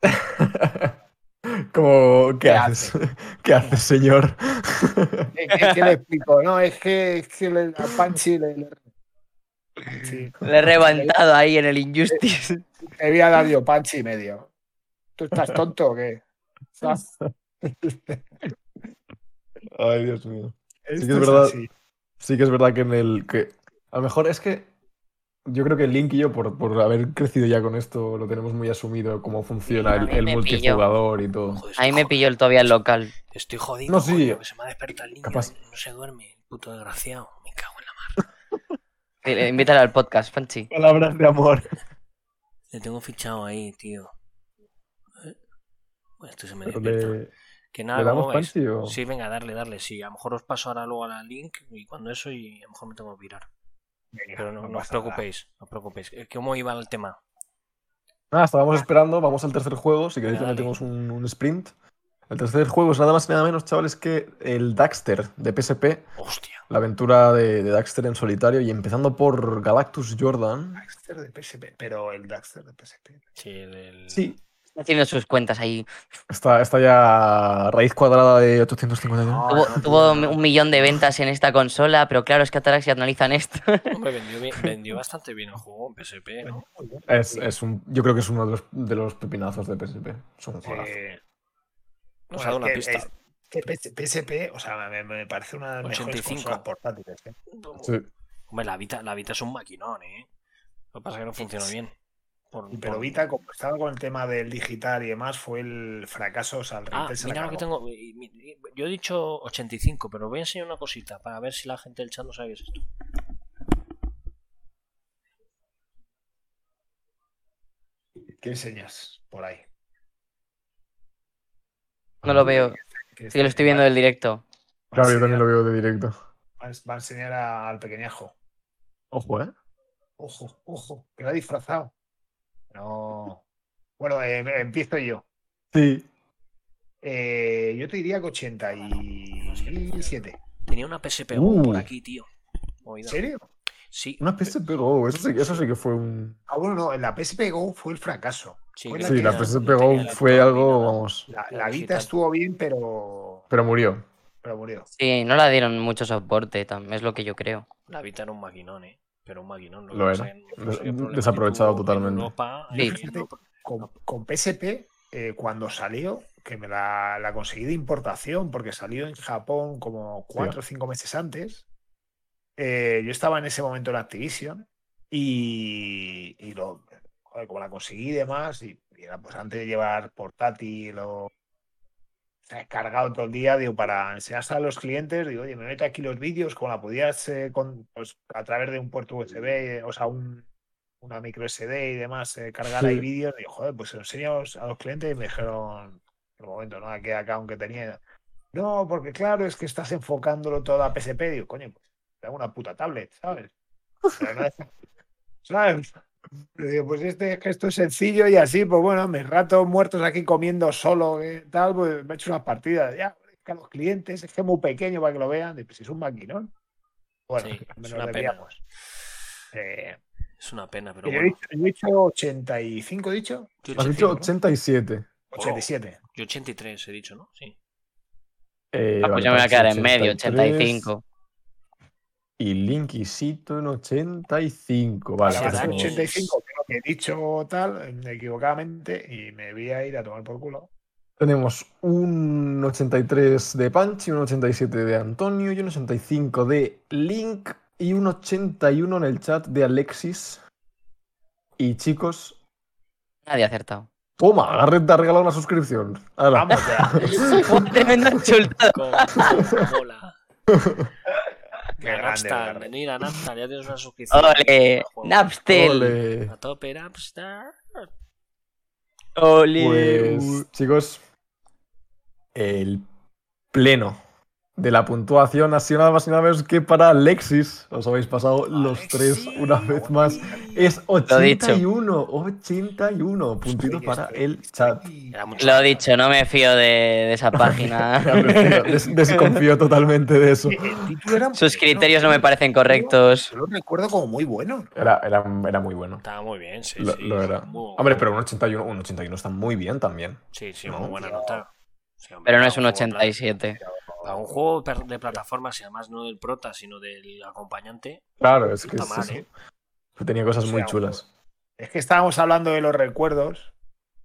Como, ¿qué ¿Qué haces? ¿Qué haces, señor? Es, es que le explico, no, es que, es que le, a Panchi le, le- Sí. Le he reventado ahí en el Injustice. Te voy a dar yo panchi y medio. ¿Tú estás tonto o qué? ¿Sabes? Ay, Dios mío. Esto que es verdad. así. Sí que es verdad que en el que a lo mejor es que yo creo que Link y yo por, por haber crecido ya con esto lo tenemos muy asumido cómo funciona el, multijugador y todo. Joder, Ahí me pilló el todavía el local. Estoy jodido, No, sí. se me ha despertado el niño. Capaz. No se duerme, puto desgraciado. Me cago en la mar. Eh, Invítale al podcast, Panchi. Palabras de amor. Le tengo fichado ahí, tío. Eh, Bueno, esto se me despierta. le, Que ¿le nada, o...? Sí, venga, darle, darle. Sí, a lo mejor os paso ahora luego a la link y cuando eso y a lo mejor me tengo que virar. Venga, Pero no, no no os nada. preocupéis, no os preocupéis. Eh, ¿Cómo iba el tema? Nada, estábamos esperando, vamos al tercer juego, si queréis le metemos un, un sprint. El tercer juego es nada más y nada menos, chavales, que el Daxter de PSP, Hostia. la aventura de, de Daxter en solitario, y empezando por Galactus Jordan. Daxter de PSP, pero el Daxter de PSP. Sí, el, el- Sí, Está haciendo sus cuentas ahí. está, está ya raíz cuadrada de 851. No, Tuvo, no, tuvo no, un millón de ventas en esta consola, pero claro, es que Ataraxia analizan esto. Hombre, vendió, bastante bien el juego en PSP, ¿no? Es, es un, yo creo que es uno de los, de los pepinazos de PSP. Son Eh. Nos bueno, ha dado una pista. es que PS- PSP, o sea, me, me parece una de las mejores 85. consolas portátiles. ¿eh? Sí. Hombre, la Vita, la Vita es un maquinón, ¿eh? Lo que pasa es que no funciona bien. Por- Pero por- Vita, como estaba con el tema del digital y demás, fue el fracaso. O sea, el Ah, mira lo que tengo. y- Yo he dicho 85, pero voy a enseñar una cosita para ver si la gente del chat no sabe qué es esto. ¿Qué enseñas por ahí? No lo veo. Que Sí, lo estoy viendo del directo. Claro, yo también lo veo de directo. Va a- enseñar al pequeñajo. Ojo, ¿eh? Ojo, ojo, que lo ha disfrazado. No. Bueno, eh, empiezo yo. Sí. Eh, yo te diría que 87. Tenía una PSP Uh. por aquí, tío. ¿En serio? Sí. Una PSP Go, eso sí, eso sí que fue un... Ah, bueno, no, en la PSP Go fue el fracaso. Sí, la Sí, que la era- PSP Go fue algo, vamos... La, Vita estuvo bien, pero, Pero murió. pero murió. Sí, no la dieron mucho soporte, es lo que yo creo. La Vita era un maquinón, ¿eh? Pero un maquinón. Lo que era. problema desaprovechado en totalmente. Europa, Sí. en- Fíjate, con, con PSP, eh, cuando salió, que me la, la conseguí de importación, porque salió en Japón como cuatro o cinco meses antes, eh, yo estaba en ese momento en Activision y, y lo, joder, como la conseguí y demás, y, y era pues antes de llevar portátil o o sea, cargado todo el día, digo, para enseñarse a los clientes, digo, oye, me meto aquí los vídeos, como la podías eh, con, pues, a través de un puerto USB, o sea, un, una micro SD y demás, eh, cargar ahí vídeos, digo, joder, pues se enseño a los clientes y me dijeron, en un momento, ¿no? Aquel account que tenía, no, porque claro, es que estás enfocándolo todo a PSP, digo, coño, pues tengo una puta tablet, ¿sabes? Es- ¿Sabes? Le digo, pues este gesto es sencillo y así, pues bueno, mis ratos muertos aquí comiendo solo, eh, tal, pues me he hecho unas partidas. Ya, es que a los clientes es que es muy pequeño para que lo vean. Digo, Pues es un maquinón. Bueno, Sí, es una pena. Eh, Es una pena, pero yo, he bueno. dicho, yo he dicho 85, ¿he dicho? Yo Has dicho 85, 87. 87. Yo 83 he dicho, ¿no? Sí. Eh, Ah, vale, pues yo me voy a Panchi quedar en medio, 83, 85. Y Linkisito en 85. Vale, Sí, Ahora va a ser Dani. hacemos- 85, creo que he dicho tal, equivocadamente, y me voy a ir a tomar por culo. Tenemos un 83 de Panchi, un 87 de Antonio y un 85 de Link y un 81 en el chat de Alexis. Y chicos, Nadie ha acertado. toma, Garrett te ha regalado una suscripción. Vamos ya. Tremendo insultado. Qué grande, Napstar, Garrett. mira, Napstar, ya tienes una suscripción. Ole. Napstel. Ole. A tope, Napstar. Ole. Pues, chicos, el pleno de la puntuación ha sido nada más y nada menos que para Alexis. Os habéis pasado los tres una vez más. Es Lo dicho. 81, 81 puntitos para el chat. Lo dicho, no me fío de, de esa página. Des- desconfío totalmente de eso. Era muy Sus criterios no me parecen correctos. Yo lo recuerdo como muy bueno. Era, era, era muy bueno. Estaba muy bien, sí. Lo, sí. lo era. Hombre, pero un 81, un 81 está muy bien también. Sí, sí, No, muy buena nota. Sí, hombre, Pero no es un juego de pla- 87. Para un juego de plataformas y además no del prota, sino del acompañante. Claro, es que es mal. ¿eh? Tenía cosas O muy chulas. Es que estábamos hablando de los recuerdos.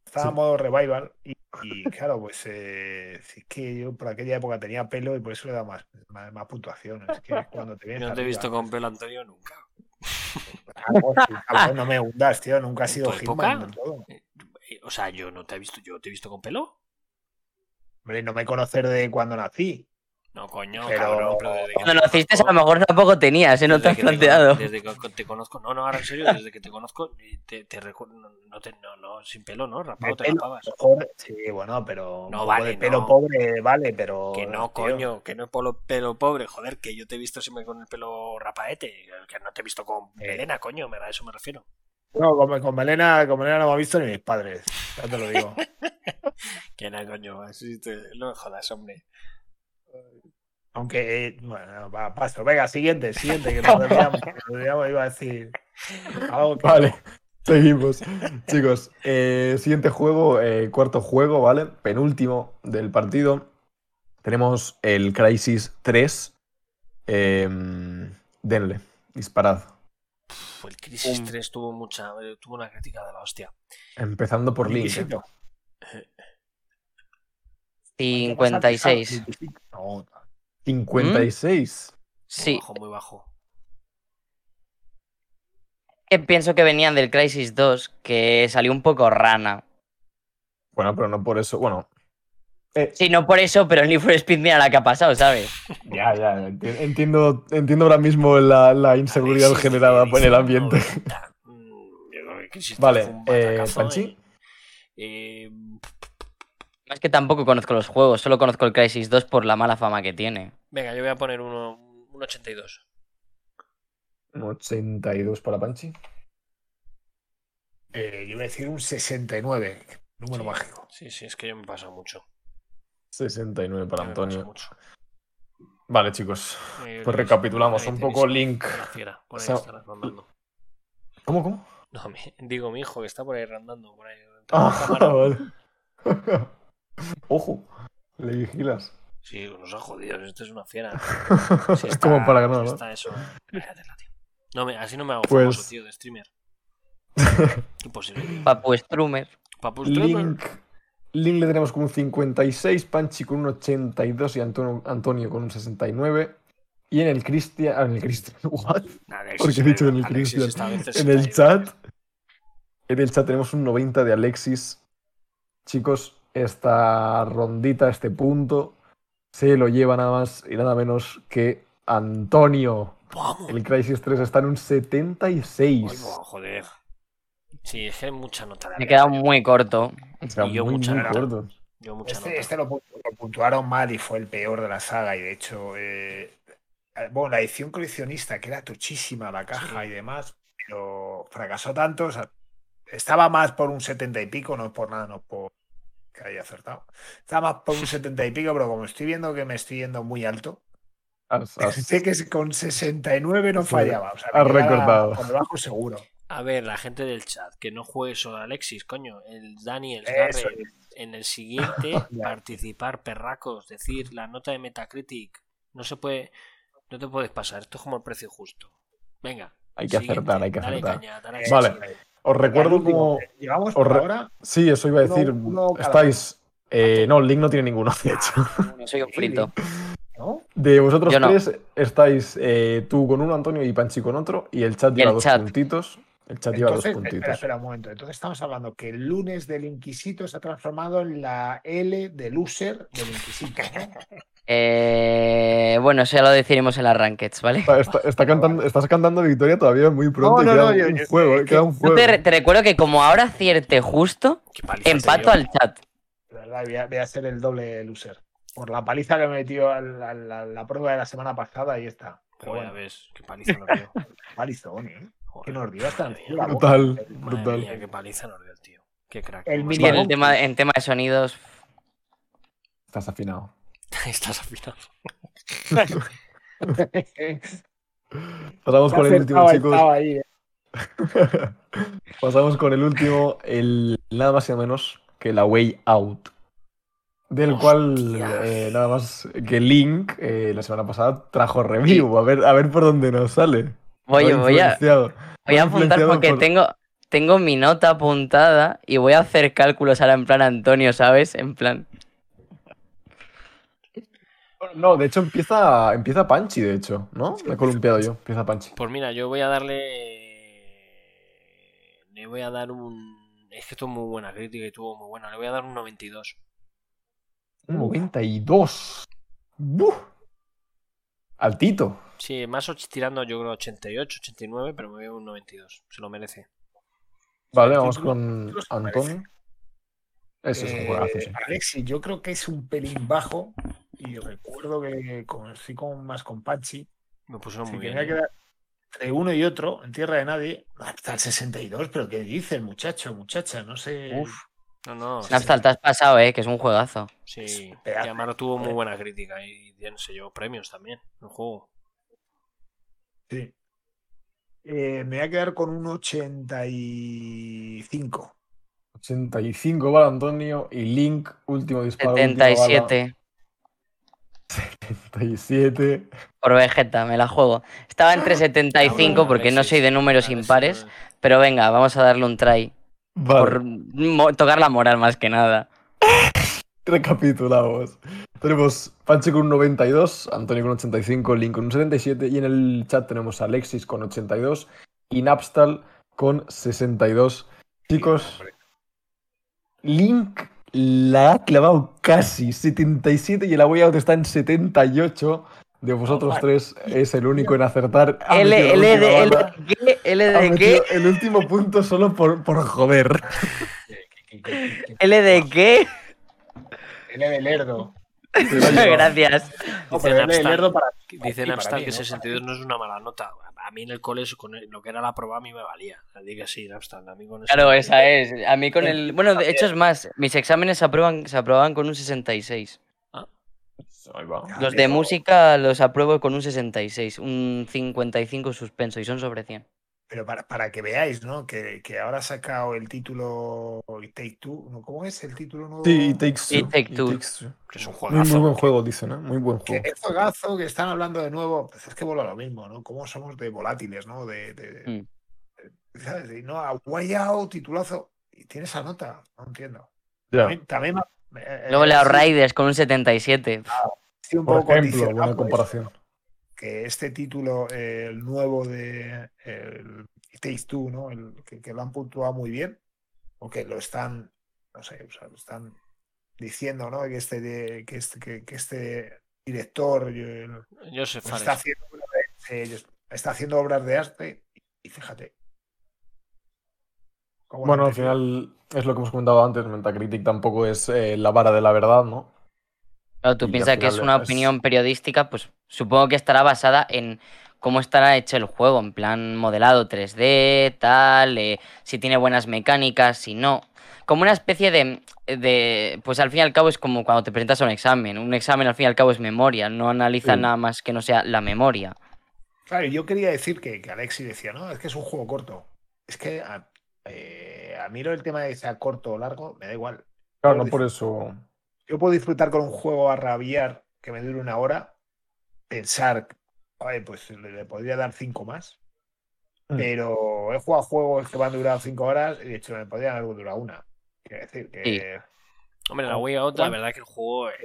Estaba en modo revival. Y, y claro, pues eh, es que yo por aquella época tenía pelo y por eso le da más, más, más puntuación. Es que cuando te vienes Yo no te he visto con pelo Antonio nunca. Pues, no me hundas, tío. Nunca has sido ¿Tu Hitman todo. Eh, O sea, yo no te he visto, yo te he visto con pelo. Hombre, no me conocer de cuando nací. No, coño, Pero- cabrón, pero desde que Cuando te naciste a lo mejor tampoco tenías, ¿eh? No te desde has planteado. desde que te conozco, no, no, ahora en serio, desde que te conozco, te, te no, te- no, no, sin pelo, ¿no? Rapado te pelo, rapabas. mejor- Sí, bueno, pero. No vale, De pelo no. pobre, vale, pero. Que no, tío, coño, que no es polo- pelo pobre, joder, que yo te he visto siempre con el pelo rapaete, que no te he visto con Eh. melena, coño, me- a eso me refiero. No, con, con Melena, con Melena no me han visto ni mis padres. Ya te lo digo. Que no, coño, así te, no me jodas, hombre. Aunque, eh, bueno, va, paso. Venga, siguiente, siguiente, que nos desviamos, que nos desviamos, iba a decir. Algo que- Vale, seguimos. Chicos, eh, siguiente juego, eh, cuarto juego, ¿vale? Penúltimo del partido. Tenemos el Crisis 3. Em, denle, disparad. Uf, el Crisis Pum. 3 tuvo mucha, eh, tuvo una crítica de la hostia. Empezando por Link. ¿Eh? Inquisito. 56. No, 56. Muy Sí, bajo, muy bajo. que pienso que venían del Crisis 2, que salió un poco rana. Bueno, pero no por eso. Bueno, Sí, no por eso, pero el Need for Speed mira la que ha pasado, ¿sabes? ya, ya. enti- Entiendo, entiendo ahora mismo la, la inseguridad generada por el Alexis, ambiente. 90. Mm, yo creo que Crisis 3 Vale, eh, Panchi. eh, eh, Es que tampoco conozco los juegos, solo conozco el Crisis 2 por la mala fama que tiene. venga, yo voy a poner uno, un 82. Un 82 para Panchi. eh, yo iba a decir un 69. Número Sí. mágico. Sí, sí, es que yo me pasa mucho. 69 para Yo Antonio. mucho. Vale, chicos. Eh, Pues recapitulamos un poco Link. fiera, por ahí O sea. ¿Cómo, cómo? No, digo mi hijo que está por ahí rondando. Por ahí, Ah, cámara. vale. Ojo, le vigilas. Sí, nos ha jodido. Esto es una fiera. es Si está- como para ganar, si ¿no? está eso. Cágatela, tío. No, me- así no me hago Pues- famoso, tío, de streamer. Imposible. Papu Strumer. Papu streamer. Link, Link le tenemos con un 56, Panchi con un 82 y Antonio, Antonio con un 69. Y en el Cristian. ah, en el Cristian. What? Alexis, Porque he dicho en el Cristian. en el 69. chat. En el chat tenemos un 90 de Alexis. Chicos, esta rondita, este punto, se lo lleva nada más y nada menos que Antonio. Vamos. El Crisis 3 está en un 76. Ay, buah, joder. Sí, es que hay mucha nota. de Me he quedado muy corto. Y yo muy, mucha muy nota. corto. Yo mucha Este, nota. este lo, pu- lo puntuaron mal y fue el peor de la saga. Y de hecho, eh, bueno, la edición coleccionista, que era tochísima la caja y demás, pero fracasó tanto. o sea, estaba más por un 70 y pico, no por nada, no por que haya acertado. Estaba más por un 70 y pico, pero como estoy viendo que me estoy yendo muy alto, has- sé que con 69 no fallaba. O sea, has recortado. Por debajo seguro. A ver, la gente del chat, que no juegue solo Alexis, coño. El Dani, el Eso Garrett, en el siguiente, participar, perracos, decir la nota de Metacritic. No se puede, no te puedes pasar, esto es como el precio justo. Venga. Hay que siguiente, acertar, hay que dale acertar. caña, dale Eh, Vale. Os recuerdo último, como. eh, Llegamos por ahora. Sí, eso iba a decir. uno estáis. eh, no, el link no tiene ninguno, de hecho. No soy un frito. ¿no? De vosotros Yo no. tres estáis eh, tú con uno, Antonio, y Panchi con otro, y el chat lleva el dos chat. puntitos. El chat lleva dos Entonces, puntitos. espera, espera un momento. Entonces estamos hablando que el lunes del Inquisito se ha transformado en la L de loser del Inquisito. ¿no? Eh, bueno, eso ya lo decidiremos en las rankeds, ¿vale? Está- está- está cantando, estás cantando victoria todavía muy pronto. y no, queda no, un, yo- un yo- juego, es eh, queda un juego. te, te recuerdo que como ahora acierte justo, empato al chat. De verdad, voy a, voy a ser el doble loser. Por la paliza que me metió a la, la- la prueba de la semana pasada, ahí está. Pero bueno, ves, qué paliza nos dio. palizón, ¿eh? Joder, Que nos dio hasta madre el mía, culo. Brutal, madre brutal. mía, qué paliza nos dio el tío. Qué crack. El mini en el tema, en tema de sonidos, Estás afinado. Estás afinado. Pasamos con el último, chicos. estaba ahí, ¿eh? Pasamos con el último, el nada más y nada menos que la Way Out. Del cual, eh, nada más que Link, eh, la semana pasada, trajo review. A ver, a ver por dónde nos sale. Voy, voy a, voy a apuntar porque por- tengo, tengo mi nota apuntada y voy a hacer cálculos ahora en plan Antonio, ¿sabes? En plan. No, de hecho empieza, empieza Panchi, de hecho, ¿no? Me he columpiado yo. Empieza Panchi. Pues mira, yo voy a darle. Le voy a dar un. Es que tuvo muy buena crítica y tuvo muy buena. Le voy a dar un 92. Un 92. ¡Buf! Altito. Sí, más tirando yo creo 88, 89, pero me voy a un 92. Se lo merece. Vale, vamos con Antonio. Ese es un Eh, juegazo, sí. Alexi, yo creo que es un pelín bajo y recuerdo que con, estoy con, más con Pachi. Me pusieron Si muy bien. tenía que ¿eh? dar entre uno y otro, en tierra de nadie, hasta el 62, pero ¿qué dice el muchacho, muchacha? No sé. Uf. No, no. Napstal, te has pasado, ¿eh? Que es un juegazo. Sí, y además tuvo muy buena crítica y bien, se llevó premios también el juego. Sí. Eh, me voy a quedar con un 85. 85 vale Antonio y Link, último disparo. última bala. 77 77. por Vegeta, me la juego. Estaba entre 75 A porque no soy de números impares, pero venga, vamos a darle un try. Vale, Por tocar la moral más que nada. Recapitulamos. Tenemos Panchi con un 92, Antonio con un 85, Link con un 77 y en el chat tenemos a Alexis con 82 y Napstal con 62. Chicos, Link la ha clavado casi 77 y el Away Out está en 78. De vosotros tres es el único en acertar. L, L de, L L de qué, el último punto solo por, por joder. L de qué. L de Lerdo. Gracias. No, Dice pero L de Napstar- Lerdo para. Dice para ti, Napstar para que mí, ¿no? 62 no es una mala nota. A mí en el cole, eso, con lo que era la prueba, a mí me valía. Así que sí, Napstar. A mí con eso- Claro, esa es. A mí con el. Bueno, de hecho es más. Mis exámenes se aprueban, se aprobaban con un 66. Ahí va. Ah, Los de música los apruebo con un 66. Un 55 suspenso y son sobre 100. Pero para, para que veáis, ¿no? Que, que ahora ha sacado el título It Take Two. ¿no? ¿Cómo es el título nuevo? Sí, It Takes Two. It Take Two. Takes Two. que es un Muy, juegazo. muy buen juego, dicen, ¿eh? Muy buen Que juego. es juegazo que están hablando de nuevo. Pues es que vuelve a lo mismo, ¿no? Cómo somos de volátiles, ¿no? De, de- Mm. de- ¿sabes? Y no, a Way Out, titulazo. Y tiene esa nota. No entiendo. Ya. También, también me- eh, Luego Leo sí, Raiders con un 77. estoy un Por poco ejemplo, buena por comparación. eso, que este título, eh, el nuevo de el Taste 2, ¿no? El, que, que lo han puntuado muy bien, o que lo están, no sé, o sea, lo están diciendo, ¿no? Que este, de- que este, que, que este director eh, Joseph pues está, haciendo, obras de- eh, está haciendo obras de arte y fíjate. Bueno, al final es lo que hemos comentado antes, Metacritic tampoco es eh, la vara de la verdad, ¿no? Claro, tú piensas que es una es- opinión periodística, pues supongo que estará basada en cómo estará hecho el juego, en plan modelado 3D, tal, eh, si tiene buenas mecánicas, si no. Como una especie de, de, pues al fin y al cabo es como cuando te presentas a un examen. Un examen al fin y al cabo es memoria, no analiza Sí. nada más que no sea la memoria. Claro, yo quería decir que, que Alexi decía, no, es que es un juego corto. Es que a, eh, a mí lo del tema de que sea corto o largo, me da igual. Claro, no por eso. Yo puedo disfrutar con un juego a rabiar que me dure una hora, pensar, "Ay, pues le, le podría dar cinco más. Mm. Pero he jugado juegos que me han durado cinco horas y de hecho me podrían haber durado una. Quiero decir que Sí. Hombre, la ¿Cuán- Way Out, la verdad que el juego, eh,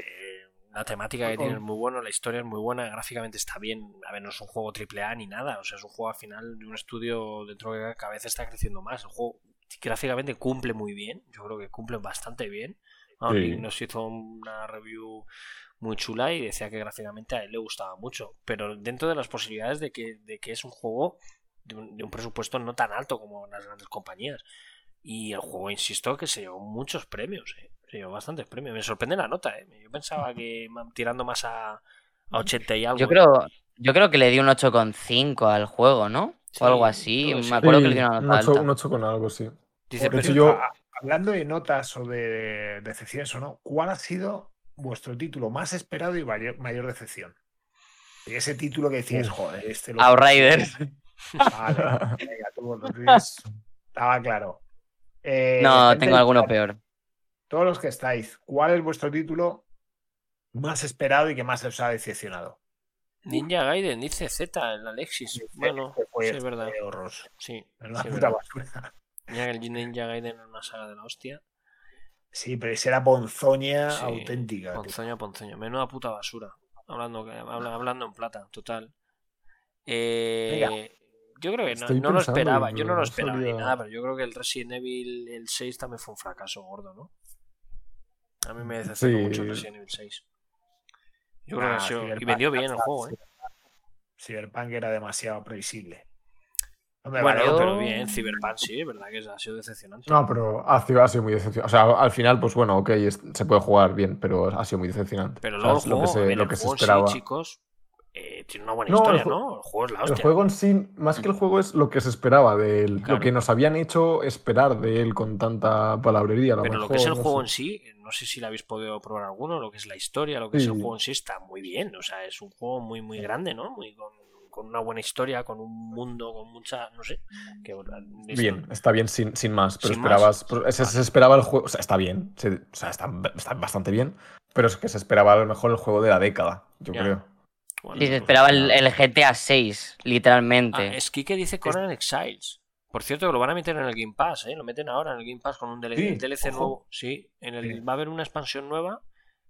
la temática que ¿Cuán- tiene es muy buena, la historia es muy buena, gráficamente está bien. A ver, no es un juego triple A ni nada, o sea, es un juego al final de un estudio dentro que cada vez está creciendo más. El juego gráficamente cumple muy bien, yo creo que cumple bastante bien. Sí. Nos hizo una review muy chula y decía que gráficamente a él le gustaba mucho, pero dentro de las posibilidades de que, de que es un juego de un, de un presupuesto no tan alto como las grandes compañías. Y el juego, insisto, que se llevó muchos premios, ¿eh? se llevó bastantes premios. Me sorprende la nota, ¿eh? yo pensaba que tirando más a, a 80 y algo. Yo creo, yo creo que le di un 8,5 al juego, ¿no? Sí, o algo así. Me sí. acuerdo que le di una un nota alta. un ocho con algo, sí. Dice, pero- hecho, yo- hablando de notas o de decepciones o no, ¿cuál ha sido vuestro título más esperado y mayor, mayor decepción? Y ese título que decías, joder, este lo. Outriders. Vale, venga, tú, Estaba claro. Eh, No, tengo alguno chat, peor. Todos los que estáis, ¿cuál es vuestro título más esperado y que más os ha decepcionado? Ninja Gaiden, dice Z, el Alexis. Bueno, sí, es verdad. este horroroso. Sí, Es una sí, es puta verdad. basura. Ninja, el Ninja Gaiden era una saga de la hostia. Sí, pero esa era ponzoña Sí, auténtica. tío. Ponzoña, ponzoña. Menuda puta basura. Hablando, habla- hablando en plata, total. Eh, yo creo que no, lo esperaba. Yo no lo no esperaba ni nada, pero yo creo que el Resident Evil el 6 también fue un fracaso gordo, ¿no? A mí me decepcionó Sí. mucho el Resident Evil 6. Yo creo que Ah, ha sido- Y vendió bien el juego, ¿eh? Cyberpunk era demasiado previsible. Hombre, Bueno, vale, pero bien, Cyberpunk sí, es verdad que ha sido decepcionante. No, pero ha sido, ha sido muy decepcionante. O sea, al final, pues bueno, ok, es- se puede jugar bien, pero ha sido muy decepcionante. Pero O luego sea, el es lo que juego, se, ver, lo el que se juego en sí, esperaba. chicos, eh, tiene una buena No, el historia, ¿no? El juego es la El hostia. juego en sí, más que el juego, es lo que se esperaba de él. Claro. Lo que nos habían hecho esperar de él con tanta palabrería. a lo Pero lo que es el no juego sé. en sí, no sé si lo habéis podido probar alguno, lo que es la historia, lo que es el juego en sí está muy bien. O sea, es un juego muy, muy grande, ¿no? Muy con, con una buena historia, con un mundo, con mucha, no sé. Que, Bien, está bien sin, sin más, pero Sin esperabas. más. pero se, esperaba el juego. O sea, está bien. se- o sea, está, está bastante bien. Pero es que se esperaba a lo mejor el juego de la década, yo Ya. creo. bueno, Sí, se esperaba el, GTA 6, literalmente. Ah, es que dice Conan Exiles. Por cierto, que lo van a meter en el Game Pass, ¿eh? Lo meten ahora en el Game Pass con un DLC, Sí, DLC ojo. nuevo. Sí, en el, Sí. va a haber una expansión nueva,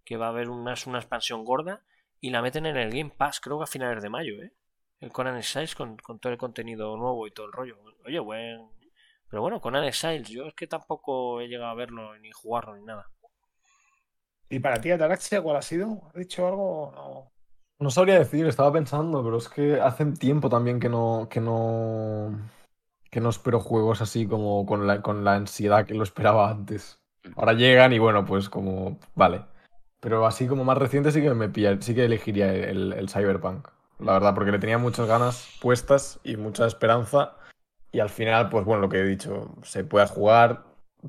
que va a haber una, una expansión gorda, y la meten en el Game Pass, creo que a finales de mayo, ¿eh? El Conan Exiles con, con todo el contenido nuevo y todo el rollo. Oye, buen... Pero bueno, Conan Exiles, yo es que tampoco he llegado a verlo, ni jugarlo, ni nada. ¿Y para ti, Ataraxia, cuál ha sido? ¿Has dicho algo? No. No sabría decir, estaba pensando, pero es que hace tiempo también que no, que no, que no espero juegos así como con la, con la ansiedad que lo esperaba antes. Ahora llegan y bueno, pues como, vale. Pero así como más reciente sí que me pilla, sí que elegiría el, el Cyberpunk, la verdad, porque le tenía muchas ganas puestas y mucha esperanza. Y al final, pues bueno, lo que he dicho, se puede jugar,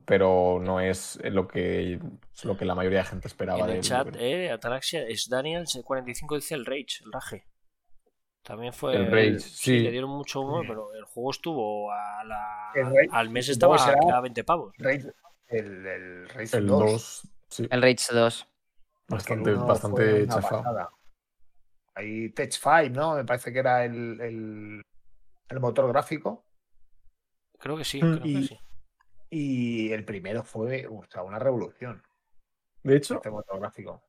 pero no es lo que, es lo que la mayoría de gente esperaba En de el él, chat, creo. eh, Ataraxia, es Daniel 45 dice el Rage, el Rage. También fue. El Rage, sí. le dieron mucho humor, pero el juego estuvo a la- El Rage, al mes estaba será- a 20 pavos. Rage- el, el Rage El 2. 2, sí, El Rage 2. porque el bastante, bastante chafado. pasada. Ahí Tech 5, ¿no? Me parece que era el, el, el motor gráfico. Creo que sí, Mm, que sí. Y el primero fue o sea, una revolución. De hecho, Este motor gráfico.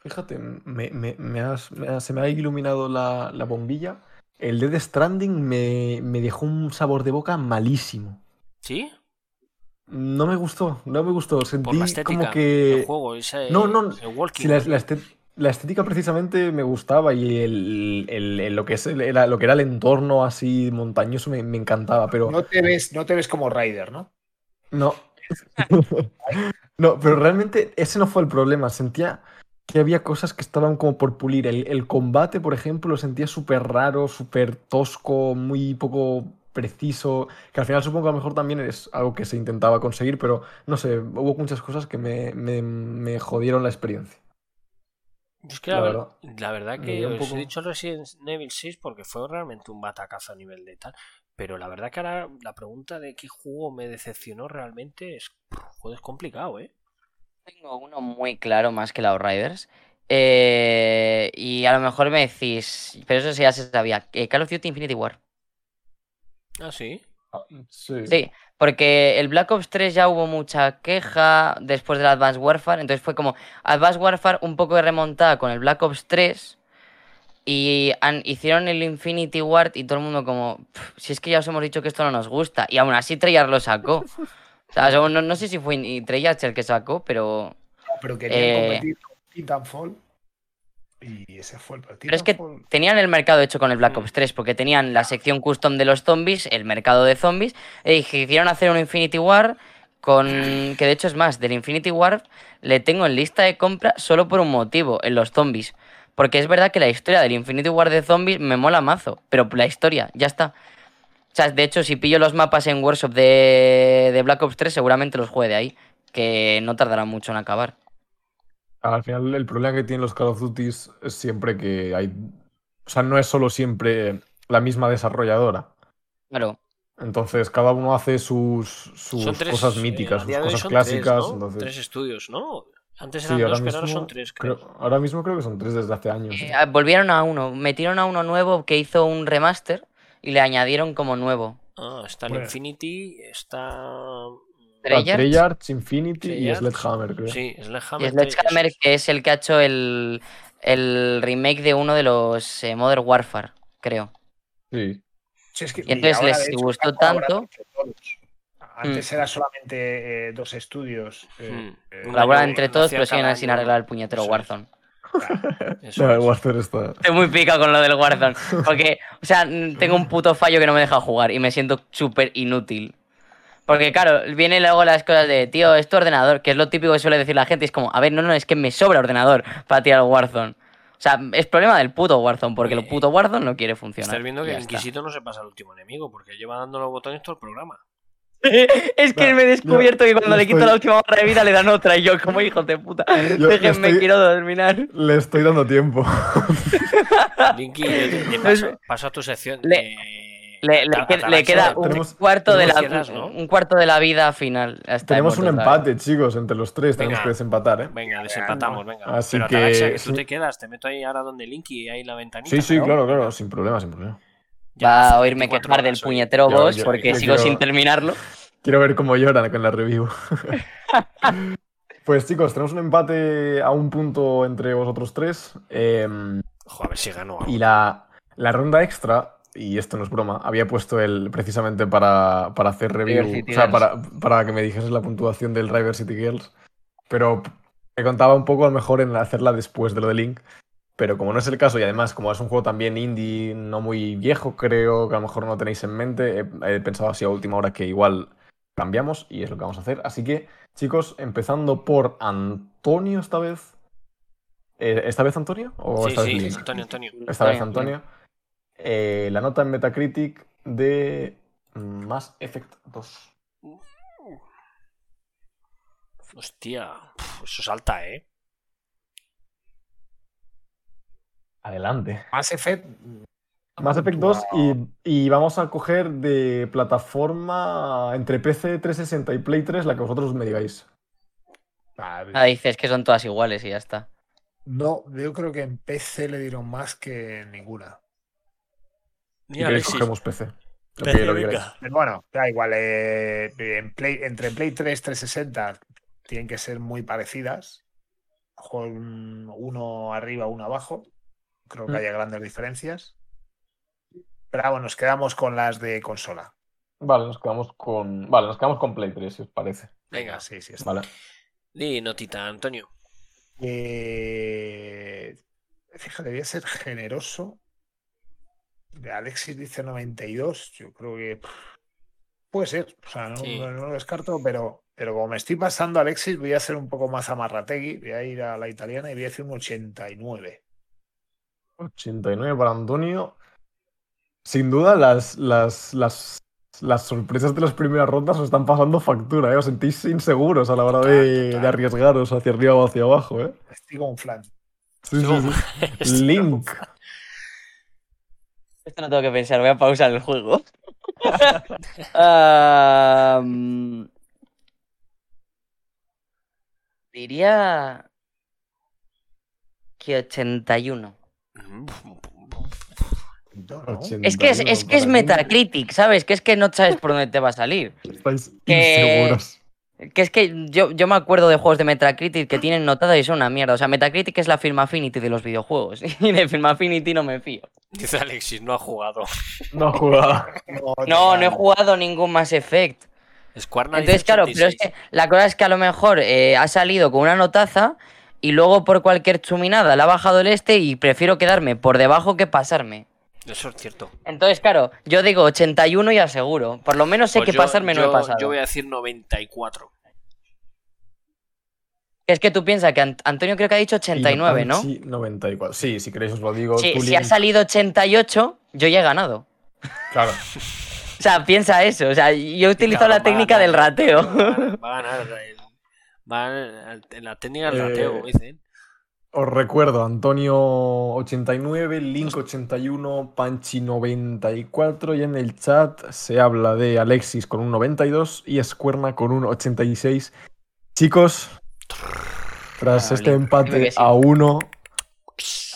Fíjate, me, me- me has- se me ha iluminado la, la bombilla. El Dead Stranding me, me dejó un sabor de boca malísimo. ¿Sí? No me gustó, no me gustó. Por Sentí la estética como que. juego, ese, No, no, el walking. Sí, la, la la estética precisamente me gustaba y el, el- el- lo, que es lo que era el entorno así montañoso me, me encantaba, pero No te ves, no te ves como Ryder, ¿no? no. no, pero realmente ese no fue el problema. Sentía que había cosas que estaban como por pulir. El, el combate, por ejemplo, lo sentía súper raro, súper tosco, muy poco preciso, que al final supongo que a lo mejor también es algo que se intentaba conseguir, pero no sé, hubo muchas cosas que me, me- me jodieron la experiencia. Es que la, la ver- verdad. la verdad Me que os poco- he dicho Resident Evil 6 porque fue realmente un batacazo a nivel de tal. Pero la verdad que ahora la pregunta de qué juego me decepcionó realmente es, joder, es complicado, ¿eh? Tengo uno muy claro más que la Riders. Eh, y a lo mejor me decís, pero eso sí ya se sabía. eh, Call of Duty Infinity War. Ah, sí. Sí. Sí, porque el Black Ops 3 ya hubo mucha queja después del Advanced Warfare. Entonces fue como Advanced Warfare un poco de remontada con el Black Ops 3. Y han- hicieron el Infinity Ward y todo el mundo como, "Pf, si es que ya os hemos dicho que esto no nos gusta. Y aún así Treyarch lo sacó. O sea, no, no sé si fue Treyarch el que sacó, pero... Pero querían Eh. competir con Titanfall. Y ese fue el pero Pero es que tenían el mercado hecho con el Black Mm. Ops 3, porque tenían la sección custom de los zombies, el mercado de zombies, y quisieron hacer un Infinity War con... que de hecho es más, del Infinity War le tengo en lista de compra solo por un motivo, en los zombies. Porque es verdad que la historia del Infinity War de zombies me mola mazo, pero la historia, ya está. O sea, de hecho, si pillo los mapas en Workshop de, de Black Ops 3, seguramente los juegue de ahí, que no tardará mucho en acabar. Al final, el problema que tienen los Call of Duty es siempre que hay. O sea, no es solo siempre la misma desarrolladora. Claro. Entonces, cada uno hace sus, sus Son tres, cosas eh, míticas, sus cosas son clásicas. Tres, ¿no? entonces... Tres estudios, ¿no? Antes Sí, eran ahora dos, pero ahora son tres, creo. creo- ahora mismo creo que son tres desde hace años. Eh, volvieron a uno, metieron a uno nuevo que hizo un remaster y le añadieron como nuevo. Ah, está el Bueno. Infinity, está. Treyarch. Treyarch, Infinity y Treyarch. Sledgehammer, creo. Sí, Y Sledgehammer. Sledgehammer, que es el que ha hecho el, el remake de uno de los eh, Modern Warfare, creo. Sí. Sí, es que- Y entonces les hecho, gustó tanto. Antes era solamente eh, dos estudios. eh, Hmm. eh, Colaboran entre todos, pero siguen sin arreglar el puñetero Eso. Warzone. Eso No, el. Warfare está. Estoy muy pica con lo del Warzone. Porque, o sea, mm, tengo un puto fallo que no me deja jugar y me siento súper inútil. Porque, claro, vienen luego las cosas de, tío, es tu ordenador, que es lo típico que suele decir la gente. Y es como, a ver, no, no, es que me sobra ordenador para tirar el Warzone. O sea, es problema del puto Warzone, porque el Oye, puto Warzone no quiere funcionar. Estás viendo que el. Inquisito no se pasa al último enemigo porque lleva dando los botones todo el programa. es que No, me he descubierto que cuando le quito la última barra de vida le dan otra y yo como hijo de puta. Yo- Déjenme, estoy- quiero terminar. Le estoy dando tiempo. Linky, paso, paso a tu sección. Le- eh, Le, le qued- le queda un tenemos- cuarto de la tenemos quedas, ¿no? un cuarto de la vida final. hasta Tenemos un empate, chicos, entre los tres. Tenemos Venga. que desempatar, ¿eh? Venga, desempatamos, venga. Así Pero que- Ataraxia, que tú sí. te quedas, te meto ahí ahora donde Linky, ahí la ventanita. Sí, sí, ¿no? claro, claro, sin problema, sin problema. Ya Va a oírme 24 quejar del puñetero Yo- boss yo- porque yo sigo quiero- sin terminarlo. Quiero ver cómo lloran con la review. pues chicos, tenemos un empate a un punto entre vosotros tres. em, Joder, a ver si algo. y la, la ronda extra, y esto no es broma, había puesto el precisamente para, para hacer review, River City o sea, Girls. para, para que me dijeses la puntuación del River City Girls. Pero me contaba un poco a lo mejor en hacerla después de lo de Link. Pero como no es el caso, y además, como es un juego también indie, no muy viejo, creo que a lo mejor no tenéis en mente, he, he pensado así a última hora que igual cambiamos y es lo que vamos a hacer. Así que, chicos, empezando por Antonio esta vez. Eh, ¿Esta vez Antonio? ¿O Sí, esta vez sí, Link? Antonio, Antonio. Esta vez Antonio. Eh, la nota en Metacritic de Mass Effect 2. Hostia, pf, eso salta, ¿eh? eh, Adelante. Mass Effect. Mass Effect 2 y, y vamos a coger de plataforma entre PC 360 y Play 3 la que vosotros me digáis. Ah, Ah, dices que son todas iguales y ya está. No, yo creo que en PC le dieron más que en ninguna. Queréis Alexis. cogemos PC. Lo que. Pero bueno, da igual. eh, en Play, entre Play 3 360 tienen que ser muy parecidas. Uno arriba, uno abajo. Creo que Mm. haya grandes diferencias. Pero ah, bueno, nos quedamos con las de consola. Vale, nos quedamos con. Vale, nos quedamos con Play 3, si os parece. Venga, sí, sí. está. Vale. di notita, Antonio. Eh, fíjate, voy a ser generoso. Alexis dice 92. Yo creo que pff, puede ser. O sea, no, Sí. no- no lo descarto, pero, pero como me estoy pasando Alexis, voy a ser un poco más amarrategui. Voy a ir a la italiana y voy a decir un 89. 89 para Antonio. Sin duda, las, las, las, las sorpresas de las primeras rondas os están pasando factura, ¿eh? Os sentís inseguros a la hora de, de arriesgaros hacia arriba o hacia abajo, ¿eh? Estoy como un flan. Sí, sí, sí. Link. Esto no tengo que pensar, voy a pausar el juego. Diría que 81. ¿no? Es que es, es que es 81 para Metacritic, ¿sabes? Que es que no sabes por dónde te va a salir. Estáis Que- inseguros. Que es que yo, yo me acuerdo de juegos de Metacritic que tienen notada y son una mierda. O sea, Metacritic es la firma Affinity de los videojuegos. Y de firma Affinity no me fío. Dice Alexis, no ha jugado. No jugaba. No, no he jugado ningún Mass Effect. Squarna Entonces, claro, pero es 86. que la cosa es que a lo mejor eh, ha salido con una notaza y luego por cualquier chuminada le ha bajado el este y prefiero quedarme por debajo que pasarme. Eso es cierto. Entonces, claro, yo digo 81 y aseguro. Por lo menos sé Pues que yo- pasarme no yo- he pasado. Yo voy a decir 94. Es que tú piensas que Ant- Antonio creo que ha dicho 89, ¿no? Sí, 94. Sí, si queréis os lo digo. Sí, si ha salido 88, yo ya he ganado. Claro. O sea, piensa eso. O sea, yo he utilizado Cabrón, la técnica a del ganar, rateo. Va a ganar. Va a- en la técnica del Eh, rateo, como dicen. Os recuerdo, Antonio 89, Link 81, Panchi 94 y en el chat se habla de Alexis con un 92 y Escuerna con un 86. Chicos, tras este empate a uno,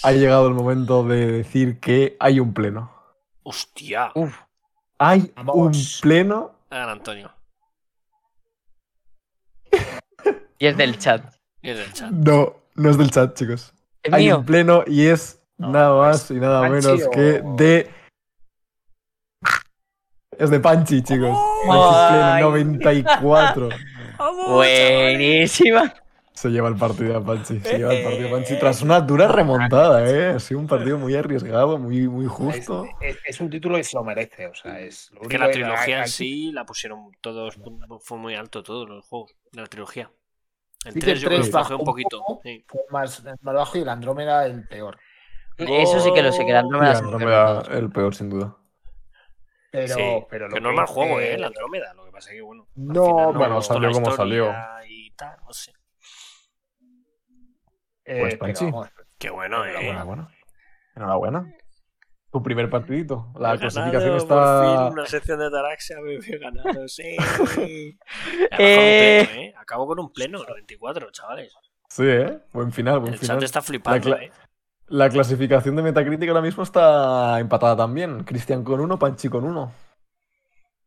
ha llegado el momento de decir que hay un pleno. Hostia. Uf, Hay Vamos. un pleno. Gana Antonio. y es del chat. Y es del chat. No, no es del chat, chicos. Es Hay mío. un pleno y es No, nada ¿es más y nada Panchi menos o- que de. Es de Panchi, chicos. Panchi Ay. pleno 94. Buenísima. Se lleva el partido a Panchi. Se lleva el partido a Panchi tras una dura remontada, ¿eh? Ha sido un partido muy arriesgado, muy, muy Es, justo. es- es un título y se lo merece. O sea, es lo Que único la que- trilogía en sí la pusieron todos. Fue muy alto todos los juegos de la trilogía. Que 3 el yo creo que bajó un un poquito. poco. sí. fue más, más bajo y el Andrómeda el peor. Eso sí que lo sé, que Y Andrómeda se Andrómeda, el peor, sin duda. Pero, Sí, pero lo que no es mal que- juego, eh, ¿eh? La Andrómeda. Lo que pasa es que, bueno. No, final bueno, salió como Y tal, no sé. eh, Pues, pero Qué bueno, ¿eh? Enhorabuena. Enhorabuena. Tu primer partidito. La clasificación está. Por fin, una sección de Taraxia me he ganado, sí. Acabo con un Eh. pleno, ¿eh? Acabo con un pleno, 94, chavales. Sí, ¿eh? Buen final, buen El final. chat está flipando, La cla- ¿eh? La clasificación de Metacritic ahora mismo está empatada también. Cristian con uno, Panchi con uno.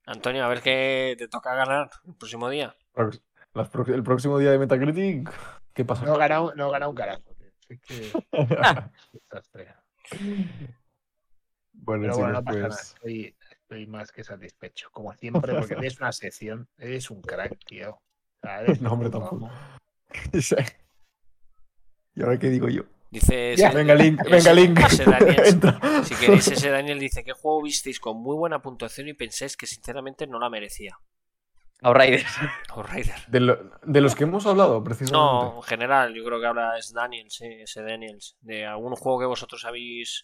Antonio, a ver qué te toca ganar el próximo día. El próximo día de Metacritic, ¿qué pasa? No gana, un- no gana un carajo. tío. Es que- bueno, Pero bueno, no pasa nada. pues. Estoy, estoy más que satisfecho. Como siempre, porque es una sección. Eres un crack, tío. O sea, eres No, hombre, un tampoco. ¿Y ahora qué digo yo? Dice ese- Venga, Link, ese- venga, Link. ese Daniel, si queréis, ese Daniel dice: ¿Qué juego visteis con muy buena puntuación y pensáis que sinceramente no la merecía? Outriders. Outrider. De, lo- de los que hemos hablado, precisamente. No, en general, yo creo que habla es Daniels, sí, ese Daniels. De algún juego que vosotros habéis.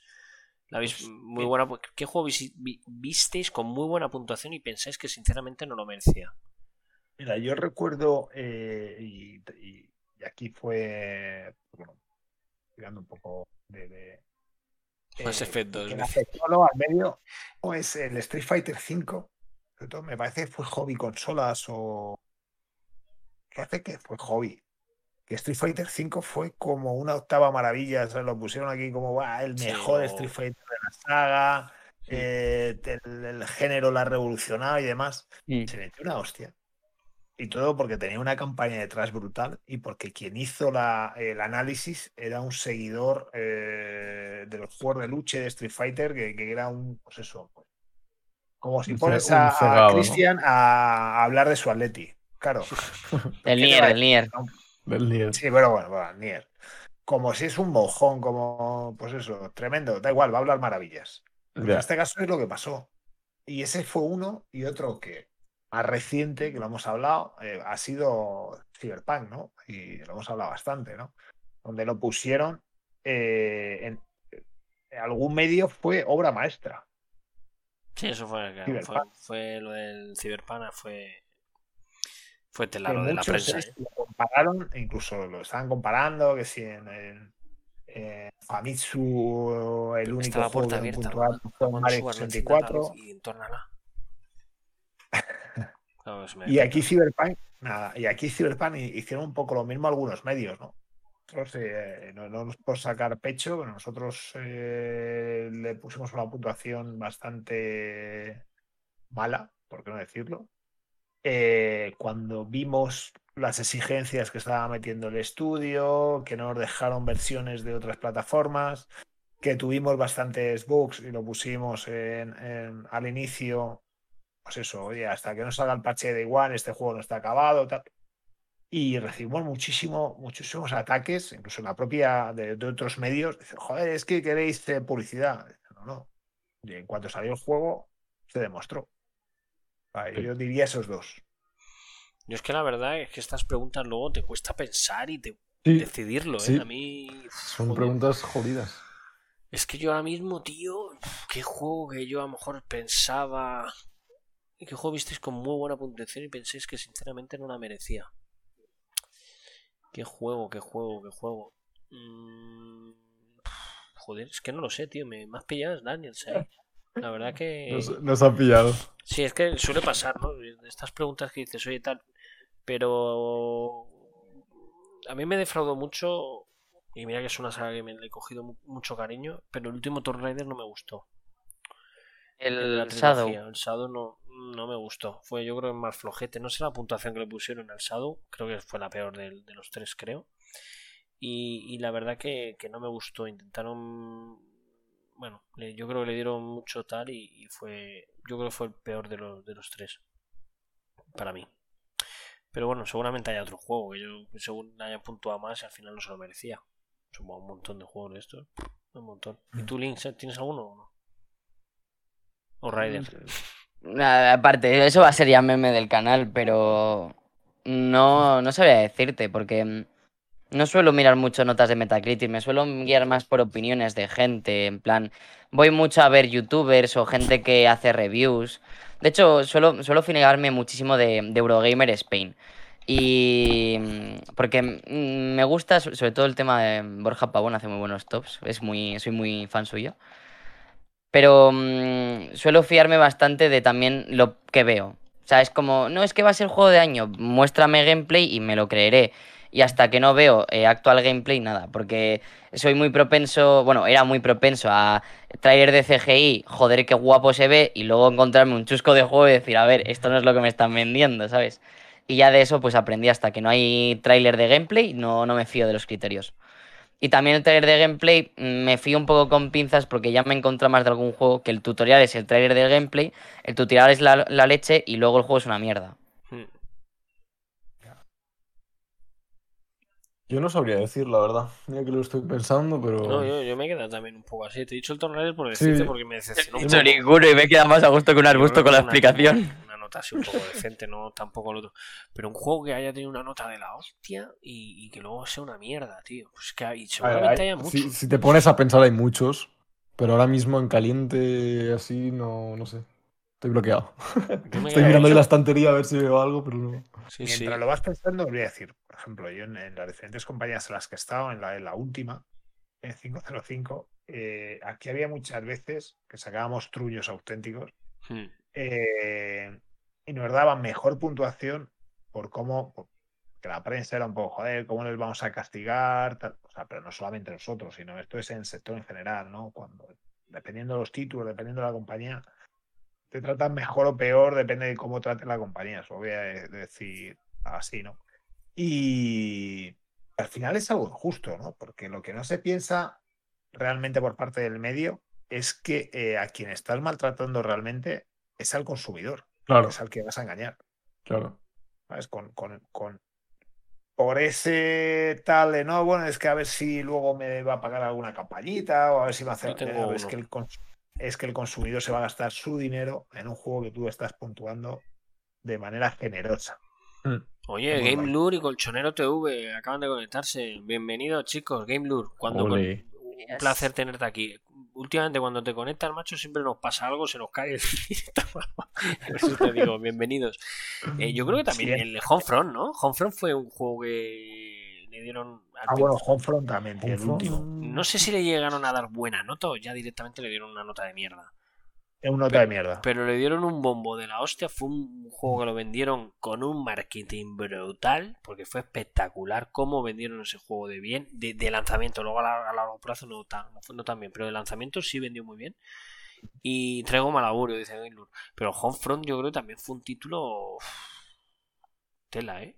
La habéis muy buena. ¿Qué juego vi- visteis con muy buena puntuación y pensáis que sinceramente no lo merecía? Mira, yo recuerdo, eh, y, y- y aquí fue, bueno, tirando un poco de... de Mass eh, Effect 2, que me dice. afectó, ¿no? al medio, pues el Street Fighter V, sobre todo me parece que fue hobby consolas o... ¿Qué hace que fue hobby? Que Street Fighter V fue como una octava maravilla, o sea, lo pusieron aquí como "Buah, el Sí, mejor Street Fighter de la saga, eh, el, el género lo ha revolucionado y demás. Mm. Se metió una hostia. Y todo porque tenía una campaña detrás brutal y porque quien hizo la, el análisis era un seguidor eh, de los juegos de lucha de Street Fighter, que, que era un, pues eso, pues, como si pones a, a. Christian a, a hablar de su Atleti. Claro. El ¿Qué te Nier, el Nier. Del Nier. Sí, pero bueno, bueno, Nier. Como si es un mojón, como, pues eso, tremendo. Da igual, va a hablar maravillas. Pues. En este caso es lo que pasó. Y ese fue uno y otro que más reciente, que lo hemos hablado, eh, ha sido Cyberpunk, ¿no? Y lo hemos hablado bastante, ¿no? Donde lo pusieron eh, en, en algún medio fue obra maestra. Sí, eso fue, claro, fue, lo del Cyberpunk, fue, fue telaro de la prensa. ¿eh? lo compararon, incluso lo estaban comparando, que si en, Famitsu el único juego abierta, puntual Mario no la 64. luz y Y aquí Cyberpunk, nada, y aquí Cyberpunk hi- hicieron un poco lo mismo algunos medios, ¿no? Nosotros, eh, no, no nos por sacar pecho, pero nosotros eh, le pusimos una puntuación bastante mala, por qué no decirlo. Eh, cuando vimos las exigencias que estaba metiendo el estudio, que no nos dejaron versiones de otras plataformas, que tuvimos bastantes bugs y lo pusimos en- en- al inicio pues eso, oye, hasta que no salga el parche de igual, este juego no está acabado, tal. Y recibimos muchísimo, muchísimos ataques, incluso en la propia de, de otros medios. Dicen, joder, es que queréis eh, publicidad. No, no. Y en cuanto salió el juego, se demostró. Vale, Sí. Yo diría esos dos. Yo es que la verdad es que estas preguntas luego te cuesta pensar y te Sí, decidirlo, ¿eh? sí. A mí. son joder. preguntas jodidas. Es que yo ahora mismo, tío, qué juego que yo a lo mejor pensaba. ¿Qué juego visteis con muy buena puntuación y penséis que sinceramente no la merecía? ¿Qué juego, qué juego, qué juego? Mm, Joder, es que no lo sé, tío. Me, me has pillado es Daniels, ¿eh? La verdad que. Nos, nos ha pillado. Sí, es que suele pasar, ¿no? Estas preguntas que dices, oye, tal. Pero. A mí me defraudó mucho. Y mira que es una saga que me le he cogido mu- mucho cariño. Pero el último Tomb Raider no me gustó. El El Shadow. El Shadow no, no me gustó. Fue yo creo que más flojete. No sé la puntuación que le pusieron al Shadow. Creo que fue la peor de, los tres, creo. Y, y la verdad que, que no me gustó. Intentaron. Bueno, yo creo que le dieron mucho tal y, y fue. Yo creo que fue el peor de los, de los tres. Para mí. Pero bueno, seguramente haya otro juego que yo según haya puntuado más y al final no se lo merecía. Supongo un montón de juegos de estos. Un montón. ¿Y tú, Link, tienes alguno o no? O Ryder. Nada, aparte, eso va a ser ya meme del canal, pero no, no sabría decirte, porque mm, no suelo mirar mucho notas de Metacritic, me suelo guiar más por opiniones de gente, en plan, voy mucho a ver youtubers o gente que hace reviews. De hecho, suelo, suelo finegarme muchísimo de, de Eurogamer Spain. Y mm, porque mm, me gusta so- sobre todo el tema de Borja Pavón, hace muy buenos tops, es muy, soy muy fan suyo. Pero mm, suelo fiarme bastante de también lo que veo. O sea, es como, no es que va a ser juego de año, muéstrame gameplay y me lo creeré. Y hasta que no veo eh, actual gameplay, nada, porque soy muy propenso, bueno, era muy propenso a traer de CGI, joder, qué guapo se ve, y luego encontrarme un chusco de juego y decir, a ver, esto no es lo que me están vendiendo, ¿sabes? Y ya de eso, pues aprendí hasta que no hay tráiler de gameplay, no, no me fío de los criterios. Y también el trailer de gameplay mm, me fío un poco con pinzas porque ya me encontrado más de algún juego que el tutorial es el trailer del gameplay, el tutorial es la, la leche y luego el juego es una mierda. Hmm. Yo no sabría decir, la verdad. Mira que lo estoy pensando, pero. No, yo, yo me he quedado también un poco así. Te he dicho el Tomb Raider por Sí. decirte porque me decepcionó un dicho poco. ninguno y me queda más a gusto que un arbusto con la explicación. Nota así un poco decente, no tampoco el otro. Pero un juego que haya tenido una nota de la hostia y, y que luego sea una mierda, tío. Pues que hay, ver, seguramente hay- haya muchos. si, si te pones a pensar, hay muchos. Pero ahora mismo en caliente, así, no, no sé. Estoy bloqueado. Estoy mirando ahí la estantería a ver si veo algo, pero no. Sí, Mientras sí. lo vas pensando, voy a decir, por ejemplo, yo en, en las diferentes compañías en las que he estado, en la, en la última, en 505, eh, aquí había muchas veces que sacábamos trullos auténticos Hmm. eh, y nos daban mejor puntuación por cómo, que la prensa era un poco, joder, cómo les vamos a castigar, pero no solamente nosotros, sino esto es en el sector en general, ¿no? Cuando, dependiendo de los títulos, dependiendo de la compañía, te tratan mejor o peor, depende de cómo trate la compañía. Eso voy a de- decir así, ¿no? Y al final es algo injusto, ¿no? Porque lo que no se piensa realmente por parte del medio es que eh, a quien estás maltratando realmente es al consumidor, Claro, es al que vas a engañar. claro. ¿sabes? Con, con, con- por ese tal de no, bueno, es que a ver si luego me va a pagar alguna campañita o a ver si me hace. Yo tengo eh, es, que el, cons- es que el consumidor se va a gastar su dinero en un juego que tú estás puntuando de manera generosa. Oye, Muy Game guay. Lure y Colchonero TV acaban de conectarse. Bienvenidos, chicos, Game Lure. Cuando con-. Un placer tenerte aquí. Últimamente cuando te conectas, macho, siempre nos pasa algo, se nos cae el eso te digo, bienvenidos. Eh, yo creo que también Sí. el Homefront, ¿no? Homefront fue un juego que le dieron... al Ah, bueno, Homefront también, el último. No sé si le llegaron a dar buena nota o ya directamente le dieron una nota de mierda. Es una nota de mierda. Pero le dieron un bombo de la hostia. Fue un juego que lo vendieron con un marketing brutal. Porque fue espectacular cómo vendieron ese juego de bien. De, de lanzamiento. Luego a, la- a largo plazo no tan, no, fue- no tan bien. Pero de lanzamiento sí vendió muy bien. Y traigo mal augurio, dice Gaylord. Pero Homefront yo creo que también fue un título. uf, Tela, ¿eh?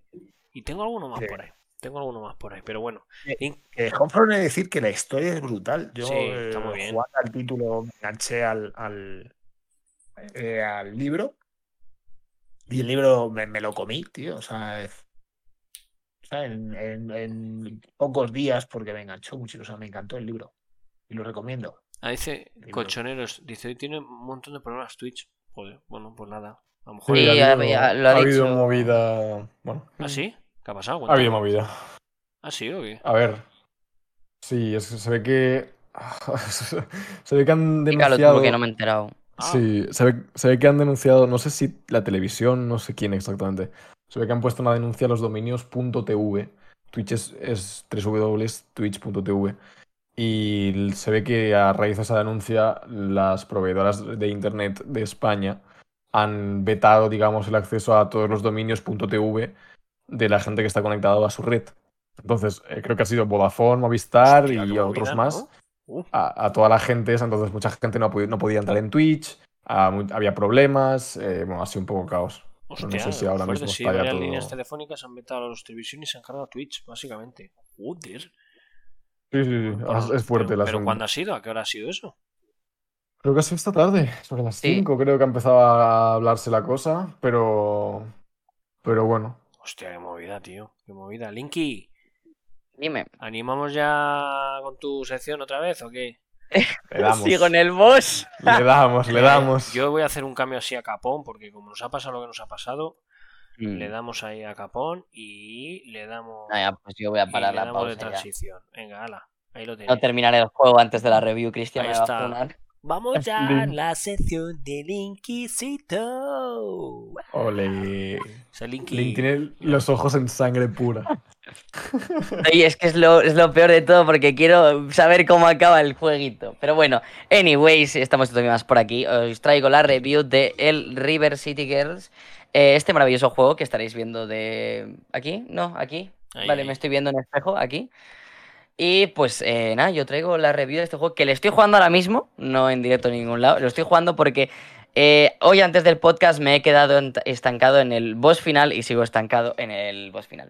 Y tengo alguno más Sí. por ahí. Tengo alguno más por ahí. Pero bueno. Link- Eh, Homefront es decir que la historia es brutal. Yo Sí, está eh, muy bien. jugando al título me enganché al, al, eh, al libro y el libro me, me lo comí, tío. O sea, es- o sea, en, en- en pocos días porque me enganchó mucho. O sea, me encantó el libro y lo recomiendo. Ah, dice. Colchoneros. Dice hoy tiene un montón de problemas Twitch. Joder, bueno, pues nada. A lo mejor. Sí, ha ya- habido, ya lo ha ha habido movida. Bueno, ¿Ah, sí? ¿Qué ha pasado? ha habido Cuéntame. movida. ¿Ah, sí o qué? A ver. Sí, es que se ve que. se ve que han denunciado. porque no me he enterado. Ah. Sí, se ve, se ve que han denunciado, no sé si la televisión, no sé quién exactamente. Se ve que han puesto una denuncia a los dominios .tv. Twitch es, es www.twitch.tv. Y se ve que a raíz de esa denuncia, las proveedoras de internet de España han vetado, digamos, el acceso a todos los dominios .tv de la gente que está conectada a su red. Entonces, eh, creo que ha sido Vodafone, Movistar Hostia, y otros movida, más ¿no? A, a toda la gente esa, entonces mucha gente no, no podía entrar en Twitch, había problemas, eh, bueno, ha sido un poco caos. hostia, no sé si ahora mismo sí, está ya todo- líneas telefónicas han vetado a los televisiones y se han cargado Twitch, básicamente. Joder. Sí, sí, sí, Pero- es- fuerte pero, el pero. ¿cuándo ha sido? ¿A qué hora ha sido eso? Creo que ha sido esta tarde, sobre las Sí. 5 creo que ha empezado a hablarse la cosa, pero... Pero bueno. Hostia, qué movida, tío. Qué movida. Linky, Dime. ¿animamos ya con tu sección otra vez o qué? Le damos, Sigo en el boss. le damos, le Eh, damos. Yo voy a hacer un cambio así a Capón, porque como nos ha pasado lo que nos ha pasado, Mm. le damos ahí a Capón y le damos, Ah, ya, pues yo voy a y parar le la damos de pausa. ya. transición. Venga, ala. Ahí lo No tenéis. terminaré el juego antes de la review, Cristian. Ahí me va a está. Vamos ya a la sección del Inquisito. Ole. Linky. Link tiene los ojos en sangre pura. Oye, es que es lo, es lo peor de todo porque quiero saber cómo acaba el jueguito. Pero bueno, anyways, estamos todavía más por aquí. Os traigo la review de el River City Girls. Eh, este maravilloso juego que estaréis viendo de... ¿Aquí? No, aquí. Ahí, vale, ahí. me estoy viendo en espejo, aquí. Y pues eh, nada, yo traigo la review de este juego que le estoy jugando ahora mismo, no en directo en ningún lado. Lo estoy jugando porque eh, hoy antes del podcast me he quedado estancado en el boss final y sigo estancado en el boss final.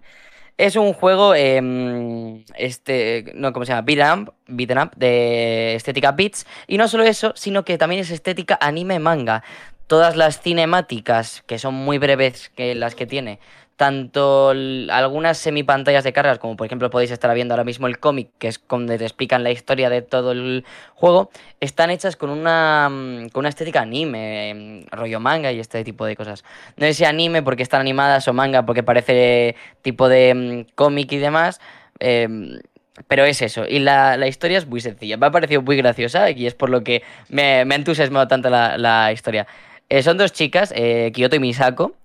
Es un juego, em, este, no, ¿cómo se llama? Beat'em up, beat'em up, de estética beats. Y no solo eso, sino que también es estética anime manga. Todas las cinemáticas, que son muy breves que las que tiene, tanto algunas semipantallas de cargas, como por ejemplo podéis estar viendo ahora mismo el cómic, que es donde te explican la historia de todo el juego, están hechas con una, mm, con una estética anime, em, rollo manga y este tipo de cosas. No sé si anime porque están animadas o manga porque parece tipo de mm, cómic y demás. em, pero es eso, y la, la historia es muy sencilla. Me ha parecido muy graciosa y es por lo que me, me ha entusiasmado tanto la, la historia. Eh, son dos chicas, eh, Kyoto y Misako,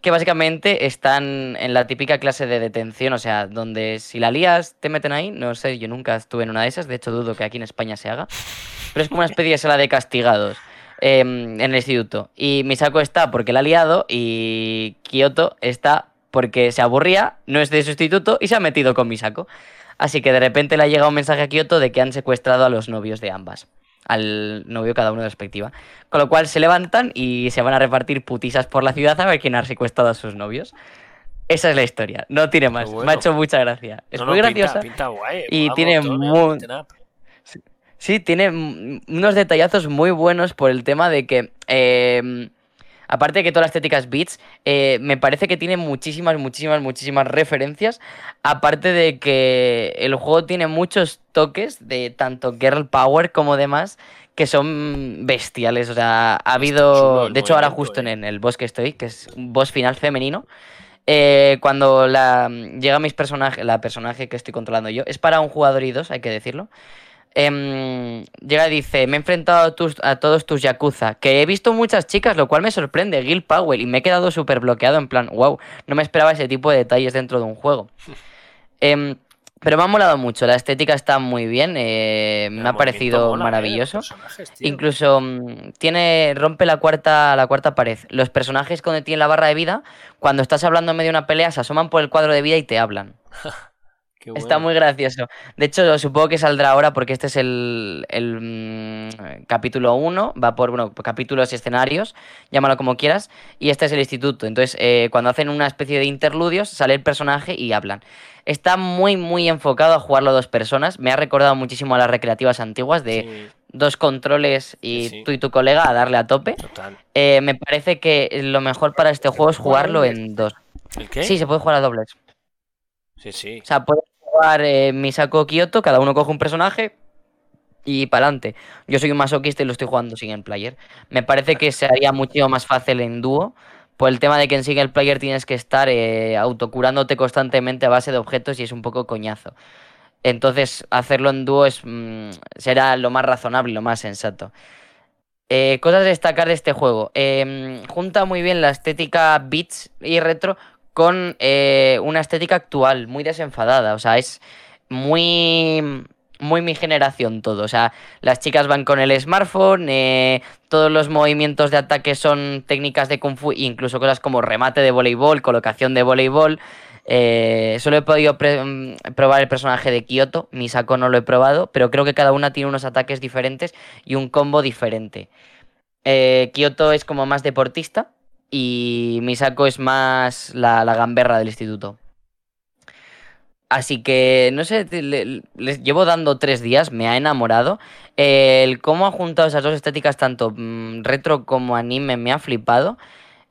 que básicamente están en la típica clase de detención, o sea, donde si la lías te meten ahí, no sé, yo nunca estuve en una de esas, de hecho dudo que aquí en España se haga, pero es como una especie de sala de castigados eh, en el instituto. Y Misako está porque la ha liado y Kyoto está porque se aburría, no es de su instituto y se ha metido con Misako. Así que de repente le ha llegado un mensaje a Kyoto de que han secuestrado a los novios de ambas. Al novio cada uno de respectiva. Con lo cual se levantan y se van a repartir putisas por la ciudad a ver quién ha secuestrado a sus novios. Esa es la historia, no tiene más. bueno. Me ha hecho mucha gracia. Es No, muy no, graciosa. Pinta, guay. y tiene el muy-. Sí, tiene unos detallazos muy buenos por el tema de que, eh, aparte de que toda la estética es beats, eh, me parece que tiene muchísimas, muchísimas, muchísimas referencias. Aparte de que el juego tiene muchos toques de tanto Girl Power como demás que son bestiales. O sea, ha habido. De hecho, ahora justo eh. en el boss que estoy, que es un boss final femenino. eh, cuando la, llega mis personajes, la personaje que estoy controlando yo, es para un jugador y dos, hay que decirlo. Em, llega y dice, me he enfrentado a, tus- a todos tus Yakuza, que he visto muchas chicas, lo cual me sorprende, Gil Powell, y me he quedado súper bloqueado en plan, wow, no me esperaba ese tipo de detalles dentro de un juego. Em, pero me ha molado mucho, la estética está muy bien, eh, me ha parecido eh, maravilloso. Incluso mm, tiene rompe la cuarta la cuarta pared. Los personajes cuando tienen la barra de vida, cuando estás hablando en medio de una pelea, se asoman por el cuadro de vida y te hablan. Qué Está muy gracioso. De hecho, supongo que saldrá ahora porque este es el, el, mm, capítulo 1, va por bueno, capítulos y escenarios, llámalo como quieras, y este es el instituto. Entonces, eh, cuando hacen una especie de interludios, sale el personaje y hablan. Está muy, muy enfocado a jugarlo a dos personas. Me ha recordado muchísimo a las recreativas antiguas de Sí, dos controles y sí. tú y tu colega a darle a tope. total. Eh, me parece que lo mejor para este juego es jugarlo en dos. ¿El qué? Sí, se puede jugar a dobles. sí. sí. O sea, puedes jugar eh, Misako Kyoto, cada uno coge un personaje y para adelante. Yo soy un masoquista y lo estoy jugando single player. Me parece que sería mucho más fácil en dúo. Por el tema de que en single player tienes que estar eh, autocurándote constantemente a base de objetos y es un poco coñazo. Entonces, hacerlo en dúo mm, será lo más razonable lo más sensato. Eh, cosas a destacar de este juego. Eh, junta muy bien la estética beats y retro con eh, una estética actual, muy desenfadada. O sea, es muy, muy mi generación todo. O sea, las chicas van con el smartphone, eh, todos los movimientos de ataque son técnicas de kung fu, incluso cosas como remate de voleibol, colocación de voleibol. Eh, solo he podido mm, probar el personaje de Kyoto, Misako no lo he probado, pero creo que cada una tiene unos ataques diferentes y un combo diferente. Eh, Kyoto es como más deportista y Misako es más la, gamberra del instituto. Así que, no sé, le- les llevo dando tres días, me ha enamorado. El cómo ha juntado esas dos estéticas, tanto mm, retro como anime, me ha flipado.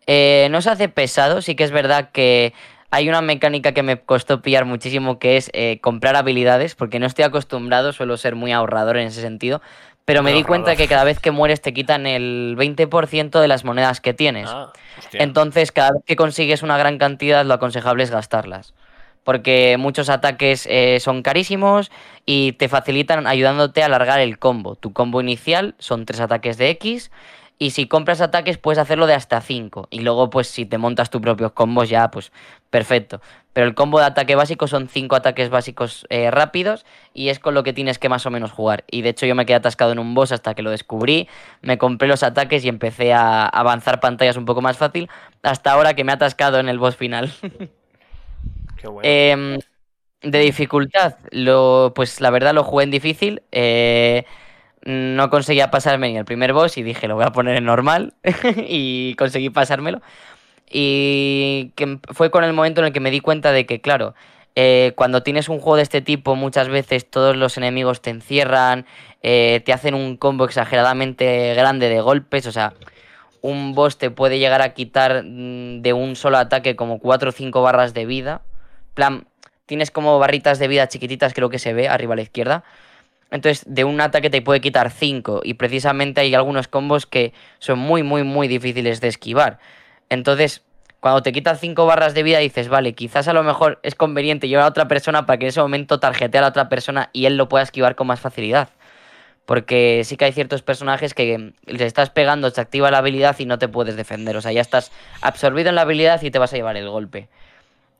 Eh, no se hace pesado, sí que es verdad que hay una mecánica que me costó pillar muchísimo, que es eh, comprar habilidades, porque no estoy acostumbrado, suelo ser muy ahorrador en ese sentido. Pero me di cuenta que cada vez que mueres te quitan el 20% de las monedas que tienes. Ah. Entonces, cada vez que consigues una gran cantidad, lo aconsejable es gastarlas. Porque muchos ataques eh, son carísimos y te facilitan ayudándote a alargar el combo. Tu combo inicial son tres ataques de X. Y si compras ataques, puedes hacerlo de hasta 5. Y luego, pues, si te montas tus propios combos, ya, pues, perfecto. Pero el combo de ataque básico son 5 ataques básicos eh, rápidos. Y es con lo que tienes que más o menos jugar. Y de hecho, yo me quedé atascado en un boss hasta que lo descubrí. Me compré los ataques y empecé a avanzar pantallas un poco más fácil. Hasta ahora que me he atascado en el boss final. Qué bueno. Em, de dificultad, lo, pues la verdad lo jugué en difícil. eh, no conseguía pasarme ni el primer boss y dije, lo voy a poner en normal. y conseguí pasármelo. Y que fue con el momento en el que me di cuenta de que, claro, eh, cuando tienes un juego de este tipo, muchas veces todos los enemigos te encierran, eh, te hacen un combo exageradamente grande de golpes, o sea, un boss te puede llegar a quitar mm, de un solo ataque como 4 o 5 barras de vida. plan, tienes como barritas de vida chiquititas, creo que se ve arriba a la izquierda. Entonces, de un ataque te puede quitar 5 y precisamente hay algunos combos que son muy, muy, muy difíciles de esquivar. Entonces, cuando te quitan 5 barras de vida dices, vale, quizás a lo mejor es conveniente llevar a otra persona para que en ese momento tarjetee a la otra persona y él lo pueda esquivar con más facilidad. Porque sí que hay ciertos personajes que le estás pegando, te activa la habilidad y no te puedes defender. O sea, ya estás absorbido en la habilidad y te vas a llevar el golpe.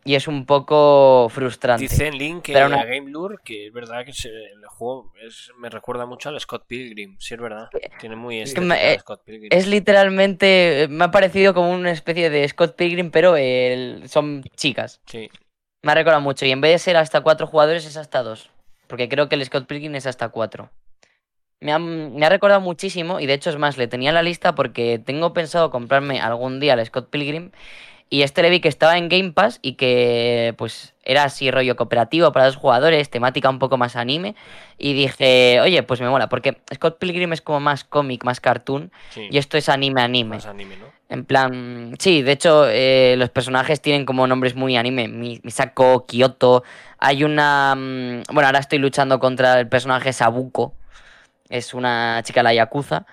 Y es un poco frustrante. Dice en Link que Pero no- a Game Lure que es verdad que se- el juego es- me recuerda mucho al Scott Pilgrim. Sí, es verdad. Tiene muy Es eh, Scott Pilgrim. Es literalmente, me ha parecido como una especie de Scott Pilgrim, pero el- son chicas. Sí. Me ha recordado mucho. Y en vez de ser hasta cuatro jugadores, es hasta dos. Porque creo que el Scott Pilgrim es hasta cuatro. Me ha, me ha recordado muchísimo. Y de hecho, es más, le tenía en la lista porque tengo pensado comprarme algún día el Scott Pilgrim. Y este le vi que estaba en Game Pass y que pues era así rollo cooperativo para dos jugadores, temática un poco más anime. Y dije, oye, pues me mola, porque Scott Pilgrim es como más cómic, más cartoon. Sí, Y esto es anime anime. más anime, ¿no? En plan, sí, de hecho, eh, los personajes tienen como nombres muy anime. Mi- Misako, Kyoto. Hay una. mm, Bueno, ahora estoy luchando contra el personaje Sabuko. Es una chica de la Yakuza.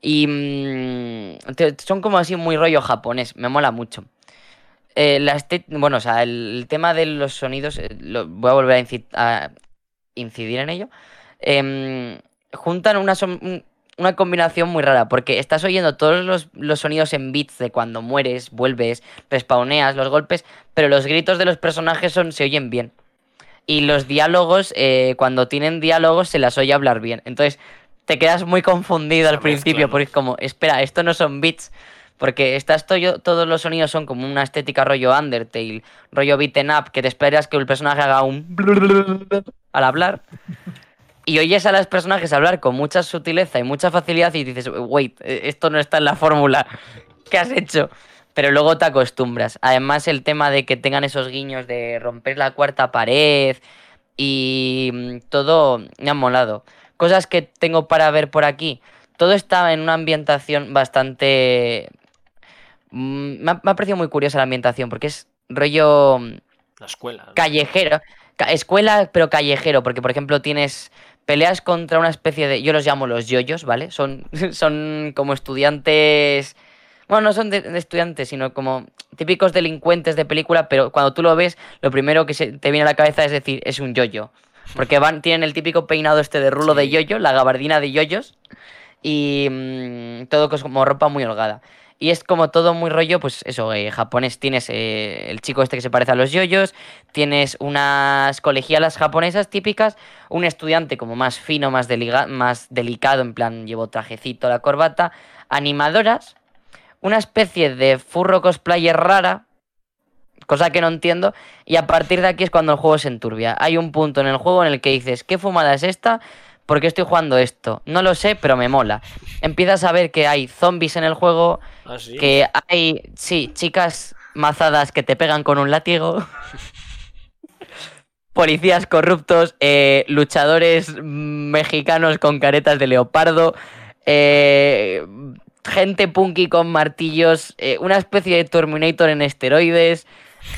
Y mm, son como así muy rollo japonés. Me mola mucho. Eh, este- Bueno, o sea, el, el tema de los sonidos. eh, lo- voy a volver a, inci- a incidir en ello. Em, juntan una, una combinación muy rara, porque estás oyendo todos los, los sonidos en bits de cuando mueres, vuelves, respawneas, los golpes, pero los gritos de los personajes son, se oyen bien. Y los diálogos, eh, cuando tienen diálogos, se las oye hablar bien. Entonces, te quedas muy confundido al principio, porque es como, espera, esto no son bits. Porque estás to- todos los sonidos son como una estética rollo Undertale, rollo beaten up, que te esperas que el personaje haga un al hablar. Y oyes a los personajes hablar con mucha sutileza y mucha facilidad y dices, wait, eh, esto no está en la fórmula. ¿Qué has hecho? Pero luego te acostumbras. Además, el tema de que tengan esos guiños de romper la cuarta pared y mm, todo me ha molado. Cosas que tengo para ver por aquí. Todo está en una ambientación bastante... mm, Me ha, me ha parecido muy curiosa la ambientación porque es rollo mm, La escuela. ¿no? callejero. Ca- escuela, pero callejero, porque por ejemplo tienes peleas contra una especie de. Yo los llamo los yoyos, ¿vale? Son, son como estudiantes. Bueno, no son de, de estudiantes, sino como típicos delincuentes de película, pero cuando tú lo ves, lo primero que se te viene a la cabeza es decir, es un yoyo. Porque van, tienen el típico peinado este de rulo de Sí. yoyo, la gabardina de yoyos, y mm, todo como ropa muy holgada. Y es como todo muy rollo, pues eso, eh, japonés. Tienes eh, el chico este que se parece a los yoyos, tienes unas colegialas japonesas típicas, un estudiante como más fino, más, más delicado, en plan llevo trajecito, la corbata, animadoras, una especie de furro cosplayer rara, cosa que no entiendo, y a partir de aquí es cuando el juego se enturbia. Hay un punto en el juego en el que dices, ¿qué fumada es esta? ¿Por qué estoy jugando esto? No lo sé, pero me mola. Empiezas a ver que hay zombies en el juego, Ah, sí. que hay, sí, chicas mazadas que te pegan con un látigo. Policías corruptos, eh, luchadores mexicanos con caretas de leopardo, eh, gente punky con martillos, eh, una especie de Terminator en esteroides,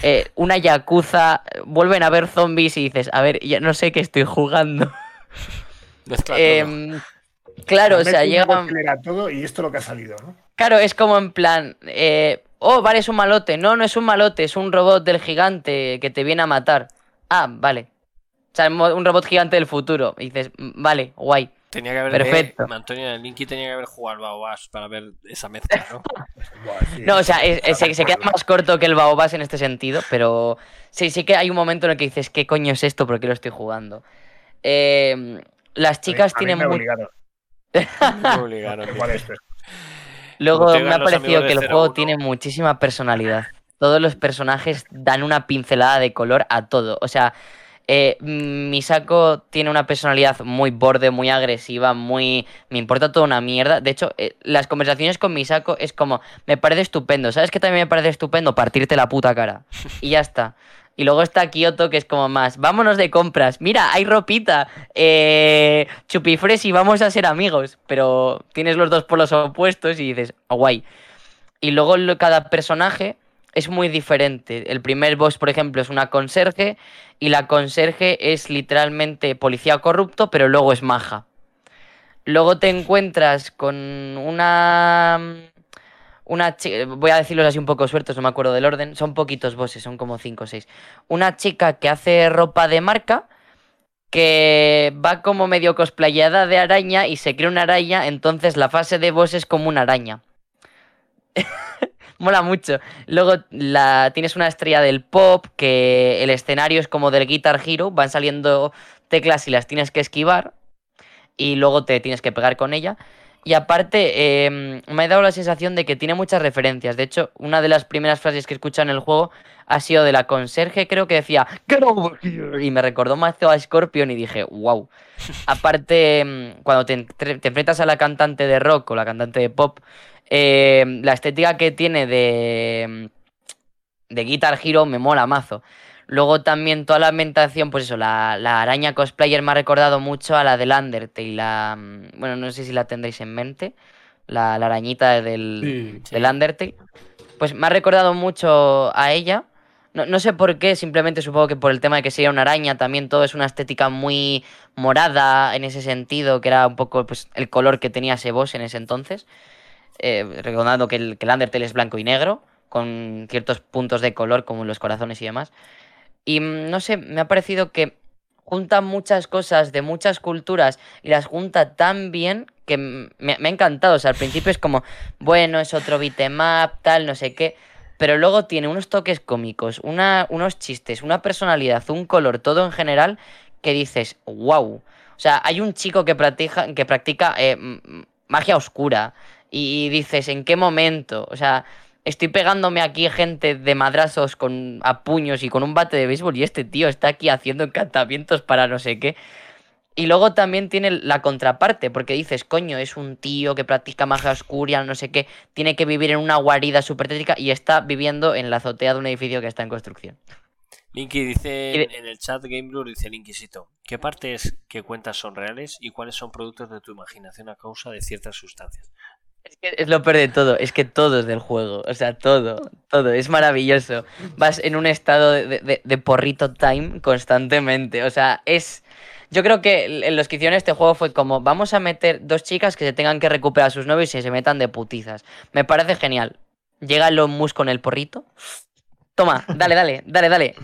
eh, una yakuza, vuelven a ver zombies y dices, a ver, ya no sé qué estoy jugando. Mezcla todo. Em, claro, o sea, llega... Todo y esto es lo que ha salido, ¿no? Claro, es como en plan, eh, oh, vale, es un malote. No, no es un malote, es un robot del gigante que te viene a matar. Ah, vale. O sea, un robot gigante del futuro. Y dices, "Mm, vale, guay. Tenía que haber. perfecto. eh, Antonio Linky tenía que haber jugado al Baobas para ver esa mezcla, ¿no? No, o sea, es- estoy es- se, queda más corto que el Baobas en este sentido, pero sí, sí que hay un momento en el que dices, ¿qué coño es esto? ¿Por qué lo estoy jugando? Eh, las A mí- chicas a mí tienen me muy... obligaron. Me obligaron. Igual esto es. Luego me ha parecido que el juego 01. tiene muchísima personalidad. Todos los personajes dan una pincelada de color a todo. O sea, eh, mm, Misako tiene una personalidad muy borde, muy agresiva, muy... Me importa toda una mierda. De hecho, eh, las conversaciones con Misako es como, me parece estupendo. ¿Sabes qué también me parece estupendo? Partirte la puta cara. Y ya está. Y luego está Kyoto, que es como más, vámonos de compras. Mira, hay ropita. Eh, chupifres y vamos a ser amigos. Pero tienes los dos polos opuestos y dices, "Ah, guay. Y luego cada personaje es muy diferente. El primer boss, por ejemplo, es una conserje. Y la conserje es literalmente policía corrupto, pero luego es maja. Luego te encuentras con una. Una chica, voy a decirlos así un poco sueltos, no me acuerdo del orden. Son poquitos bosses, son como 5 o 6. Una chica que hace ropa de marca, que va como medio cosplayada de araña y se crea una araña, entonces la fase de boss es como una araña. Mola mucho. Luego la, tienes una estrella del pop, que el escenario es como del Guitar Hero, van saliendo teclas y las tienes que esquivar, y luego te tienes que pegar con ella. Y aparte, em, me ha dado la sensación de que tiene muchas referencias. De hecho, una de las primeras frases que he escuchado en el juego ha sido de la conserje, creo que decía Get over here", y me recordó mazo a Scorpion y dije, wow. Aparte, em, cuando te, enfrentas a la cantante de rock o la cantante de pop, em, la estética que tiene de, de Guitar Hero me mola mazo. Luego también toda la ambientación, pues eso, la, la araña cosplayer me ha recordado mucho a la del Undertale. La, mm, bueno, no sé si la tendréis en mente. La, la arañita del, Sí. del Undertale. Pues me ha recordado mucho a ella. No, no sé por qué, simplemente supongo que por el tema de que sería una araña, también todo es una estética muy morada en ese sentido, que era un poco pues, el color que tenía ese boss en ese entonces. Eh, recordando que el, que el Undertale es blanco y negro, con ciertos puntos de color como los corazones y demás. Y mm, no sé, me ha parecido que junta muchas cosas de muchas culturas y las junta tan bien que m- me, me ha encantado. O sea, al principio es como, bueno, es otro beatemap, tal, no sé qué. Pero luego tiene unos toques cómicos, una, unos chistes, una personalidad, un color, todo en general, que dices, wow. O sea, hay un chico que practica, que practica eh, magia oscura y dices, ¿en qué momento? O sea, estoy pegándome aquí gente de madrazos con a puños y con un bate de béisbol y este tío está aquí haciendo encantamientos para no sé qué. Y luego también tiene la contraparte, porque dices, coño, es un tío que practica magia oscura, no sé qué, tiene que vivir en una guarida súper tétrica y está viviendo en la azotea de un edificio que está en construcción. Linky dice en, el chat GameBlue, dice el Inquisito, ¿qué partes que cuentas son reales y cuáles son productos de tu imaginación a causa de ciertas sustancias? Es que es lo peor de todo, es que todo es del juego, o sea, todo, todo, es maravilloso. Vas en un estado de, de- porrito time constantemente, o sea, es... Yo creo que los que hicieron este juego fue como, vamos a meter dos chicas que se tengan que recuperar a sus novios y se metan de putizas. Me parece genial. Llega Elon Musk con el porrito. Toma, dale, dale, dale, dale.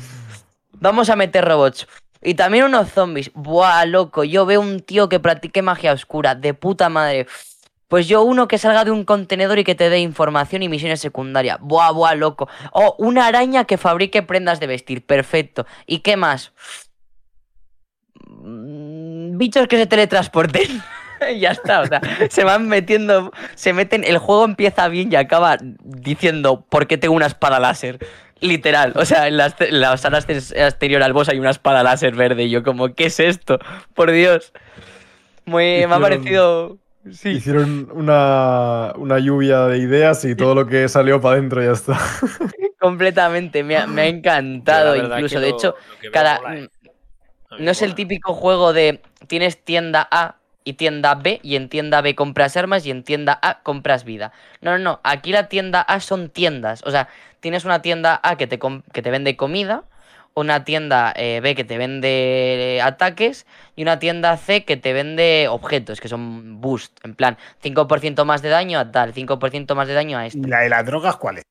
Vamos a meter robots. Y también unos zombies. Buah, loco. Yo veo un tío que practique magia oscura. De puta madre. Pues yo uno que salga de un contenedor y que te dé información y misiones secundarias. Buah, buah, loco. O una araña que fabrique prendas de vestir. Perfecto. ¿Y qué más? Mm, Bichos que se teletransporten. Ya está, o sea, se van metiendo, se meten, el juego empieza bien y acaba diciendo, ¿por qué tengo una espada láser? Literal, o sea, en las, en de- exterior al boss hay una espada láser verde y yo como, ¿qué es esto? Por Dios. Muy, me ha parecido... Sí. Hicieron una, una lluvia de ideas y todo lo que salió para adentro ya está. Completamente, me ha, me ha encantado. Incluso, de lo- hecho, cada. mola, eh. No es el típico juego de tienes tienda A y tienda B, y en tienda B compras armas y en tienda A compras vida. No, no, no. Aquí la tienda A son tiendas. O sea, tienes una tienda A que te, com- que te vende comida, una tienda eh, B que te vende eh, ataques y una tienda C que te vende objetos, que son boost. En plan, 5% más de daño a tal, 5% más de daño a este. ¿Y la de las drogas cuál es?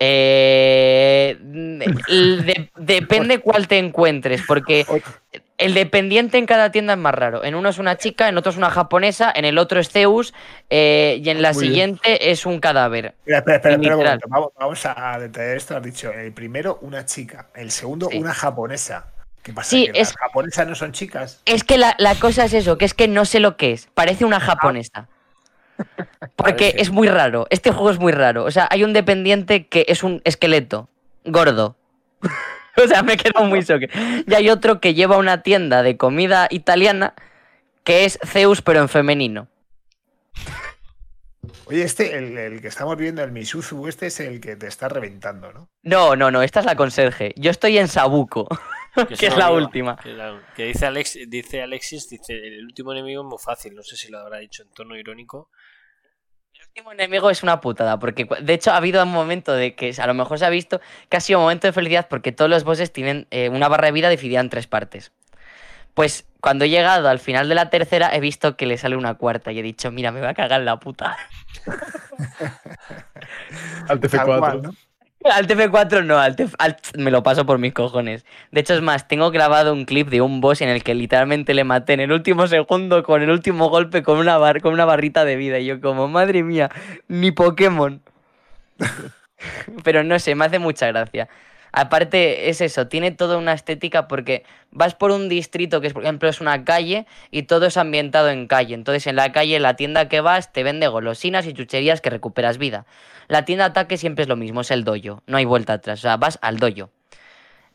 Eh, de- depende cuál te encuentres, porque. El dependiente en cada tienda es más raro. En uno es una chica, en otro es una japonesa, en el otro es Zeus eh, y en la Muy bien. siguiente es un cadáver. Espera, espera, espera, espera un momento. Vamos, vamos a detallar esto. Has dicho, el primero una chica, el segundo Sí. una japonesa. ¿Qué pasa? Sí, ¿Que es- las japonesas no son chicas? Es que la, la cosa es eso, que es que no sé lo que es. Parece una japonesa. Porque Parece. es muy raro. Este juego es muy raro. O sea, hay un dependiente que es un esqueleto gordo. o sea, me quedo muy choque. Y hay otro que lleva una tienda de comida italiana que es Zeus, pero en femenino. Oye, este, el, el que estamos viendo, el Misuzu, este es el que te está reventando, ¿no? No, no, no, esta es la conserje. Yo estoy en Sabuco, que es la última. Que, la- que dice, Alex, dice Alexis, dice, el último enemigo es muy fácil, no sé si lo habrá dicho en tono irónico. El último enemigo es una putada, porque de hecho ha habido un momento de que a lo mejor se ha visto que ha sido un momento de felicidad porque todos los bosses tienen eh, una barra de vida dividida en tres partes. Pues cuando he llegado al final de la tercera he visto que le sale una cuarta y he dicho, mira, me va a cagar la puta. Al Tal TF4. cual, ¿no? Al TF4 no, al, TF al- me lo paso por mis cojones. De hecho, es más, tengo grabado un clip de un boss en el que literalmente le maté en el último segundo con el último golpe con una, bar con una barrita de vida. Y yo como, madre mía, ni Pokémon. Pero no sé, me hace mucha gracia. Aparte, es eso, tiene toda una estética porque vas por un distrito que, es, por ejemplo, es una calle y todo es ambientado en calle. Entonces, en la calle, la tienda que vas te vende golosinas y chucherías que recuperas vida. La tienda ataque siempre es lo mismo, es el dojo, no hay vuelta atrás, o sea, vas al dojo.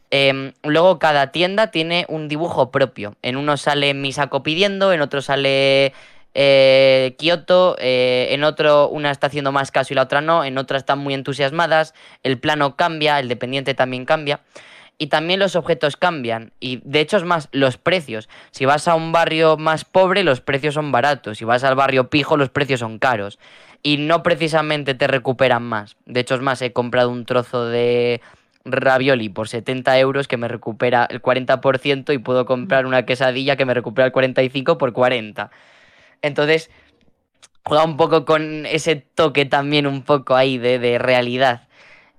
Em, luego cada tienda tiene un dibujo propio. En uno sale Misako pidiendo, en otro sale eh, Kioto, eh, en otro una está haciendo más caso y la otra no, en otra están muy entusiasmadas, el plano cambia, el dependiente también cambia. Y también los objetos cambian. Y de hecho es más, los precios. Si vas a un barrio más pobre, los precios son baratos. Si vas al barrio pijo, los precios son caros. Y no precisamente te recuperan más. De hecho es más, he comprado un trozo de ravioli por 70 euros que me recupera el 40% y puedo comprar una quesadilla que me recupera el 45 por 40. Entonces, juega un poco con ese toque también un poco ahí de, de realidad.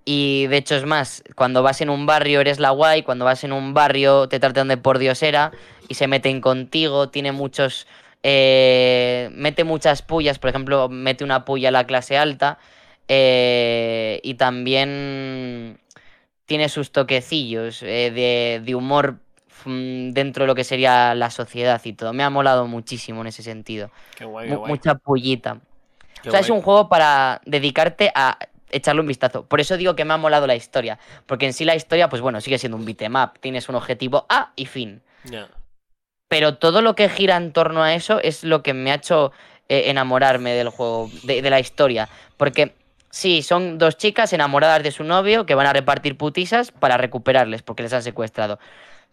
Y de hecho es más, cuando vas en un barrio eres la guay, cuando vas en un barrio te tratan de por diosera y se meten contigo, tiene muchos... eh, mete muchas pullas, por ejemplo, mete una puya a la clase alta eh, y también tiene sus toquecillos eh, de, humor dentro de lo que sería la sociedad y todo. Me ha molado muchísimo en ese sentido. Qué guay, qué guay. mucha pullita. qué O sea, es un juego para dedicarte a echarle un vistazo. Por eso digo que me ha molado la historia. Porque en sí la historia, pues bueno, sigue siendo un beat'em up. Tienes un objetivo A y fin. Pero todo lo que gira en torno a eso es lo que me ha hecho eh, enamorarme del juego, de, de la historia. Porque sí, son dos chicas enamoradas de su novio que van a repartir putisas para recuperarles porque les han secuestrado.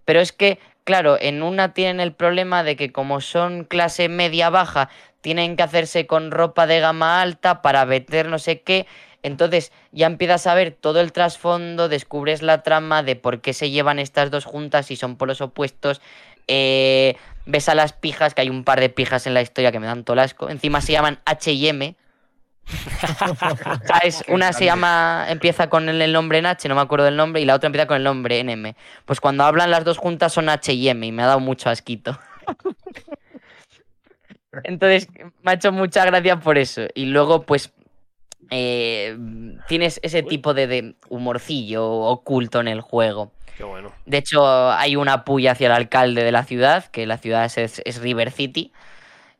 Pero es que, claro, en una tienen el problema de que como son clase media baja, tienen que hacerse con ropa de gama alta para meter no sé qué. Entonces ya empiezas a ver todo el trasfondo, descubres la trama de por qué se llevan estas dos juntas y son polos opuestos. eh, ves a las pijas, que hay un par de pijas en la historia que me dan todo el asco. Encima se llaman HM. ¿Sabes? Una se llama, empieza con el, el nombre en H, no me acuerdo del nombre, y la otra empieza con el nombre en M. Pues cuando hablan las dos juntas son H y M, y me ha dado mucho asquito. Entonces, me ha hecho mucha gracia por eso. Y luego, pues, eh, tienes ese tipo de, de humorcillo oculto en el juego. Qué bueno. De hecho, hay una puya hacia el alcalde de la ciudad, que la ciudad es, es River City.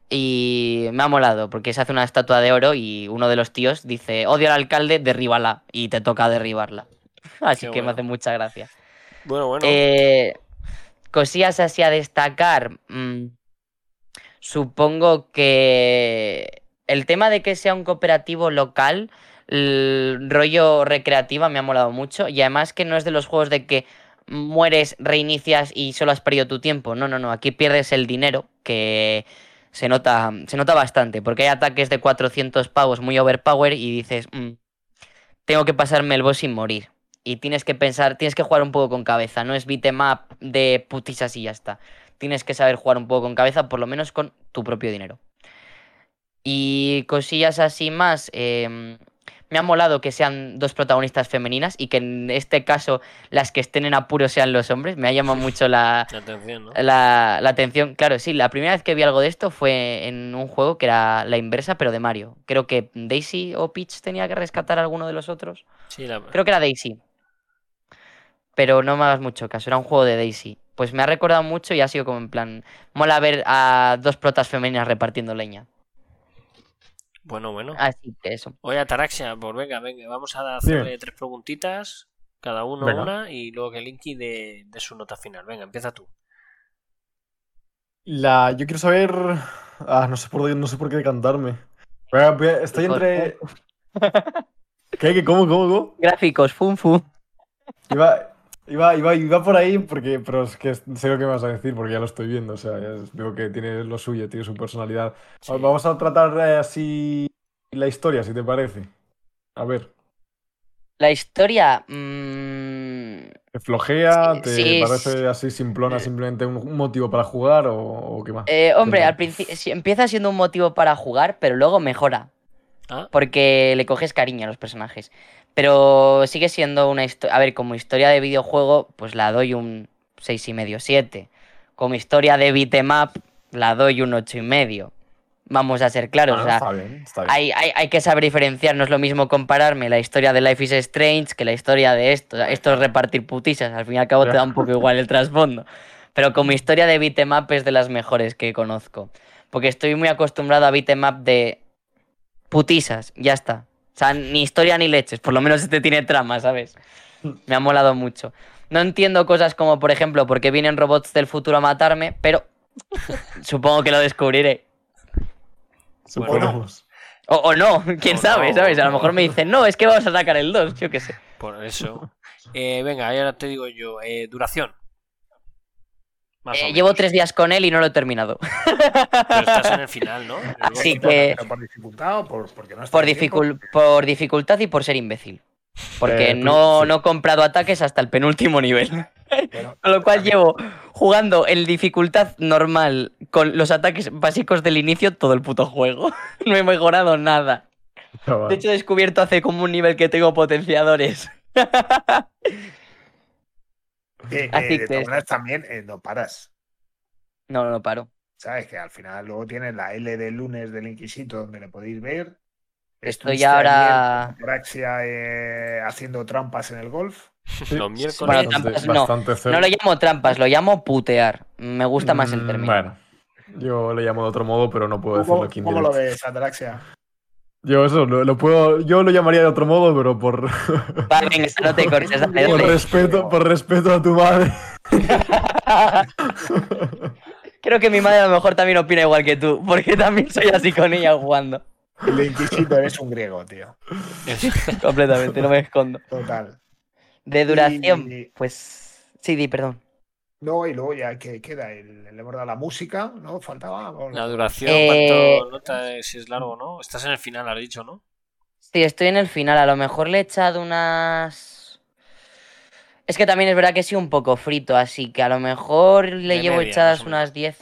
Y me ha molado, porque se hace una estatua de oro y uno de los tíos dice, odio al alcalde, derríbala. Y te toca derribarla. Así Qué que bueno. me hace mucha gracia. Bueno, bueno. Eh, cosillas así a destacar. mm, supongo que el tema de que sea un cooperativo local, el rollo recreativa me ha molado mucho. Y además que no es de los juegos de que mueres, reinicias y solo has perdido tu tiempo. No, no, no. Aquí pierdes el dinero, que se nota, se nota bastante. Porque hay ataques de 400 pavos muy overpower y dices, "Mm, tengo que pasarme el boss sin morir. Y tienes que pensar, tienes que jugar un poco con cabeza. No es beat'em up de putisas y ya está. Tienes que saber jugar un poco con cabeza, por lo menos con tu propio dinero. Y cosillas así más. em, me ha molado que sean dos protagonistas femeninas y que en este caso las que estén en apuro sean los hombres. Me ha llamado mucho la, La atención, ¿no? la, la atención. Claro, sí, la primera vez que vi algo de esto fue en un juego que era la inversa, pero de Mario. Creo que Daisy o Peach tenía que rescatar a alguno de los otros. Sí, la... Creo que era Daisy. Pero no me hagas mucho caso, era un juego de Daisy. Pues me ha recordado mucho y ha sido como en plan. Mola ver a dos protas femeninas repartiendo leña. Bueno, bueno. Así que eso. Oye, Ataraxia, pues venga, venga, vamos a hacerle tres preguntitas, cada uno Venga. una, y luego que Linky de, de su nota final. Venga, empieza tú. La, yo quiero saber. Ah, no sé por, no sé por qué decantarme. Estoy entre. ¿Qué? ¿Qué? ¿Cómo? ¿Cómo? ¿Cómo? Gráficos, fun fu. Iba, iba, iba, iba por ahí porque, pero es que sé lo que me vas a decir porque ya lo estoy viendo. O sea, ya veo que tiene lo suyo, tiene su personalidad. Sí. Vamos a tratar eh, así la historia, si te parece. A ver, La historia. mm, ¿te flojea? Sí, ¿Te sí, parece así simplona, simplemente un, motivo para jugar o, o qué más? eh, hombre, al principio empieza siendo un motivo para jugar, pero luego mejora. Ah, Porque le coges cariño a los personajes. Pero sigue siendo una historia. A ver, como historia de videojuego, pues la doy un 6,5, 7. Como historia de beat'em up, la doy un 8,5. Vamos a ser claros. Ah, o sea, está bien, está bien. hay, hay- hay que saber diferenciar. No es lo mismo compararme la historia de Life is Strange que la historia de esto. Esto es repartir putisas. Al fin y al cabo te da un poco igual el trasfondo. Pero como historia de beat'em up es de las mejores que conozco. Porque estoy muy acostumbrado a beat'em up de putisas. Ya está. O sea, ni historia ni leches. Por lo menos este tiene trama, ¿sabes? Me ha molado mucho. No entiendo cosas como, por ejemplo, por qué vienen robots del futuro a matarme, pero supongo que lo descubriré. Suponemos. O, o no, quién O sabe, no, ¿sabes? A lo no. mejor me dicen, no, es que vamos a sacar el 2, yo qué sé. Por eso. Eh, venga, ahora te digo yo. eh, duración. Más Eh, llevo tres días con él y no lo he terminado. Pero estás en el final, ¿no? Así que- por dificultad o por, porque no está Por, dificul- por dificultad y por ser imbécil. Porque Eh, no, sí. no he comprado ataques hasta el penúltimo nivel. Con lo cual también- llevo jugando en dificultad normal con los ataques básicos del inicio todo el puto juego. No he mejorado nada. De hecho, he descubierto hace como un nivel que tengo potenciadores. Que, Así eh, de que todas maneras también eh, no paras. No, no, no paro. ¿Sabes? Que al final luego tienes la L del lunes del Inquisito donde le podéis ver. Estoy ahora- Praxia eh, haciendo trampas en el golf. Los miércoles. Bueno, bastante- trampas no. bastante cero. No lo llamo trampas, lo llamo putear. Me gusta más el Mm, término. Bueno, yo le llamo de otro modo, pero no puedo decirlo ¿Cómo, aquí cómo lo ves, Atraxia? Yo eso lo, lo puedo, yo lo llamaría de otro modo, pero por, no te por respeto, por respeto a tu madre. Creo que mi madre a lo mejor también opina igual que tú, porque también soy así con ella jugando. El Inquisito eres un griego, tío. Completamente, no me escondo. Total. De duración, Y- pues. Sí, di, perdón. No, y luego ya que queda, el, le hemos dado la música, ¿no? Faltaba. no? La duración, Eh, ¿cuánto nota si es largo o no? Estás en el final, has dicho, ¿no? Sí, estoy en el final. A lo mejor le he echado unas. Es que también es verdad que sí un poco frito, así que a lo mejor le De llevo media, echadas unas 10,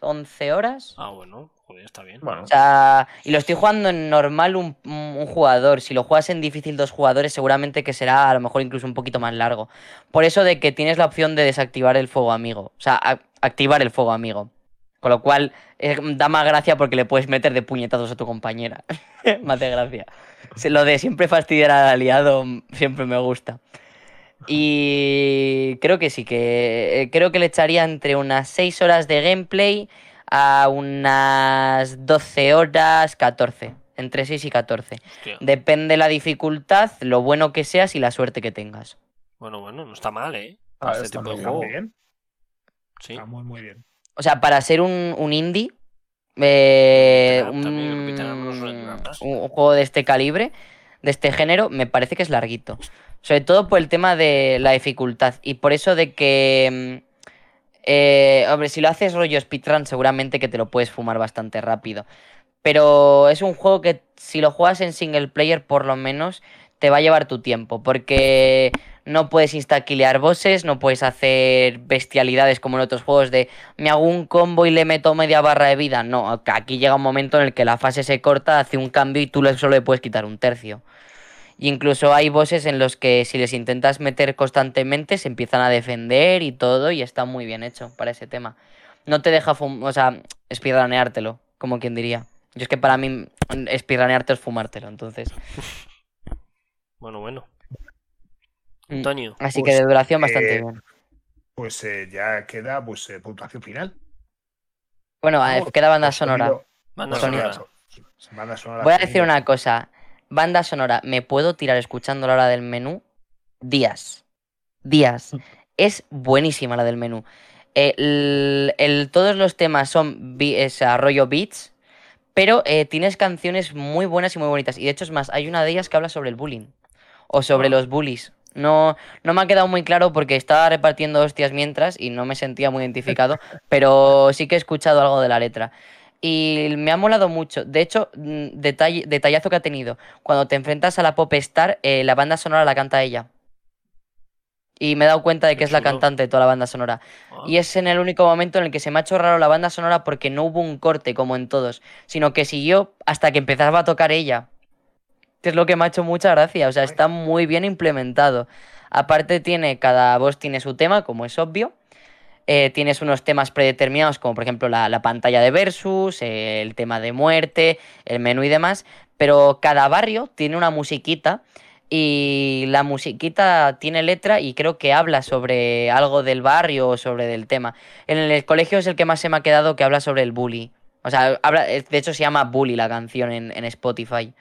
11 horas. Ah, bueno, joder, está bien. Bueno, O sea, y lo estoy jugando en normal un, un jugador. Si lo juegas en difícil dos jugadores, seguramente que será a lo mejor incluso un poquito más largo. Por eso de que tienes la opción de desactivar el fuego amigo. O sea, a- activar el fuego amigo. Con lo cual, eh, da más gracia porque le puedes meter de puñetazos a tu compañera. me hace gracia. Se- Lo de siempre fastidiar al aliado mm, siempre me gusta. Y creo que sí, que eh, creo que le echaría entre unas 6 horas de gameplay a unas 12 horas, 14. Entre 6 y 14. Hostia. Depende la dificultad, lo bueno que seas y la suerte que tengas. Bueno, bueno, no está mal, ¿eh? Ah, este está tipo de juego. muy bien. Sí. Está muy, muy bien. O sea, para ser un, un indie, eh, un, juego de este calibre, de este género, me parece que es larguito. Sobre todo por el tema de la dificultad. Y por eso de que... eh, hombre, si lo haces rollo speedrun, seguramente que te lo puedes fumar bastante rápido. Pero es un juego que si lo juegas en single player, por lo menos, te va a llevar tu tiempo. Porque no puedes instaquilear bosses, no puedes hacer bestialidades como en otros juegos de me hago un combo y le meto media barra de vida. No, aquí llega un momento en el que la fase se corta, hace un cambio y tú solo le puedes quitar un tercio. Y incluso hay bosses en los que si les intentas meter constantemente se empiezan a defender y todo y está muy bien hecho para ese tema. No te deja, o sea, speedruneártelo, como quien diría. Yo es que para mí speedrunearte es fumártelo, entonces. Bueno, bueno. Mm. Antonio. Así Pues, que de duración bastante eh, bien. Pues eh, ya queda pues eh, puntuación final. Bueno, queda banda sonora. Banda sonora. Banda sonora, Voy a decir una cosa. Banda sonora, me puedo tirar escuchando la hora del menú días. Días. Es buenísima la del menú. Eh, el- el- todos los temas son es, rollo beats, pero eh, tienes canciones muy buenas y muy bonitas. Y de hecho, es más, hay una de ellas que habla sobre el bullying. O sobre los bullies. No, no me ha quedado muy claro porque estaba repartiendo hostias mientras y no me sentía muy identificado, pero sí que he escuchado algo de la letra. Y me ha molado mucho. De hecho, mm, detalle, detallazo que ha tenido. Cuando te enfrentas a la Pop Star, eh, la banda sonora la canta ella. Y me he dado cuenta de que es la cantante de toda la banda sonora. Ah, Y es en el único momento en el que se me ha hecho raro la banda sonora porque no hubo un corte como en todos, sino que siguió hasta que empezaba a tocar ella. Que es lo que me ha hecho mucha gracia. O sea, está muy bien implementado. Aparte tiene, cada voz tiene su tema, como es obvio. Eh, tienes unos temas predeterminados, como por ejemplo la, la pantalla de versus, eh, el tema de muerte, el menú y demás. Pero cada barrio tiene una musiquita y la musiquita tiene letra y creo que habla sobre algo del barrio o sobre del tema. En el colegio es el que más se me ha quedado que habla sobre el bully. O sea, habla, eh, de hecho se llama Bully la canción en, en Spotify.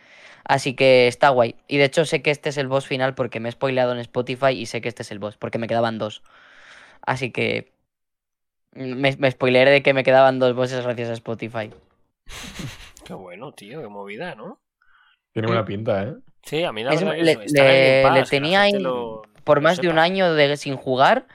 Así que está guay. Y de hecho sé que este es el boss final porque me he spoileado en Spotify y sé que este es el boss, porque me quedaban dos. Así que me, me spoileré de que me quedaban dos bosses gracias a Spotify. Qué bueno, tío, qué movida, ¿no? Tiene buena pinta, ¿eh? Sí, a mí la Es- verdad le- que tenía ahí lo- por lo más de un año de, sin jugar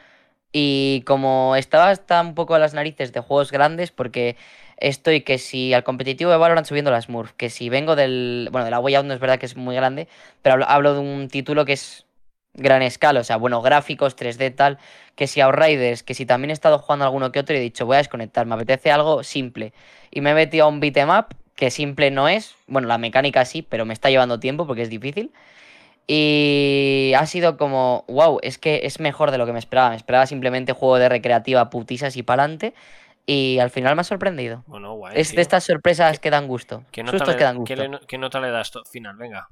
y como estaba hasta un poco a las narices de juegos grandes porque estoy que si al competitivo de Valorant subiendo las Smurf, que si vengo del... Bueno, de la Way Out no es verdad que es muy grande, pero hablo, hablo de un título que es gran escala, o sea, bueno, gráficos, 3D tal, que si Outriders, que si también he estado jugando alguno que otro y he dicho voy a desconectar, me apetece algo simple y me he metido a un beat'em up que simple no es, bueno, la mecánica sí, pero me está llevando tiempo porque es difícil. Y ha sido como, wow, es que es mejor de lo que me esperaba. Me esperaba simplemente juego de recreativa, putisas y pa'lante. Y al final me ha sorprendido. Bueno, guay. Es tío. de estas sorpresas que dan gusto. ¿Qué nota, Sustos le, que dan qué gusto. le- qué nota le das to- final? Venga.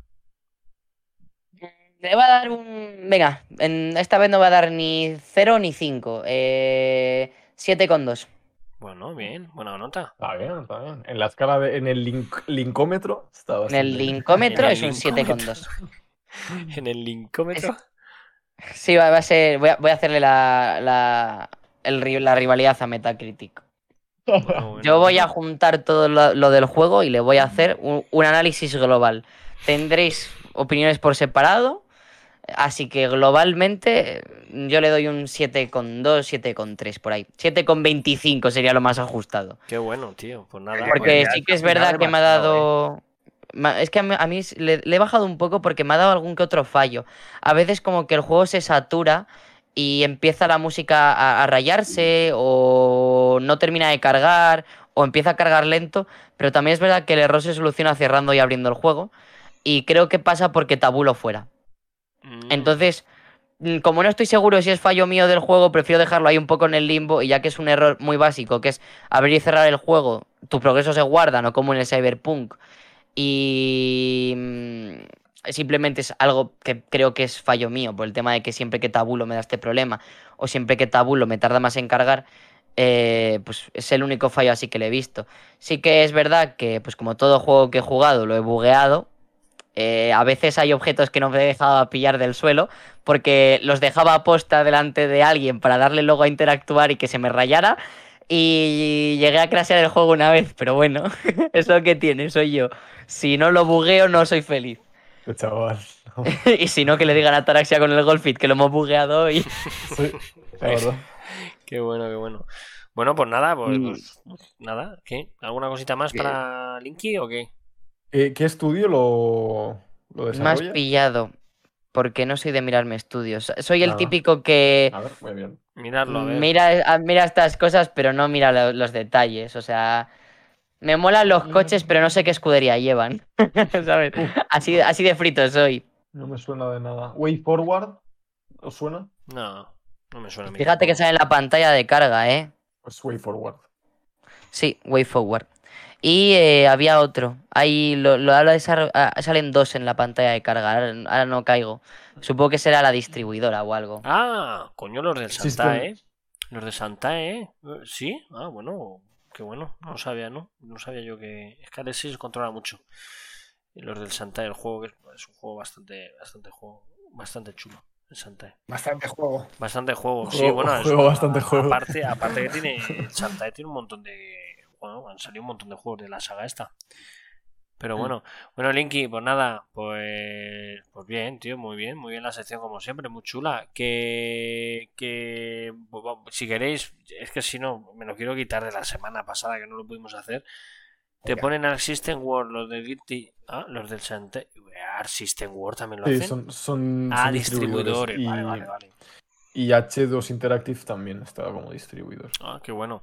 Le voy a dar un. Venga, en- esta vez no voy a dar ni 0 ni 5. Eh, 7,2. Bueno, bien, buena nota. Está bien, está bien. En la escala de. En el link- linkómetro está En el bien. linkómetro En el es un linkómetro. 7,2. En el linkómetro. Sí, va, va a ser. Voy a, voy a hacerle la, la, el la rivalidad a Metacritic. Bueno, bueno, Yo voy a juntar todo lo, lo del juego y le voy a hacer un, un análisis global. Tendréis opiniones por separado, así que globalmente yo le doy un 7,2, 7,3 por ahí. 7,25 sería lo más ajustado. Qué bueno, tío. Pues nada. Porque Porque ya sí que es verdad que me ha dado... Es que a mí, a mí s- le, le he bajado un poco porque me ha dado algún que otro fallo. A veces como que el juego se satura y empieza la música a, a rayarse o no termina de cargar o empieza a cargar lento, pero también es verdad que el error se soluciona cerrando y abriendo el juego y creo que pasa porque tabulo fuera. Mm, Entonces, mm, como no estoy seguro si es fallo mío del juego, prefiero dejarlo ahí un poco en el limbo y ya que es un error muy básico, que es abrir y cerrar el juego, tu progreso se guarda, no como en el Cyberpunk. Y mm, simplemente es algo que creo que es fallo mío, por el tema de que siempre que tabulo me da este problema, o siempre que tabulo me tarda más en cargar, eh, pues es el único fallo así que le he visto. Sí que es verdad que, pues como todo juego que he jugado, lo he bugueado. Eh, a veces hay objetos que no me dejaba pillar del suelo porque los dejaba a posta delante de alguien para darle luego a interactuar y que se me rayara. Y llegué a crashear el juego una vez, pero bueno, eso que tiene, soy yo. Si no lo bugueo, no soy feliz. Chaval. y si no, que le digan a Taraxia con el Golfit que lo hemos bugueado hoy. Sí, la verdad. Qué bueno, qué bueno. Bueno, pues nada, pues, Mm. pues, nada. ¿Qué? ¿Alguna cosita más ¿Qué? para Linky o qué? Eh, ¿Qué estudio lo, lo Más pillado, porque no soy de mirarme estudios. Soy el Ah. típico que A ver, muy bien. A ver. mira, a- mira estas cosas, pero no mira lo- los detalles. O sea, me molan los coches, pero no sé qué escudería llevan. ¿Sabes? Así, así de frito soy. No me suena de nada. Way Forward, ¿os suena? No, no me suena Fíjate que sale en la pantalla de carga, ¿eh? Pues Way Forward. Sí, Way Forward. Y eh, había otro. Ahí lo, lo habla de esa- ah, salen dos en la pantalla de carga. Ahora, ahora no caigo. Supongo que será la distribuidora o algo. Ah, coño, los del System- Santa, ¿eh? Los de Santa, ¿eh? Eh, Sí, ah, bueno, qué bueno. No sabía, ¿no? No sabía yo que. Es que Alexis controla mucho. Los del Santa, el juego que es, un juego bastante, bastante juego, bastante chulo. El Santa. Bastante juego. Bastante juego, sí, Juego- bueno, es- juego bastante a- juego. Aparte, aparte que tiene. El Santa tiene un montón de. Bueno, han salido un montón de juegos de la saga esta. Pero Mm. bueno, bueno, Linky, pues nada, pues, pues bien, tío, muy bien, muy bien la sección como siempre, muy chula. Que, que si queréis, es que si no, me lo quiero quitar de la semana pasada que no lo pudimos hacer. Te ponen Arc System World, los del Guilty, ah, los del Santa, Arc System World también lo Sí, hacen. son, son, ah, son distribuidores, Y, vale, vale, vale. Y H2 Interactive también estaba como distribuidor. Ah, qué bueno.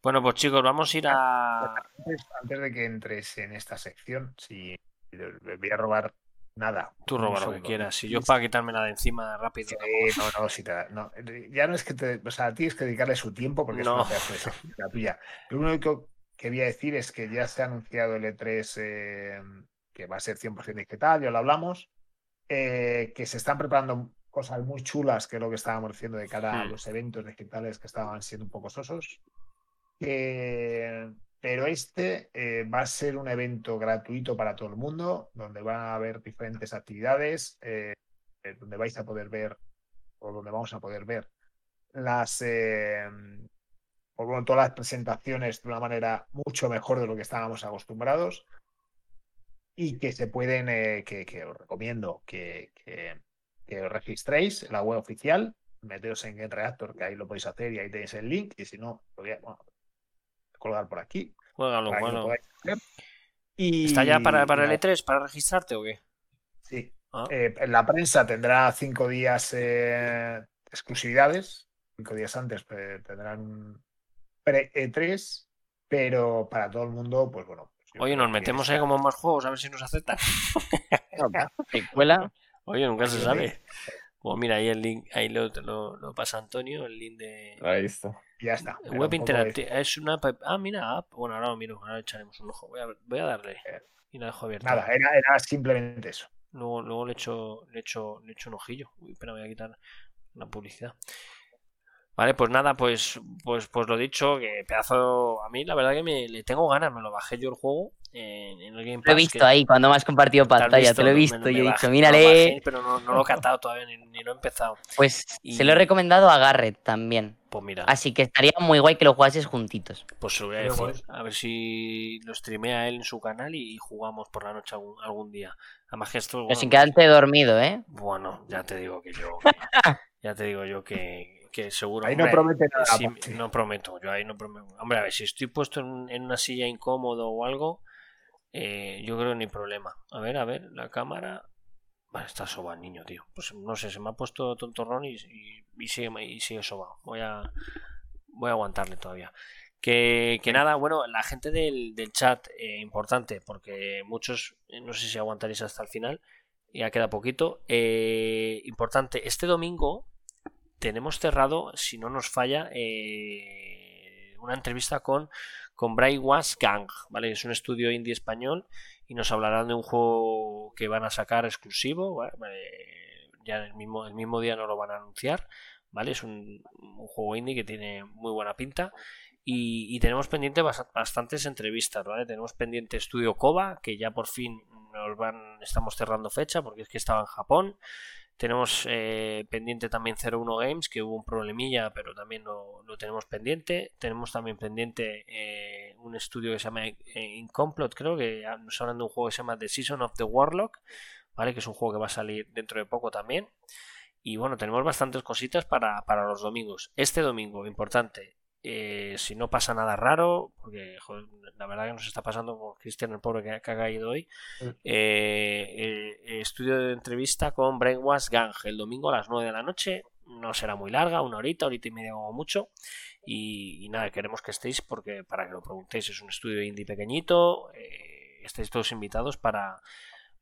Bueno, pues chicos, vamos a ir a. Antes, antes de que entres en esta sección, si voy a robar nada. Tú roba lo que quieras. Si yo para quitármela de encima rápido. Sí, no, no, si te da- no, ya no es que te, o sea, tienes que dedicarle su tiempo porque No. es la tuya. Lo único que voy a decir es que ya se ha anunciado el E3 eh, que va a ser 100% digital, ya lo hablamos, eh, que se están preparando cosas muy chulas, que es lo que estábamos diciendo de cara a Hmm. los eventos digitales que estaban siendo un poco sosos. Eh, pero este eh, va a ser un evento gratuito para todo el mundo, donde van a haber diferentes actividades, eh, eh, donde vais a poder ver, o donde vamos a poder ver, las eh, o bueno, todas las presentaciones de una manera mucho mejor de lo que estábamos acostumbrados. y que se pueden, eh, que, que os recomiendo que, que, que os registréis en la web oficial, meteos en Game Reactor, que ahí lo podéis hacer y ahí tenéis el link, y si no, lo voy a bueno, colgar por aquí. Juégalo, para que lo bueno. Y, ¿Está ya para, para el E3 para registrarte o qué? Sí. Ah. Eh, en la prensa tendrá cinco días eh, exclusividades. Cinco días antes tendrán pre-E3, pero para todo el mundo, pues bueno. pues Oye, nos metemos ahí como más juegos a ver si nos aceptan. Secuela. Oye, nunca se sabe. Pues mira, ahí el link, ahí lo, lo, lo pasa Antonio, el link de Ahí está. Ya está. Web interactiva. Es una app- Ah, mira, app. Bueno, ahora lo miro, ahora le echaremos un ojo. Voy a, voy a darle. Eh, Y la dejo de- abierta. Nada, era, era simplemente eso. Luego, luego le echo, le echo, le echo un ojillo. Uy, espera, voy a quitar la publicidad. Vale, pues nada, pues, pues, pues lo dicho, que pedazo. A mí la verdad que me le tengo ganas, me lo bajé yo el juego en, en el Game Pass. Lo he visto que- ahí cuando me has compartido ¿te has pantalla, te lo he visto me y he dicho, mírale. bajé, pero no, no lo he catado todavía, ni, ni lo he empezado. Pues Y- se lo he recomendado a Garrett también. Pues mira, Así que estaría muy guay que lo jugases juntitos. pues se lo voy a Pero decir. A ver si lo streamea él en su canal y, y jugamos por la noche algún, algún día. Además que esto. Pero bueno, sin quedarte dormido, ¿eh? Bueno, ya te digo que yo. ya te digo yo que, que seguro. Ahí no hombre, promete nada. sí, no prometo, yo ahí no prometo. Hombre, a ver, si estoy puesto en, en una silla incómodo o algo, eh, yo creo que ni problema. A ver, a ver, la cámara. Vale, está sobado, niño, tío. Pues no sé, se me ha puesto tontorrón y, y, y sigue, y sigue. Voy a, voy a aguantarle todavía. Que, que nada, bueno, la gente del, chat, eh, importante, porque muchos, eh, no sé si aguantaréis hasta el final, ya queda poquito. eh, importante, este domingo tenemos cerrado, si no nos falla, una entrevista con, con Brainwash Gang, ¿vale? Es un estudio indie español y nos hablarán de un juego que van a sacar exclusivo, ya el mismo, el mismo día no lo van a anunciar, ¿vale? Es un, juego indie que tiene muy buena pinta. Y, tenemos pendiente bas- bastantes entrevistas, ¿vale? Tenemos pendiente Estudio Koba, que ya por fin nos van, estamos cerrando fecha porque es que estaba en Japón. Tenemos eh, pendiente también 01 Games, que hubo un problemilla, pero también lo, lo tenemos pendiente. Tenemos también pendiente eh, un estudio que se llama eh, Incomplot, creo que nos hablan de un juego que se llama The Season of the Warlock, ¿vale? Que es un juego que va a salir dentro de poco también. Y bueno, tenemos bastantes cositas para, para los domingos. Este domingo, importante, eh, si no pasa nada raro, porque joder, la verdad que nos está pasando con Cristian el pobre que, que ha caído hoy, Mm. eh, eh, estudio de entrevista con Brainwash Gang el domingo a las 9 de la noche, no será muy larga, una horita, horita y media como mucho, y, y nada, queremos que estéis porque para que lo preguntéis, es un estudio indie pequeñito, eh, estáis todos invitados para,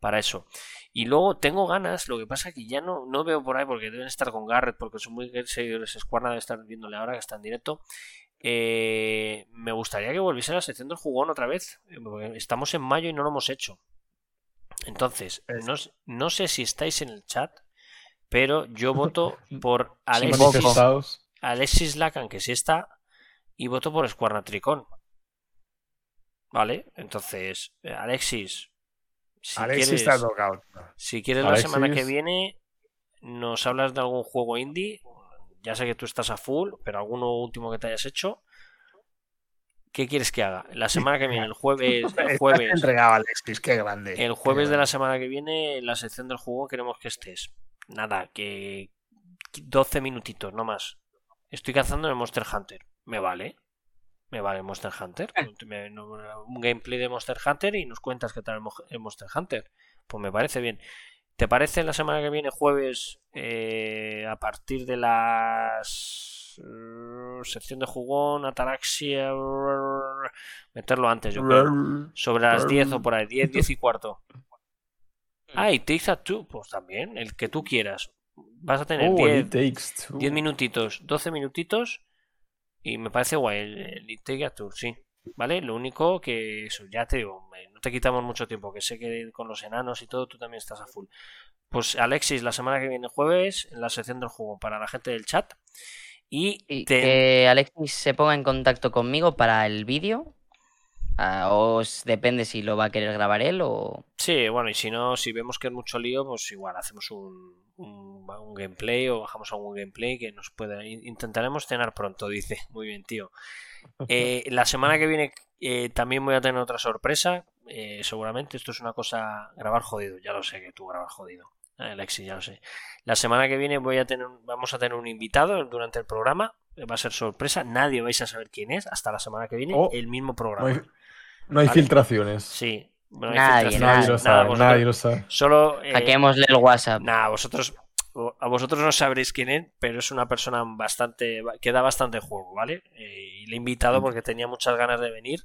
para eso. Y luego tengo ganas, lo que pasa que ya no, no veo por ahí porque deben estar con Garrett, porque son muy seguidores Squarna debe estar viéndole ahora que está en directo. Eh, me gustaría que volviese a la sección del jugón otra vez. eh, porque Estamos en mayo y no lo hemos hecho. Entonces, Es- no, no sé si estáis en el chat, pero yo voto por Alexis. Alexis Lacan, que sí está, y voto por Squarna Tricón. ¿Vale? Entonces, eh, Alexis, si Alexis quieres, está tocado. si quieres Alexis. la semana que viene, nos hablas de algún juego indie. Ya sé que tú estás a full, pero alguno último que te hayas hecho. ¿Qué quieres que haga? La semana que viene, el jueves, el jueves, entregado, Alexis, qué grande. el jueves de la semana que viene, en la sección del juego queremos que estés. Nada, que 12 minutitos, no más. Estoy cazando en el Monster Hunter. Me vale. Me vale Monster Hunter. Me- no- Un gameplay de Monster Hunter y nos cuentas qué tal el el Monster Hunter. Pues me parece bien. ¿Te parece la semana que viene, jueves, eh, a partir de las. eh, sección de jugón, ataraxia. meterlo antes, yo creo. Sobre las 10 o por ahí, 10, 10 y cuarto. Ah, y Takes a Two, pues también, el que tú quieras. Vas a tener Oh, 10, It Takes Two. 10 minutitos, 12 minutitos y me parece guay el, el It Take a Tour, sí. ¿Vale? Lo único que eso, ya te digo, no te quitamos mucho tiempo, que sé que con los enanos y todo tú también estás a full. Pues Alexis, la semana que viene jueves, en la sección del juego para la gente del chat. Y, Y te- que Alexis se ponga en contacto conmigo para el vídeo. Ah, os depende si lo va a querer grabar él o. Sí, bueno, y si no, si vemos que es mucho lío, pues igual hacemos un, un, un gameplay o bajamos algún gameplay que nos pueda. in- Intentaremos cenar pronto, dice. Muy bien, tío. Eh, la semana que viene eh, también voy a tener otra sorpresa. eh, seguramente. Esto es una cosa. Grabar jodido, ya lo sé que tú grabas jodido. Eh, Alexi, ya lo sé. La semana que viene voy a tener, vamos a tener un invitado durante el programa. Va a ser sorpresa. Nadie vais a saber quién es hasta la semana que viene. Oh, el mismo programa. No hay Vale. filtraciones. Sí. no hay Nadie, filtraciones, Nadie lo nada, sabe, vosotros- nadie lo sabe. Solo. eh, Hackeémosle el WhatsApp. Nada, vosotros a vosotros no sabréis quién es, pero es una persona bastante que da bastante juego, ¿vale? Eh, y le he invitado porque tenía muchas ganas de venir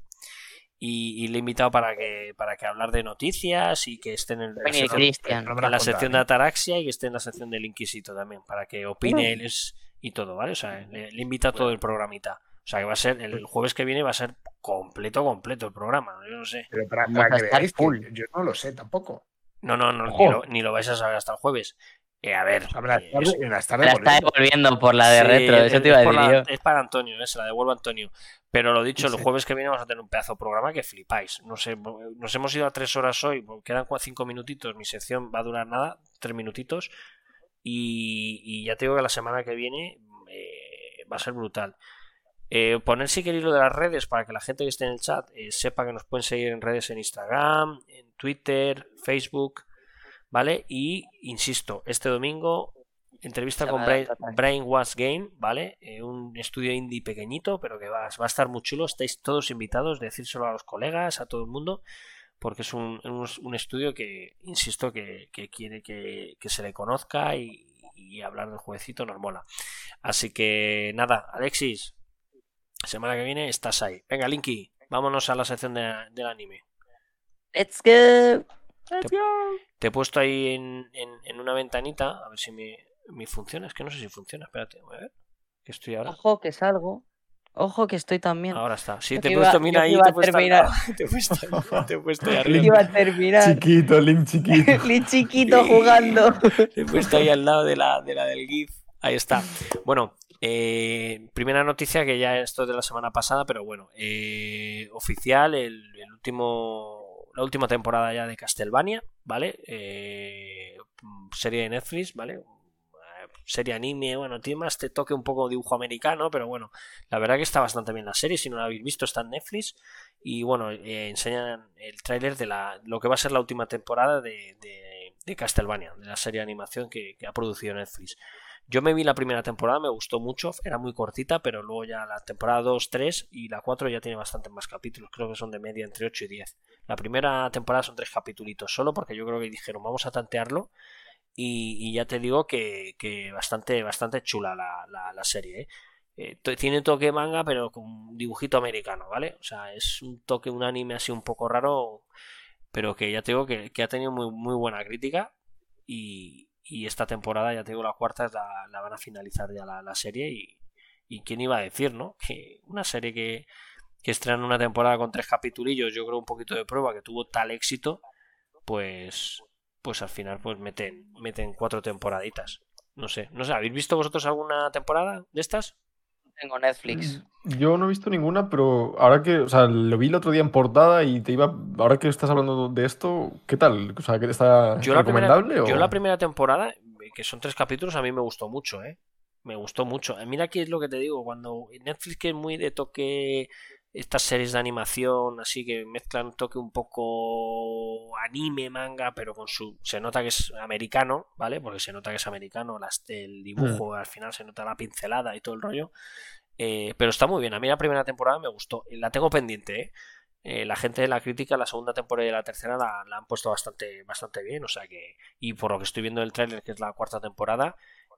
y, y le he invitado para que para que hablar de noticias y que esté en, el- la sección, en la sección de ¿eh? Ataraxia y que esté en la sección del Inquisito también, para que opine él es- y todo, ¿vale? O sea, le, le invita a todo el programita. O sea, que va a ser el jueves que viene va a ser completo, completo el programa. Yo no sé. Pero para, para que veáis que full. yo no lo sé tampoco. No, no, no, ni lo, ni lo vais a saber hasta el jueves. Eh, a ver, eh, tarde- es- en las Me tardes la está volviendo. devolviendo por la de Sí, retro, eso es- te iba a decir la- yo. Es para Antonio, eh, se la devuelvo a Antonio. Pero lo dicho, el Sí. jueves que viene vamos a tener un pedazo de programa que flipáis. No sé, nos hemos ido a tres horas hoy, porque quedan cinco minutitos. Mi sección va a durar nada, tres minutitos. Y, y ya te digo que la semana que viene eh, va a ser brutal. Eh, poner si queréis lo de las redes para que la gente que esté en el chat eh, sepa que nos pueden seguir en redes en Instagram, en Twitter, Facebook, ¿vale? Y insisto, este domingo entrevista con Brain. Brainwash Game, ¿vale? Eh, un estudio indie pequeñito, pero que va, va a estar muy chulo. Estáis todos invitados, decírselo a los colegas, a todo el mundo, porque es un, un- un estudio que, insisto, que, que quiere que, que se le conozca y, y hablar del jueguecito nos mola. Así que nada, Alexis, semana que viene estás ahí. Venga, Linky, vámonos a la sección de- del anime. Let's go. Te he puesto ahí en, en- en una ventanita, a ver si me, me funciona. Es que no sé si funciona, espérate, voy a ver. Que estoy ahora. Ojo que salgo. Ojo que estoy también. Ahora está. Sí, Yo te he puesto, mira ahí, te he puesto. Te he puesto, te he puesto ahí arriba. iba a terminar. Chiquito, Link chiquito. Li chiquito jugando. Te he puesto ahí al lado de la, de la del GIF. Ahí está. Bueno, eh, primera noticia que ya esto es de la semana pasada, pero bueno, eh, oficial, el, último, la última temporada ya de Castlevania, ¿vale? Eh, serie de Netflix, ¿vale? Serie anime, bueno, tiene más te toque un poco dibujo americano, pero bueno, la verdad que está bastante bien la serie, si no la habéis visto está en Netflix y bueno, eh, enseñan el tráiler de la, lo que va a ser la última temporada de, de, de Castlevania, de la serie de animación que ha producido Netflix. Yo me vi la primera temporada, me gustó mucho, era muy cortita, pero luego ya la temporada 2, 3 y la 4 ya tiene bastante más capítulos, creo que son de media entre 8 y 10. La primera temporada son tres capítulos solo porque yo creo que dijeron vamos a tantearlo y, ya te digo que, bastante, bastante chula la, la, serie. ¿eh? Eh, tiene toque manga pero con dibujito americano, ¿vale? O sea, es un toque, un anime así un poco raro, pero que ya te digo que, que ha tenido muy, muy buena crítica y, y esta temporada, ya te la cuarta la, la van a finalizar ya la, la serie y, y quién iba a decir, ¿no? Que una serie que, que estrenan una temporada con tres capitulillos, yo creo un poquito de prueba, que tuvo tal éxito, pues pues al final pues meten meten cuatro temporaditas. No sé, no sé, ¿habéis visto vosotros alguna temporada de estas? Tengo Netflix. Yo no he visto ninguna, pero ahora que, o sea, lo vi el otro día en portada y te iba, ahora que estás hablando de esto, ¿qué tal? O sea, ¿qué está Yo la, primera, recomendable yo o la primera temporada, que son tres capítulos, a mí me gustó mucho, ¿eh? Me gustó mucho. Mira aquí es lo que te digo, cuando Netflix que es muy de toque estas series de animación, así que mezclan un toque un poco anime, manga, pero con su... Se nota que es americano, ¿vale? Porque se nota que es americano, las, el dibujo, al final se nota la pincelada y todo el rollo. Eh, pero está muy bien. A mí la primera temporada me gustó. La tengo pendiente, ¿eh? Eh, la gente de la crítica, la segunda temporada y la tercera la, la han puesto bastante, bastante bien. O sea que, y por lo que estoy viendo del tráiler, que es la cuarta temporada,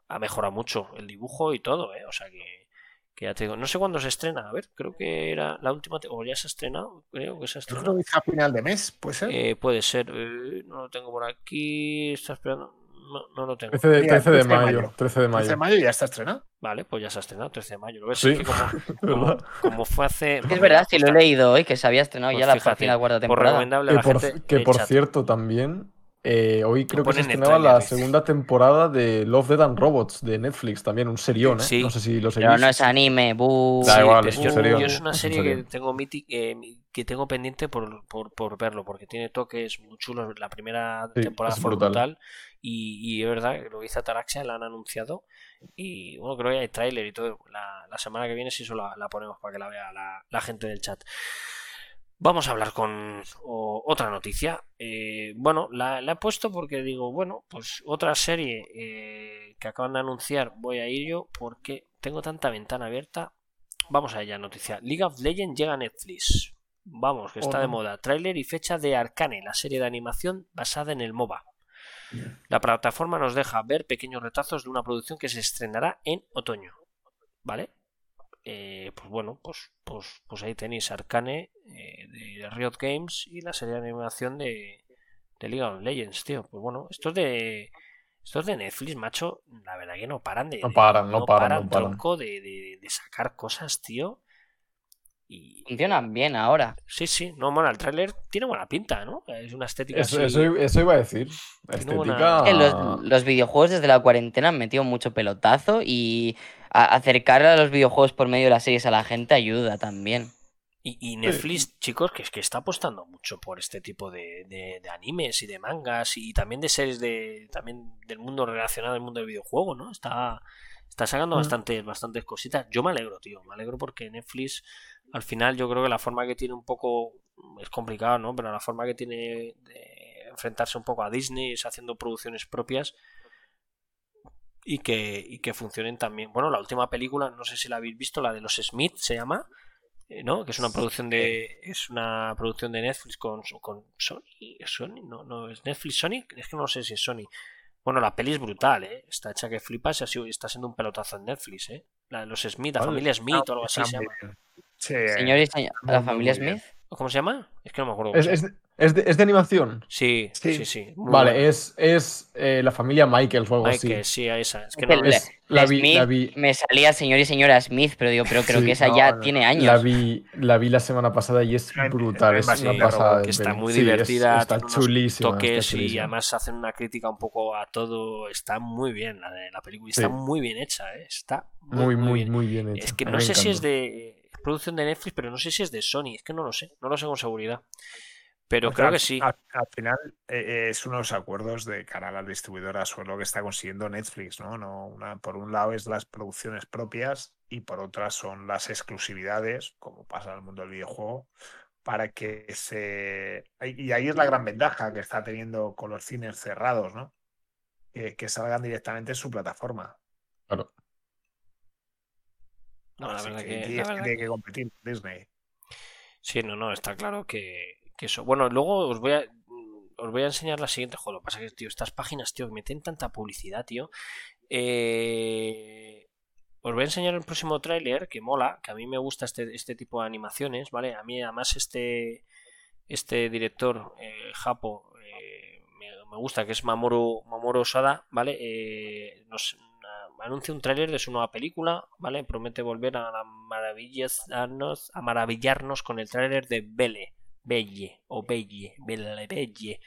ha mejorado mucho el dibujo y todo, ¿eh? O sea que, que ya te digo, no sé cuándo se estrena. A ver, creo que era la última, o ya se ha estrenado, creo que se ha Yo creo estrenado. que es a final de mes, puede ser. Eh, puede ser, eh, no lo tengo por aquí, está esperando, no, no lo tengo. 13 de, Mira, 13 de 13 de mayo, mayo. 13 de 13 de mayo. mayo ya está estrenado. Vale, pues ya se ha estrenado, 13 de mayo. Lo ves, Sí, es que como, como, ¿verdad? como fue hace... Es verdad, si lo he leído hoy, que se había estrenado Pues ya la fíjate, por fin la cuarta Por temporada. recomendable a Que la por, gente que por chat. cierto también, eh, hoy creo que se estrenaba la segunda temporada de Love, Dead and Robots de Netflix, también un serión, ¿eh? Sí. No sé si lo Pero seguís. no es anime, bu. Da igual, pero es un yo, serión, yo es una es un serie que tengo miti- eh, que tengo pendiente por, por, por verlo, porque tiene toques muy chulos. La primera Sí, temporada es fue brutal. brutal y, y es verdad que lo que hizo Ataraxia la han anunciado y bueno, creo que hay tráiler y todo. La, la semana que viene sí eso la, la ponemos para que la vea la, la gente del chat. Vamos a hablar con o- otra noticia. Eh, bueno, la, la he puesto porque digo, bueno, pues otra serie eh, que acaban de anunciar, voy a ir yo porque tengo tanta ventana abierta. Vamos a ella, noticia. League of Legends llega a Netflix. Vamos, que está Oh, de moda. Tráiler y fecha de Arcane, la serie de animación basada en el MOBA. La plataforma nos deja ver pequeños retazos de una producción que se estrenará en otoño. ¿Vale? Eh, pues bueno, pues, pues, pues ahí tenéis Arcane eh, de Riot Games y la serie de animación de, de League of Legends, tío. Pues bueno, estos de estos de Netflix, macho, la verdad que no paran de. No de- paran, no paran, no paran. tronco de, de- de sacar cosas, tío. Y Funcionan bien ahora. sí, sí, no, bueno, el tráiler tiene buena pinta, ¿no? Es una estética Eso, así. eso, eso iba a decir. La Tiene buena- estética. Es que los, los videojuegos desde la cuarentena han metido mucho pelotazo y a- acercar a los videojuegos por medio de las series a la gente ayuda también. Y, y Netflix, chicos, que es que está apostando mucho por este tipo de, de- de animes y de mangas y también de series de también del mundo relacionado al mundo del videojuego, ¿no? Está, está sacando Mm. bastantes, bastantes cositas. Yo me alegro, tío, me alegro porque Netflix, al final, yo creo que la forma que tiene un poco, es complicado, ¿no? Pero la forma que tiene de enfrentarse un poco a Disney es haciendo producciones propias y que, y que funcionen también. Bueno, la última película, no sé si la habéis visto, la de los Smith se llama, eh, ¿no? Que es una producción de es una producción de Netflix con, con Sony, ¿Es Sony, no, no es Netflix Sony, es que no sé si es Sony. Bueno, la peli es brutal, ¿eh? Está hecha que flipas y ha sido- está siendo un pelotazo en Netflix, ¿eh? La de los Smith, la familia Smith o algo así Está se llama. Sí, Señor y señora, muy, la familia. Smith. ¿Cómo se llama? Es que no me acuerdo. Es, es de- es de animación. Sí, sí, Sí. Vale, es, es eh, la familia Michaels o algo así. que sí, a esa. Es que no, Es- la vi, Smith la vi, me salía señor y señora Smith, pero digo, pero creo Sí, que esa no, ya no, tiene la años. vi, la vi la semana pasada y es brutal. Es sí, una sí, pasada. de que está muy Sí, es- divertida, está chulísima. está toques y además hacen una crítica un poco a todo. Está muy bien la de la película. Está Sí. muy bien hecha, ¿eh? Está Muy, muy, bien. muy bien hecha. Es que no sé si es de producción de Netflix, pero no sé si es de Sony. Es que no lo sé. No lo sé con seguridad. Pero Porque creo que sí. Al, al final eh, es uno de los acuerdos de cara a las distribuidoras o lo que está consiguiendo Netflix, ¿no? no una, por un lado es las producciones propias y por otra son las exclusividades, como pasa en el mundo del videojuego, para que se... Y ahí es la gran ventaja que está teniendo con los cines cerrados, ¿no? Que, que salgan directamente en su plataforma. Claro. No, la Así verdad que que, la que verdad tiene que competir con Disney. Sí, no, no, está claro que, eso. Bueno, luego os voy a os voy a enseñar la siguiente. Joder, lo que pasa es que, tío, estas páginas, tío, meten tanta publicidad, tío. Eh, os voy a enseñar el próximo tráiler, que mola, que a mí me gusta este, este tipo de animaciones, ¿vale? A mí además este, este director, eh, Japo, eh, me, gusta, que es Mamoru, Mamoru Osada, ¿vale? Nos a- anuncia un tráiler de su nueva película, ¿vale? Promete volver a, la maravillarnos, a maravillarnos con el tráiler de Belle, Belle, o Belle, Belle, Belle.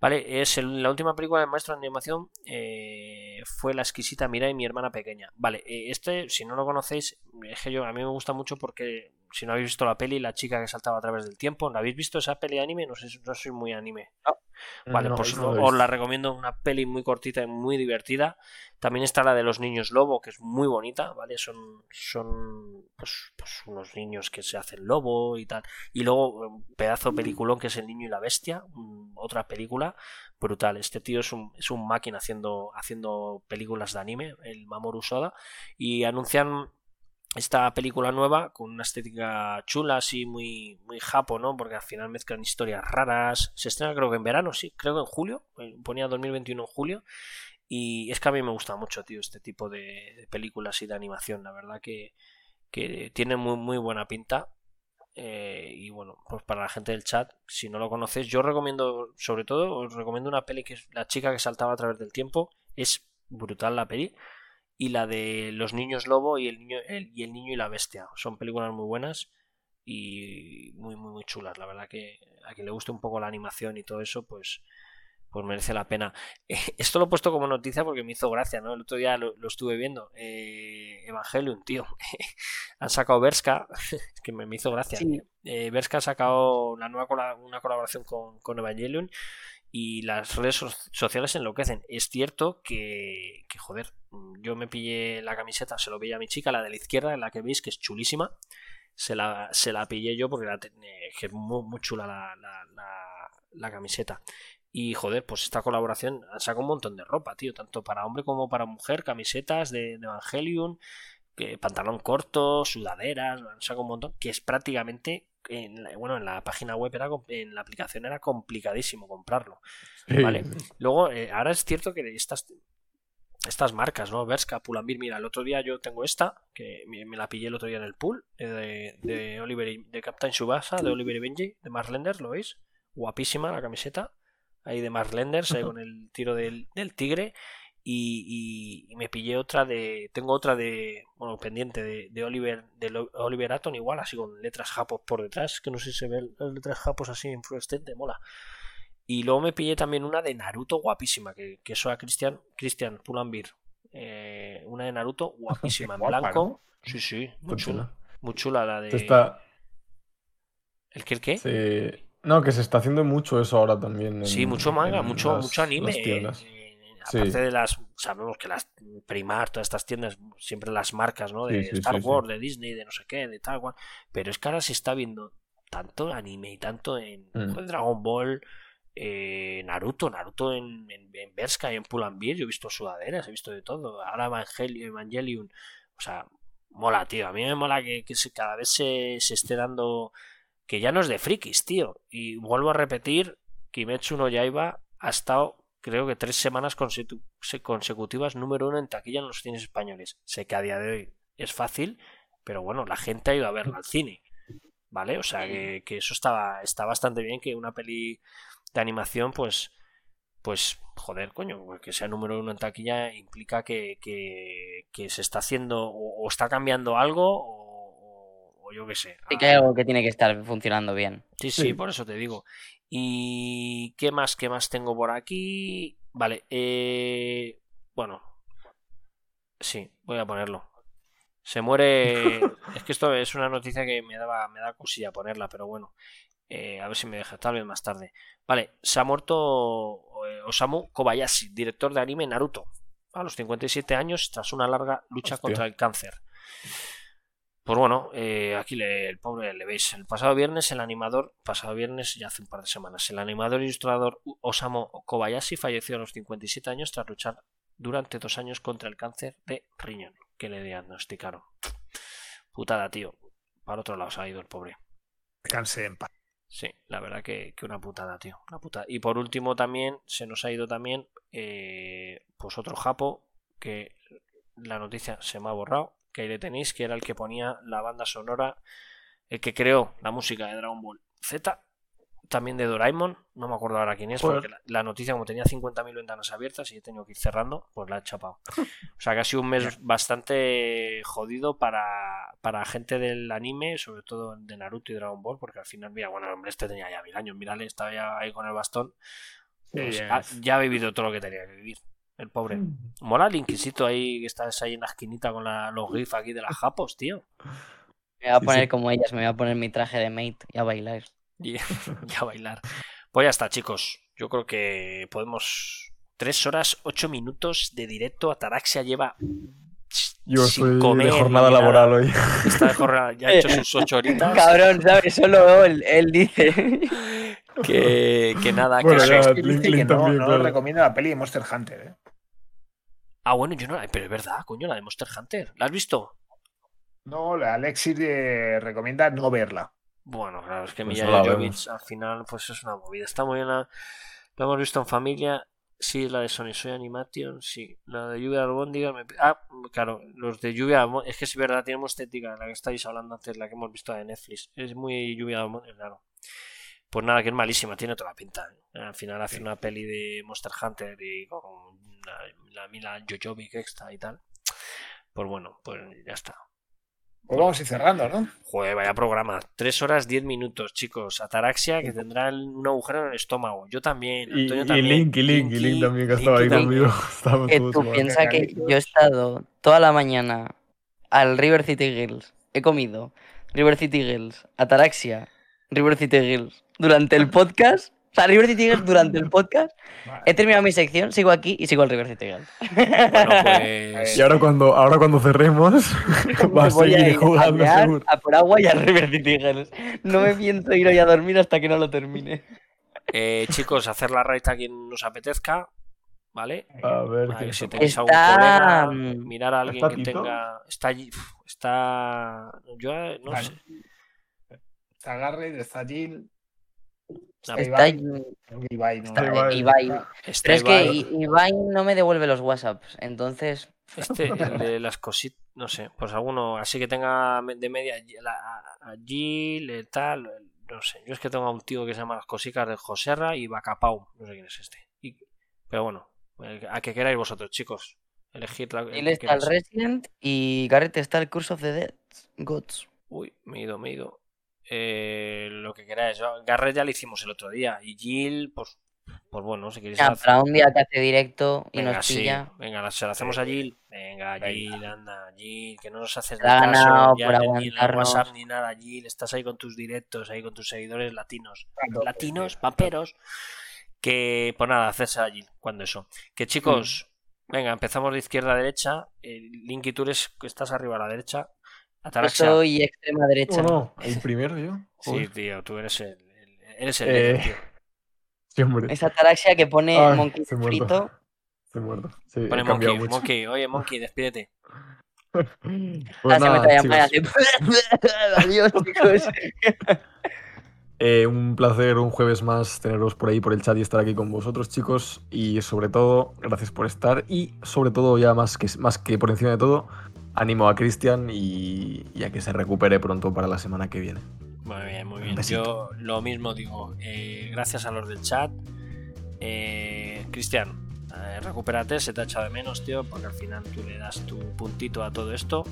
Vale, es la última película del maestro de animación eh, fue La exquisita Mirai, mi hermana pequeña. Vale, eh, este, si no lo conocéis, es que yo, a mí me gusta mucho porque si no habéis visto la peli, La chica que saltaba a través del tiempo, ¿la habéis visto esa peli de anime? No sé, no soy muy anime. Vale, No, pues no os la recomiendo, una peli muy cortita y muy divertida. También está la de los niños lobo, que es muy bonita, ¿vale? Son, son pues, pues unos niños que se hacen lobo y tal. Y luego un pedazo peliculón que es El niño y la bestia, otra película brutal. Este tío es un, es un máquina haciendo, haciendo películas de anime, el Mamoru Soda, y anuncian esta película nueva con una estética chula, así muy, muy japo, ¿no? Porque al final mezclan historias raras. Se estrena creo que en verano, sí, creo que en julio. eh, Ponía 2021 en julio. Y es que a mí me gusta mucho, tío, este tipo de, películas y de animación. La verdad que, que tiene muy, muy buena pinta. Eh, y bueno, pues para la gente del chat, si no lo conocéis, yo recomiendo, sobre todo, os recomiendo una peli que es La chica que saltaba a través del tiempo. Es brutal la peli y la de los niños lobo y el niño el- y el niño y la bestia. Son películas muy buenas y muy muy muy chulas. La verdad que a quien le guste un poco la animación y todo eso pues pues merece la pena. Eh, esto lo he puesto como noticia porque me hizo gracia no el otro día lo, lo estuve viendo. Eh, Evangelion tío. Han sacado Berska que me, me hizo gracia. Sí. eh, Berska ha sacado una nueva una colaboración con, con Evangelion y las redes so- sociales enloquecen. Es cierto que, que, joder, yo me pillé la camiseta, se lo veía a mi chica, la de la izquierda, la que veis que es chulísima. se la, se la pillé yo porque la eh, que es muy, muy chula la, la- camiseta. Y joder, pues esta colaboración saca un montón de ropa, tío, tanto para hombre como para mujer, camisetas de, de Evangelion, que, pantalón corto, sudaderas, saca un montón, que es prácticamente, en la- bueno, en la página web era, en la aplicación era complicadísimo comprarlo. Sí, Vale. Luego, eh, ahora es cierto que estas, estas marcas, ¿no? Berska, Pull&Bear, mira, el otro día yo tengo esta, que me, me la pillé el otro día en el pool, eh, de, de Oliver y- de Captain Subasa, de Oliver y Benji, de Marlenders, ¿lo veis? Guapísima la camiseta, ahí de Marlenders, ahí con el tiro del, del tigre. Y, y- y me pillé otra de. Tengo otra de. Bueno, pendiente de, de Oliver de Oliver igual, así con letras japos por detrás. Que no sé si se ven las letras japos así en fluorescente, mola. Y luego me pillé también una de Naruto guapísima, que, que eso a Cristian, Cristian Pull&Bear. Eh, una de Naruto guapísima, en Guapa, blanco. Sí, sí, muy chula. chula. Muy chula la de. Está- ¿El que el qué? se- No, que se está haciendo mucho eso ahora también. Sí, mucho manga, mucho, las- mucho anime. las Sí. Aparte de las, sabemos que las Primar, todas estas tiendas, siempre las marcas, ¿no? De Sí, sí, Star. Wars, de Disney, de no sé qué, de tal cual. Pero es que ahora se está viendo tanto anime y tanto en Mm. Dragon Ball, eh, Naruto, Naruto en, en, en Bershka y en Pull&Bear. Yo he visto sudaderas, he visto de todo. Ahora Evangelion, Evangelion. O sea, mola, tío. A mí me mola que, que se- cada vez se, se esté dando. Que ya no es de frikis, tío. Y vuelvo a repetir: Kimetsu no Yaiba ha estado, creo que tres semanas consecu- se- consecutivas número uno en taquilla en los cines españoles. Sé que a día de hoy es fácil, pero bueno, la gente ha ido a verla al cine. ¿Vale? O sea que, que eso estaba, está bastante bien que una peli de animación, pues, pues, joder, coño, pues que sea número uno en taquilla implica que, que, que se está haciendo o, o está cambiando algo o, o- yo qué sé. Sí que hay algo que tiene que estar funcionando bien. Sí, sí, Sí. por eso te digo. ¿Y qué más, qué más tengo por aquí? Vale, eh, bueno, sí, voy a ponerlo. Se muere. es que esto es una noticia que me daba, me da cosilla ponerla, pero bueno, eh, a ver si me deja, tal vez más tarde. Vale, se ha muerto eh, Osamu Kobayashi, director de anime Naruto, a los 57 años, tras una larga lucha Hostia. contra el cáncer. Pues bueno, eh, aquí le- el pobre le veis. El pasado viernes, el animador, pasado viernes, ya hace un par de semanas, el animador e ilustrador Osamu Kobayashi falleció a los 57 años tras luchar durante dos años contra el cáncer de riñón que le diagnosticaron. Putada, tío. Para otro lado se ha ido el pobre. Canse en paz. Sí, la verdad que, que una putada, tío. Una putada. Y por último también, se nos ha ido también, eh, pues otro japo, que la noticia se me ha borrado, que ahí le tenéis, que era el que ponía la banda sonora, el que creó la música de Dragon Ball Z, también de Doraemon, no me acuerdo ahora quién es, Joder. porque la, la noticia como tenía 50.000 ventanas abiertas y he tenido que ir cerrando, pues la he chapado. O sea que ha sido un mes bastante jodido para, para gente del anime, sobre todo de Naruto y Dragon Ball, porque al final, mira, bueno, el hombre este tenía ya mil años, mírale, estaba ya ahí con el bastón. Pues, ha- ya ha vivido todo lo que tenía que vivir, el pobre. Mola el inquisito ahí, que estás ahí en la esquinita con la- los gifs aquí de las japos, tío. Me voy a poner sí. como ellas, me voy a poner mi traje de mate y a bailar. Y, y a bailar. Pues ya está, chicos. Yo creo que podemos. Tres horas, ocho minutos de directo. Ataraxia lleva. Yo sin estoy comer de jornada nada. laboral hoy. Está de jornada, ya ha hecho sus ocho horitas. Cabrón, ¿sabes? Solo él, él dice. Que, que nada, que Bueno, eso- ya, Es que Link- dice que Link no, también, no claro. recomiendo la peli de Monster Hunter, ¿eh? Ah, bueno, yo no la. Pero es verdad, coño, la de Monster Hunter. ¿La has visto? No, la Alexis eh, recomienda no verla. Bueno, claro, es que Pues Milla vemos. al final, pues es una movida. Está muy bien. La, la hemos visto en familia. Sí, la de Sony Soy Animation, sí. La de Lluvia de Albóndigas. Me... Ah, claro, los de Lluvia. Es que es verdad, tiene muy estética, la que estáis hablando antes, la que hemos visto de Netflix. Es muy Lluvia de Albóndigas, claro. Pues nada, que es malísima, tiene toda la pinta. ¿eh? Al final hace una peli de Monster Hunter y con la, la Mila Jojovic extra y tal. Pues bueno, pues ya está. Pues vamos a ir cerrando, ¿no? Joder, vaya programa. Tres horas, diez minutos, chicos. Ataraxia, que tendrá un agujero en el estómago. Yo también. Y, Antonio y también. Link, y Link, y Link también, que estaba ahí conmigo. Estábamos Que tú piensas que yo he estado toda la mañana al River City Girls. He comido River City Girls, Ataraxia, River City Girls durante el podcast O sea, River City Girls durante el podcast. Vale. He terminado mi sección, sigo aquí y sigo al River City Girls. Bueno, pues. Y ahora cuando, ahora cuando cerremos, va a Me voy a seguir ir jugando a, mear, seguro. a por agua y al River City Girls. No me pienso ir hoy a dormir hasta que no lo termine. eh, chicos, hacer la raid a quien nos apetezca. ¿Vale? A ver, si tenéis algún Está, colega, mm, mirar a alguien ¿está que Tito? tenga. Está allí. uf, Está. Yo no Vale. sé. Está Garrett, está Jill. Está Está, Ibai. Ibai, no. está Ibai. Ibai. Está Pero es que Ibai. No me devuelve los WhatsApps, entonces. Este, el de las cositas, no sé, pues alguno así que tenga de media la- a Jill, eh, tal, no sé. Yo es que tengo a un tío que se llama Las Cosicas de Joserra y Bacapau, no sé quién es este. Y- pero bueno, a que queráis vosotros, chicos. Elegid la el Él está el. Resident y Garrett está el Curse of the Dead Gods. Uy, me he ido, me he ido. Eh, lo que queráis. Garrett ya lo hicimos el otro día. Y Jill, pues, pues bueno, si queréis. Ya, hacer- para un día que hace directo y Venga, nos sí, pilla. venga, la- se la hacemos a Jill. Venga, Venga. Jill, anda, Jill, que no nos haces caso, ganado ya por ni- en el. WhatsApp ni nada, Jill. Estás ahí con tus directos, ahí con tus seguidores latinos. Tanto, Latinos, sí. paperos. Que, pues nada, hacerse a Jill, cuando eso. Que chicos, venga, empezamos de izquierda a derecha. El Linky, tú eres, estás arriba a la derecha. Yo Ataraxia. soy extrema derecha. No, el primero yo. Sí, tío, tú eres el, el- eres el Eh, tío. Sí, hombre. Esa ataraxia que pone Ay, Monkey muerto. frito. Estoy muerto. Sí, Pone cambiado Monkey, mucho. Monkey, oye Monkey, despídete. Pues Ah, se me nada, chicos. Adiós, chicos. eh, un placer un jueves más teneros por ahí por el chat y estar aquí con vosotros, chicos. Y sobre todo, gracias por estar. Y sobre todo, ya más que, más que por encima de todo, animo a Cristian y, y a que se recupere pronto para la semana que viene. Muy bien, muy bien. Yo lo mismo digo. eh, gracias a los del chat. Eh, Cristian, eh, recupérate, se te ha echado de menos, tío, porque al final tú le das tu puntito a todo esto.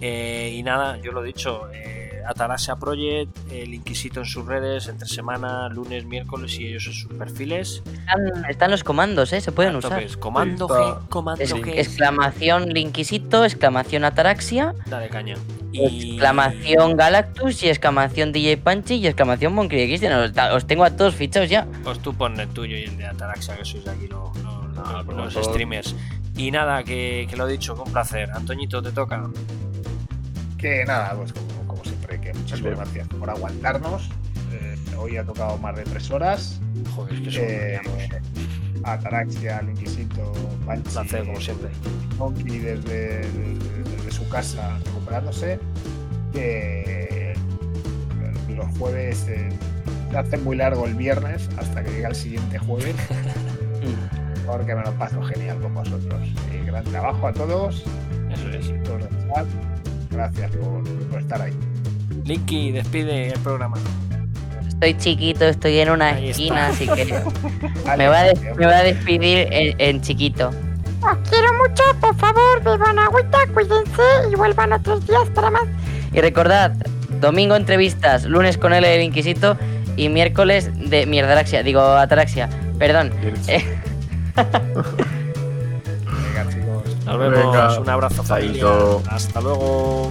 Eh, y nada, yo lo he dicho, eh, Ataraxia Project, el Inquisito en sus redes, entre semana, lunes, miércoles y ellos en sus perfiles. Están, están los comandos, ¿eh? Se pueden usar. Comando Sí, está- G, comando Es- G. exclamación Linquisito, exclamación Ataraxia, Dale caña. Y... exclamación Galactus y exclamación DJ Punchy y exclamación Monkey Christian. Os, os tengo a todos fichados ya. Pues tú pon el tuyo y el de Ataraxia, que sois aquí los, los- los- streamers. Y nada, que, que lo he dicho, con placer. Antoñito, te toca. Que nada, pues como, como siempre, que muchas gracias por aguantarnos. Eh, hoy ha tocado más de tres horas. Joder, es que Eh. Ataraxia, Inquisito, Banshee, Placer, como siempre. Monkey desde, desde- desde su casa recuperándose. Que los jueves eh, se hace muy largo el viernes hasta que llega el siguiente jueves. Porque me lo paso genial con vosotros. Y gran trabajo a todos. Eso es. Gracias por, por estar ahí. Linky, despide el programa. Estoy chiquito, estoy en una Ahí está. esquina, así que me voy a, eh, me despedir en, en chiquito. Os quiero mucho, por favor, beban agüita, cuídense y vuelvan otros días para más. Y recordad, domingo entrevistas, lunes con L del Inquisito y miércoles de mierdaraxia, digo ataraxia, perdón. Venga, chicos. Nos vemos. Venga. Un abrazo, familia. Hasta luego.